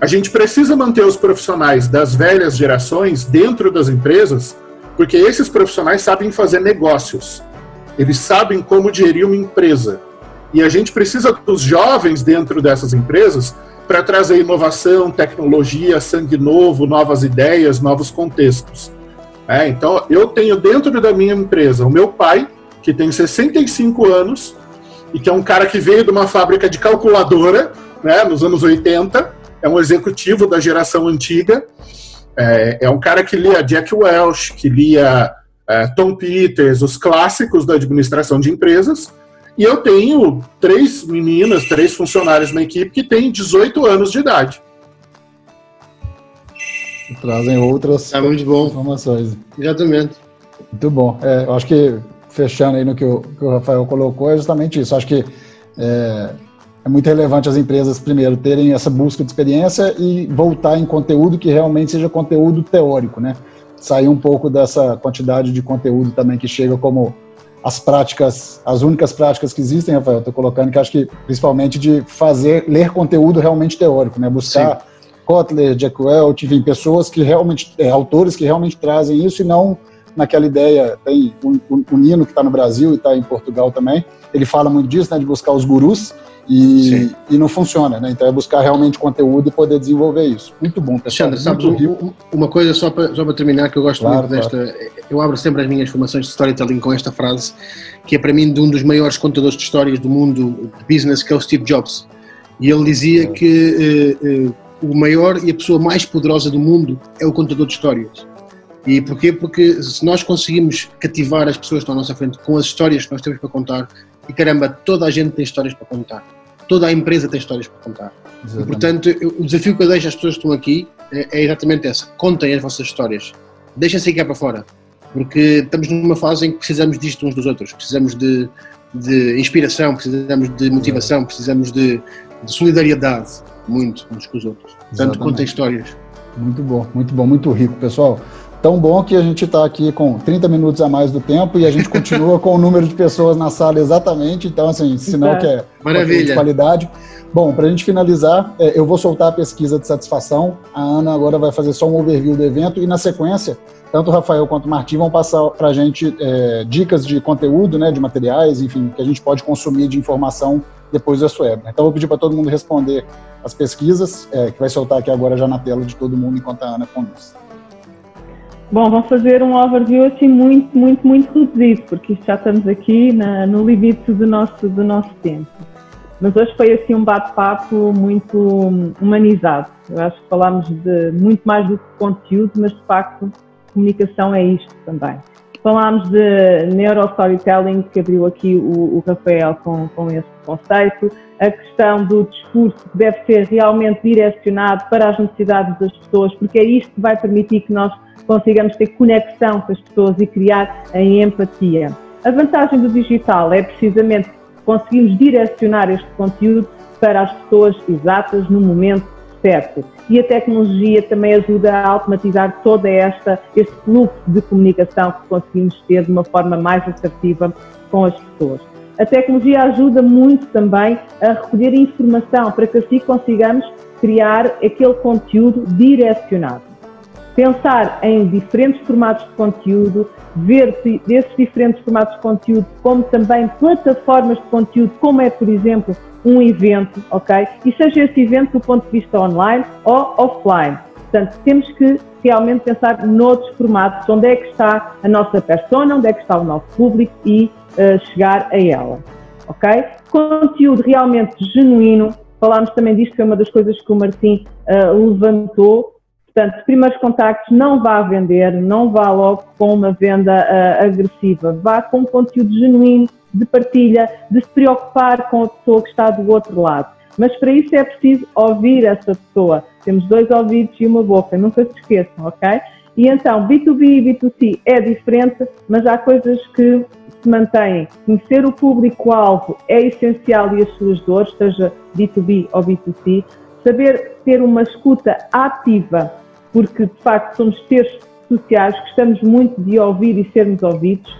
A gente precisa manter os profissionais das velhas gerações dentro das empresas, porque esses profissionais sabem fazer negócios. Eles sabem como gerir uma empresa. E a gente precisa dos jovens dentro dessas empresas para trazer inovação, tecnologia, sangue novo, novas ideias, novos contextos. É, então, eu tenho dentro da minha empresa o meu pai, que tem 65 anos, e que é um cara que veio de uma fábrica de calculadora, né, nos anos 80, é um executivo da geração antiga, é, é um cara que lia Jack Welch, que lia é, Tom Peters, os clássicos da administração de empresas, e eu tenho três meninas, três funcionários na equipe que têm 18 anos de idade. Trazem outras é muito bom. informações. Exatamente. Muito bom. É, eu acho que, fechando aí no que o, que o Rafael colocou, é justamente isso. Eu acho que é, é muito relevante as empresas, primeiro, terem essa busca de experiência e voltar em conteúdo que realmente seja conteúdo teórico, né? Sair um pouco dessa quantidade de conteúdo também que chega como as práticas, as únicas práticas que existem, Rafael, estou colocando que acho que principalmente de fazer, ler conteúdo realmente teórico, né? Buscar Sim. Kotler, Jack Welch, enfim, pessoas que realmente, é, autores que realmente trazem isso e não naquela ideia, tem o, o, o Nino que está no Brasil e está em Portugal também, ele fala muito disso, né, de buscar os gurus, e, e, não funciona, né? Então é buscar realmente conteúdo e poder desenvolver isso. Muito bom, pessoal. Alexandre, sabes, uma coisa só para, só para terminar que eu gosto claro, muito desta. Claro. Eu abro sempre as minhas formações de storytelling com esta frase, que é para mim de um dos maiores contadores de histórias do mundo de business, que é o Steve Jobs. E ele dizia é. que uh, uh, o maior e a pessoa mais poderosa do mundo é o contador de histórias. E porquê? Porque se nós conseguimos cativar as pessoas que estão à nossa frente com as histórias que nós temos para contar, e caramba, toda a gente tem histórias para contar toda a empresa tem histórias para contar. E, portanto, eu, o desafio que eu deixo às pessoas que estão aqui é, é exatamente esse: contem as vossas histórias, deixem-se cá para fora, porque estamos numa fase em que precisamos disto uns dos outros, precisamos de, de inspiração, precisamos de motivação, precisamos de, de solidariedade, muito uns com os outros. Portanto, Exatamente. contem histórias. Muito bom, muito bom, muito rico, pessoal. Tão bom que a gente está aqui com 30 minutos a mais do tempo e a gente continua com o número de pessoas na sala exatamente. Então, assim, sinal é. que é Maravilha. de qualidade. Bom, para a gente finalizar, é, eu vou soltar a pesquisa de satisfação. A Ana agora vai fazer só um overview do evento e, na sequência, tanto o Rafael quanto o Martim vão passar para a gente é, dicas de conteúdo, né, de materiais, enfim, que a gente pode consumir de informação depois da sua Então, eu vou pedir para todo mundo responder as pesquisas, é, que vai soltar aqui agora já na tela de todo mundo enquanto a Ana conduz. Bom, vamos fazer um overview assim muito, muito, muito reduzido, porque já estamos aqui na, no limite do nosso, do nosso tempo. Mas hoje foi assim um bate-papo muito humanizado. Eu acho que falámos de muito mais do que conteúdo, mas de facto comunicação é isto também. Falámos de neurostorytelling, que abriu aqui o, o Rafael com, com esse conceito, a questão do discurso que deve ser realmente direcionado para as necessidades das pessoas, porque é isto que vai permitir que nós consigamos ter conexão com as pessoas e criar a empatia. A vantagem do digital é precisamente conseguirmos direcionar este conteúdo para as pessoas exatas no momento certo. E a tecnologia também ajuda a automatizar toda esta este fluxo de comunicação que conseguimos ter de uma forma mais assertiva com as pessoas. A tecnologia ajuda muito também a recolher informação para que assim consigamos criar aquele conteúdo direcionado pensar em diferentes formatos de conteúdo, ver esses diferentes formatos de conteúdo como também plataformas de conteúdo, como é, por exemplo, um evento, ok? E seja esse evento do ponto de vista online ou offline. Portanto, temos que realmente pensar noutros formatos, onde é que está a nossa persona, onde é que está o nosso público e chegar a ela, ok? Conteúdo realmente genuíno, falámos também disto, foi uma das coisas que o Martim uh, levantou, Portanto, primeiros contactos, não vá vender, não vá logo com uma venda uh, agressiva, vá com conteúdo genuíno de partilha, de se preocupar com a pessoa que está do outro lado. Mas para isso é preciso ouvir essa pessoa. Temos dois ouvidos e uma boca, nunca se esqueçam, ok? E então, B2B e B2C é diferente, mas há coisas que se mantêm. Conhecer o público-alvo é essencial e as suas dores, seja B2B ou B2C. Saber ter uma escuta ativa porque de facto somos seres sociais, gostamos muito de ouvir e sermos ouvidos.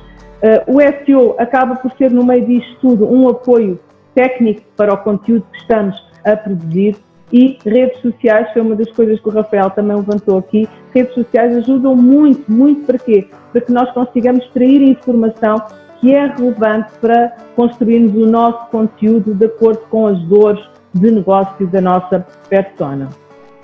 Uh, o SEO acaba por ser, no meio disto tudo, um apoio técnico para o conteúdo que estamos a produzir e redes sociais foi uma das coisas que o Rafael também levantou aqui. Redes sociais ajudam muito, muito para quê? Para que nós consigamos extrair informação que é relevante para construirmos o nosso conteúdo de acordo com as dores de negócio da nossa persona.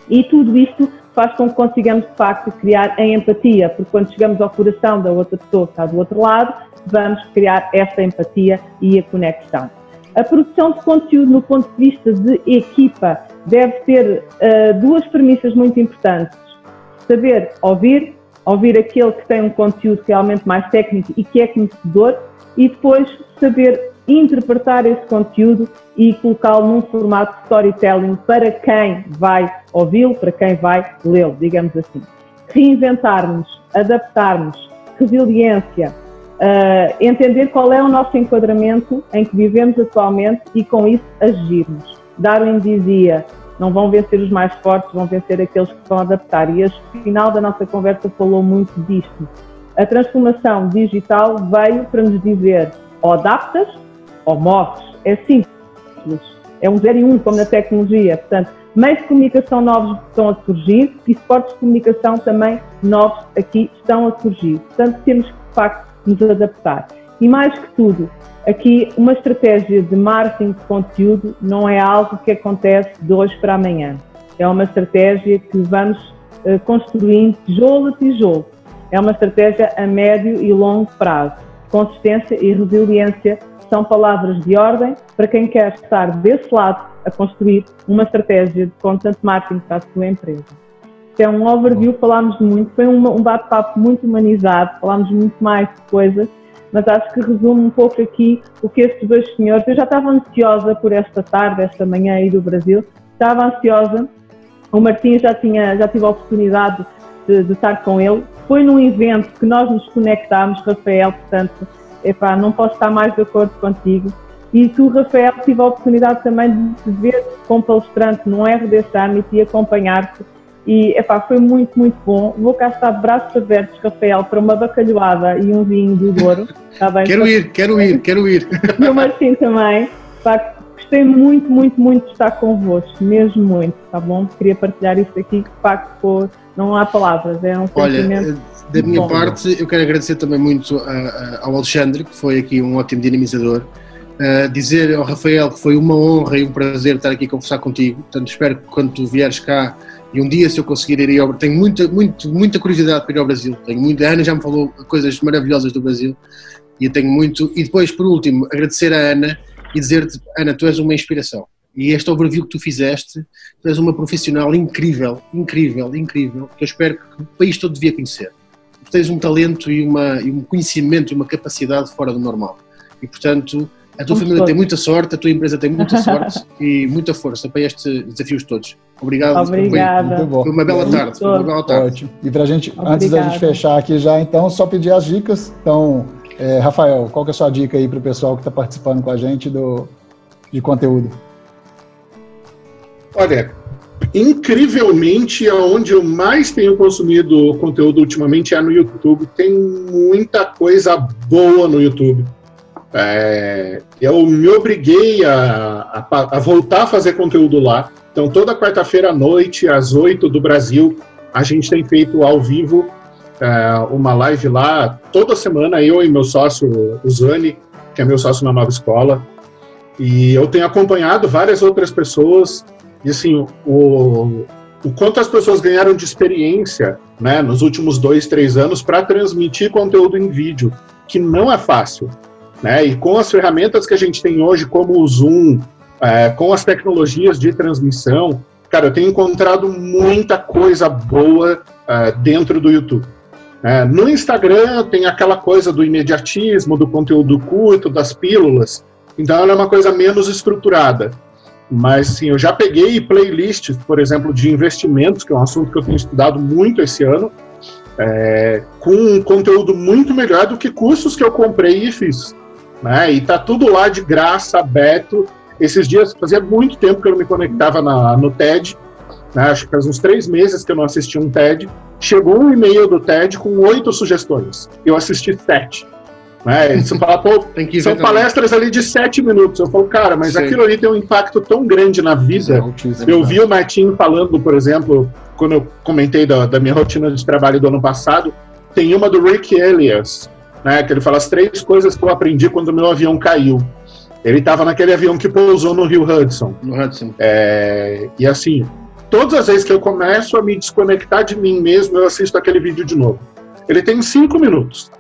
E tudo isto faz com que consigamos, de facto, criar a empatia, porque quando chegamos ao coração da outra pessoa que está do outro lado, vamos criar essa empatia e a conexão. A produção de conteúdo, no ponto de vista de equipa, deve ter uh, duas premissas muito importantes: saber ouvir, ouvir aquele que tem um conteúdo realmente mais técnico e que é conhecedor, e depois saber interpretar esse conteúdo e colocá-lo num formato de storytelling para quem vai ouvi-lo, para quem vai lê-lo, digamos assim. Reinventarmos, adaptarmos, resiliência, uh, entender qual é o nosso enquadramento em que vivemos atualmente e com isso agirmos. Darwin dizia, não vão vencer os mais fortes, vão vencer aqueles que vão adaptar. E o final da nossa conversa falou muito disto. A transformação digital veio para nos dizer ou adaptas ou morres. É simples. É um zero e um, como na tecnologia. Portanto, meios de comunicação novos estão a surgir e suportes de comunicação também novos aqui estão a surgir. Portanto, temos que, de facto, nos adaptar. E mais que tudo, aqui uma estratégia de marketing de conteúdo não é algo que acontece de hoje para amanhã. É uma estratégia que vamos uh, construindo tijolo a tijolo. É uma estratégia a médio e longo prazo. Consistência e resiliência são palavras de ordem para quem quer estar desse lado a construir uma estratégia de content marketing para a sua empresa. Isto é um overview, falámos muito, foi um bate-papo muito humanizado, falámos muito mais de coisas, mas acho que resume um pouco aqui o que estes dois senhores. Eu já estava ansiosa por esta tarde, esta manhã aí do Brasil, estava ansiosa. O Martim já tinha, já tive a oportunidade de, de estar com ele. Foi num evento que nós nos conectámos, Rafael, portanto, epá, não posso estar mais de acordo contigo. E tu, Rafael, tive a oportunidade também de te ver como palestrante num RD Summit e acompanhar-te. E epá, foi muito, muito bom. Vou cá estar braços abertos, Rafael, para uma bacalhoada e um vinho do Douro. Está bem? quero ir, quero ir, quero ir. E o Martim também. Epá, gostei muito, muito, muito de estar convosco, mesmo muito, tá bom? Queria partilhar isto aqui, que de facto não há palavras, é um Olha, sentimento da minha Bom, parte, eu quero agradecer também muito a, a, ao Alexandre, que foi aqui um ótimo dinamizador. Uh, dizer ao Rafael que foi uma honra e um prazer estar aqui a conversar contigo. Portanto, espero que quando tu vieres cá e um dia, se eu conseguir ir ao tenho muita, muito, muita curiosidade para ir ao Brasil. Tenho muito, a Ana já me falou coisas maravilhosas do Brasil e eu tenho muito. E depois, por último, agradecer a Ana e dizer-te: Ana, tu és uma inspiração. E este overview que tu fizeste, tu és uma profissional incrível, incrível, incrível, que eu espero que o país todo devia conhecer tens um talento e, uma, e um conhecimento e uma capacidade fora do normal. E, portanto, a tua Muito família tem muita sorte, a tua empresa tem muita sorte *laughs* e muita força para estes desafios todos. Obrigado. Obrigada. Foi, foi uma bela tarde. Foi uma bela tarde. Ótimo. E para gente, Obrigada. antes da gente fechar aqui já, então, só pedir as dicas. Então, é, Rafael, qual que é a sua dica aí para o pessoal que está participando com a gente do, de conteúdo? Olha, incrivelmente, aonde eu mais tenho consumido conteúdo ultimamente é no YouTube. Tem muita coisa boa no YouTube. É, eu me obriguei a, a, a, voltar a fazer conteúdo lá. Então, toda quarta-feira à noite, às 8 do Brasil, a gente tem feito ao vivo é, uma live lá. Toda semana, eu e meu sócio, o Zani, que é meu sócio na nova escola. E eu tenho acompanhado várias outras pessoas e assim, o, o quanto as pessoas ganharam de experiência né, nos últimos dois, três anos para transmitir conteúdo em vídeo, que não é fácil. Né? E com as ferramentas que a gente tem hoje, como o Zoom, é, com as tecnologias de transmissão, cara, eu tenho encontrado muita coisa boa é, dentro do YouTube. É, no Instagram tem aquela coisa do imediatismo, do conteúdo curto, das pílulas, então ela é uma coisa menos estruturada. Mas, sim, eu já peguei playlists, por exemplo, de investimentos, que é um assunto que eu tenho estudado muito esse ano, é, com um conteúdo muito melhor do que cursos que eu comprei e fiz. Né? E tá tudo lá de graça, aberto. Esses dias, fazia muito tempo que eu não me conectava na, no TED, né, acho que faz uns três meses que eu não assisti um TED, chegou um e-mail do TED com oito sugestões. Eu assisti sete. Né? Você fala, pô, *laughs* são palestras ali de sete minutos. Eu falo, cara, mas Sim. aquilo ali tem um impacto tão grande na vida. É eu vi o Martin falando, por exemplo, quando eu comentei da, da, minha rotina de trabalho do ano passado, tem uma do Rick Elias, né, que ele fala as três coisas que eu aprendi quando o meu avião caiu. Ele estava naquele avião que pousou no Rio Hudson. No Hudson. É, e assim, todas as vezes que eu começo a me desconectar de mim mesmo, eu assisto aquele vídeo de novo. Ele tem cinco minutos.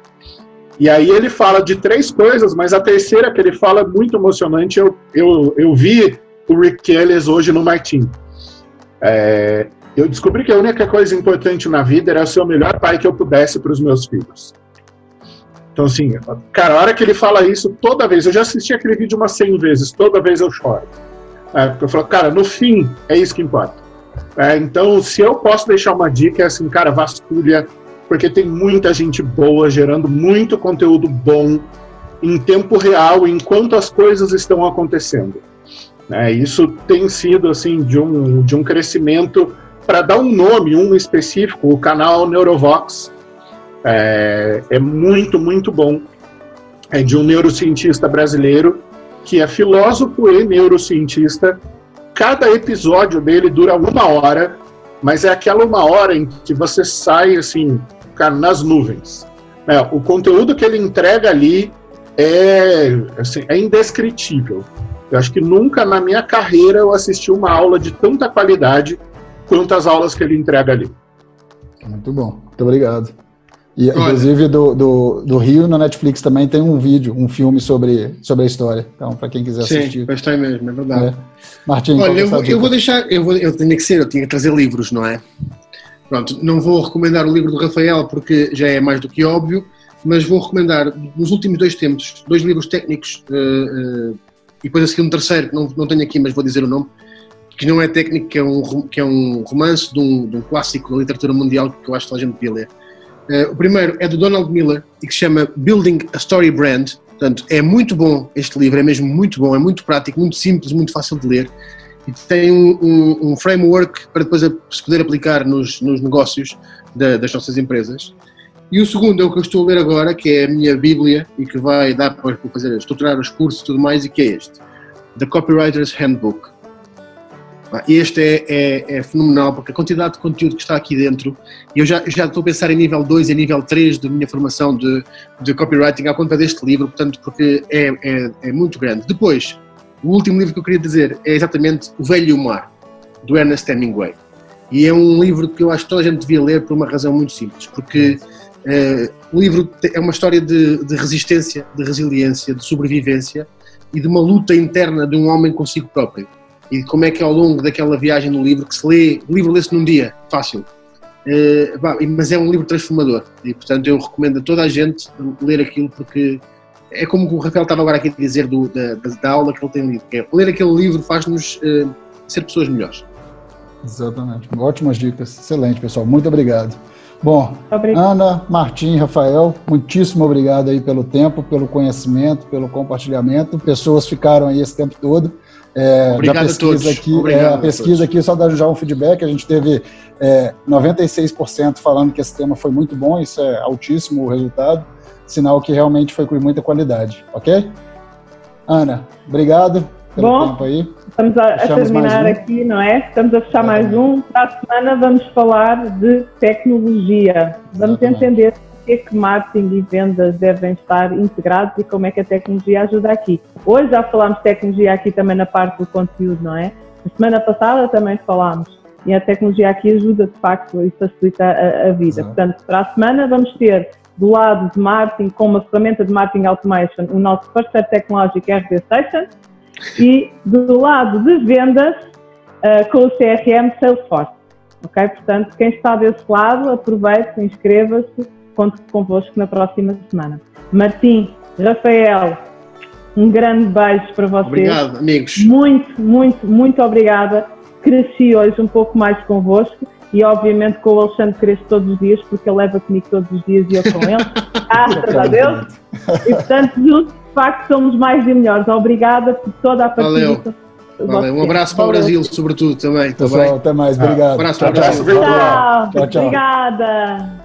E aí ele fala de três coisas, mas a terceira que ele fala é muito emocionante. Eu, eu, eu vi o Rick Ellis hoje no Martin. É, eu descobri que a única coisa importante na vida era ser o melhor pai que eu pudesse para os meus filhos. Então, assim, cara, a hora que ele fala isso, toda vez, eu já assisti aquele vídeo umas 100 vezes, toda vez eu choro. É, porque eu falo, cara, no fim, é isso que importa. É, então, se eu posso deixar uma dica, é assim, cara, vasculha, porque tem muita gente boa gerando muito conteúdo bom em tempo real, enquanto as coisas estão acontecendo. É, isso tem sido, assim, de um, de um crescimento, para dar um nome, um específico, o canal Neurovox, é, é muito, muito bom. É de um neurocientista brasileiro que é filósofo e neurocientista. Cada episódio dele dura uma hora, mas é aquela uma hora em que você sai assim, cara, nas nuvens. É, o conteúdo que ele entrega ali é, assim, é indescritível. Eu acho que nunca na minha carreira eu assisti uma aula de tanta qualidade quanto as aulas que ele entrega ali. Muito bom, muito obrigado. E, inclusive, do, do, do, Rio, na Netflix também tem um vídeo, um filme sobre, sobre a história. Então, para quem quiser assistir. Sim, vai mesmo, é verdade. É. Martim, Olha, eu vou, eu vou, deixar, eu, vou, eu tenho que ser, eu tinha que trazer livros, não é? Pronto, não vou recomendar o livro do Rafael porque já é mais do que óbvio, mas vou recomendar, nos últimos dois tempos, dois livros técnicos, uh, uh, e depois a seguir um terceiro, que não, não tenho aqui, mas vou dizer o nome, que não é técnico, que é um, que é um romance de um, de um clássico da literatura mundial que eu acho que a gente devia ler Uh, o primeiro é do Donald Miller e que se chama Building a Story Brand. Portanto, é muito bom este livro, é mesmo muito bom, é muito prático, muito simples, muito fácil de ler e tem um, um, um framework para depois se poder aplicar nos, nos negócios da, das nossas empresas. E o segundo é o que eu estou a ler agora, que é a minha Bíblia e que vai dar para fazer, estruturar os cursos e tudo mais, e que é este: The Copywriter's Handbook. Este é, é, é, fenomenal, porque a quantidade de conteúdo que está aqui dentro, e eu já, já estou a pensar em nível 2 e nível 3 da minha formação de, de copywriting à conta deste livro, portanto, porque é, é, é, muito grande. Depois, o último livro que eu queria dizer é exatamente O Velho e o Mar, do Ernest Hemingway. E é um livro que eu acho que toda a gente devia ler por uma razão muito simples, porque é, o livro é uma história de, de resistência, de resiliência, de sobrevivência e de uma luta interna de um homem consigo próprio e como é que ao longo daquela viagem no livro, que se lê, o livro lê-se num dia, fácil, uh, mas é um livro transformador e portanto eu recomendo a toda a gente ler aquilo porque é como o Rafael estava agora aqui a dizer do, da, da, aula que ele tem lido, é, ler aquele livro faz-nos uh, ser pessoas melhores. Exatamente, ótimas dicas, excelente pessoal, muito obrigado. Bom, obrigado. Ana, Martim, Rafael, muitíssimo obrigado aí pelo tempo, pelo conhecimento, pelo compartilhamento. Pessoas ficaram aí esse tempo todo. É, Obrigado a todos. Aqui, Obrigado é, a pesquisa a aqui, só dar já um feedback, a gente teve é, 96% falando que esse tema foi muito bom, isso é altíssimo o resultado, sinal que realmente foi com muita qualidade, ok? Ana, obrigado pelo bom, tempo aí. Estamos a, a terminar um. aqui, não é? Estamos a fechar mais um. Para a semana vamos falar de tecnologia. Vamos Exatamente. entender que é que marketing e vendas devem estar integrados e como é que a tecnologia ajuda aqui. Hoje já falámos de tecnologia aqui também na parte do conteúdo, não é? Na semana passada também falámos. E a tecnologia aqui ajuda, de facto, e facilita a, a vida. Exato. Portanto, para a semana vamos ter do lado de marketing, com uma ferramenta de marketing automation, o nosso parceiro tecnológico RD Station, e do lado de vendas, uh, com o CRM Salesforce. Ok? Portanto, quem está desse lado, aproveite, inscreva-se conto convosco na próxima semana. Martim, Rafael, um grande beijo para vocês. Obrigado, amigos. Muito, muito, muito obrigada. Cresci hoje um pouco mais convosco e, obviamente, com o Alexandre cresço todos os dias, porque ele leva comigo todos os dias e eu com ele. *laughs* Graças a Deus. E, portanto, juntos, de facto, somos mais e melhores. Obrigada por toda a participação Valeu. Um abraço para o Brasil, sobretudo também. Pessoal, até mais. Obrigado. Um abraço para o Brasil. Tchau, tchau. Obrigada.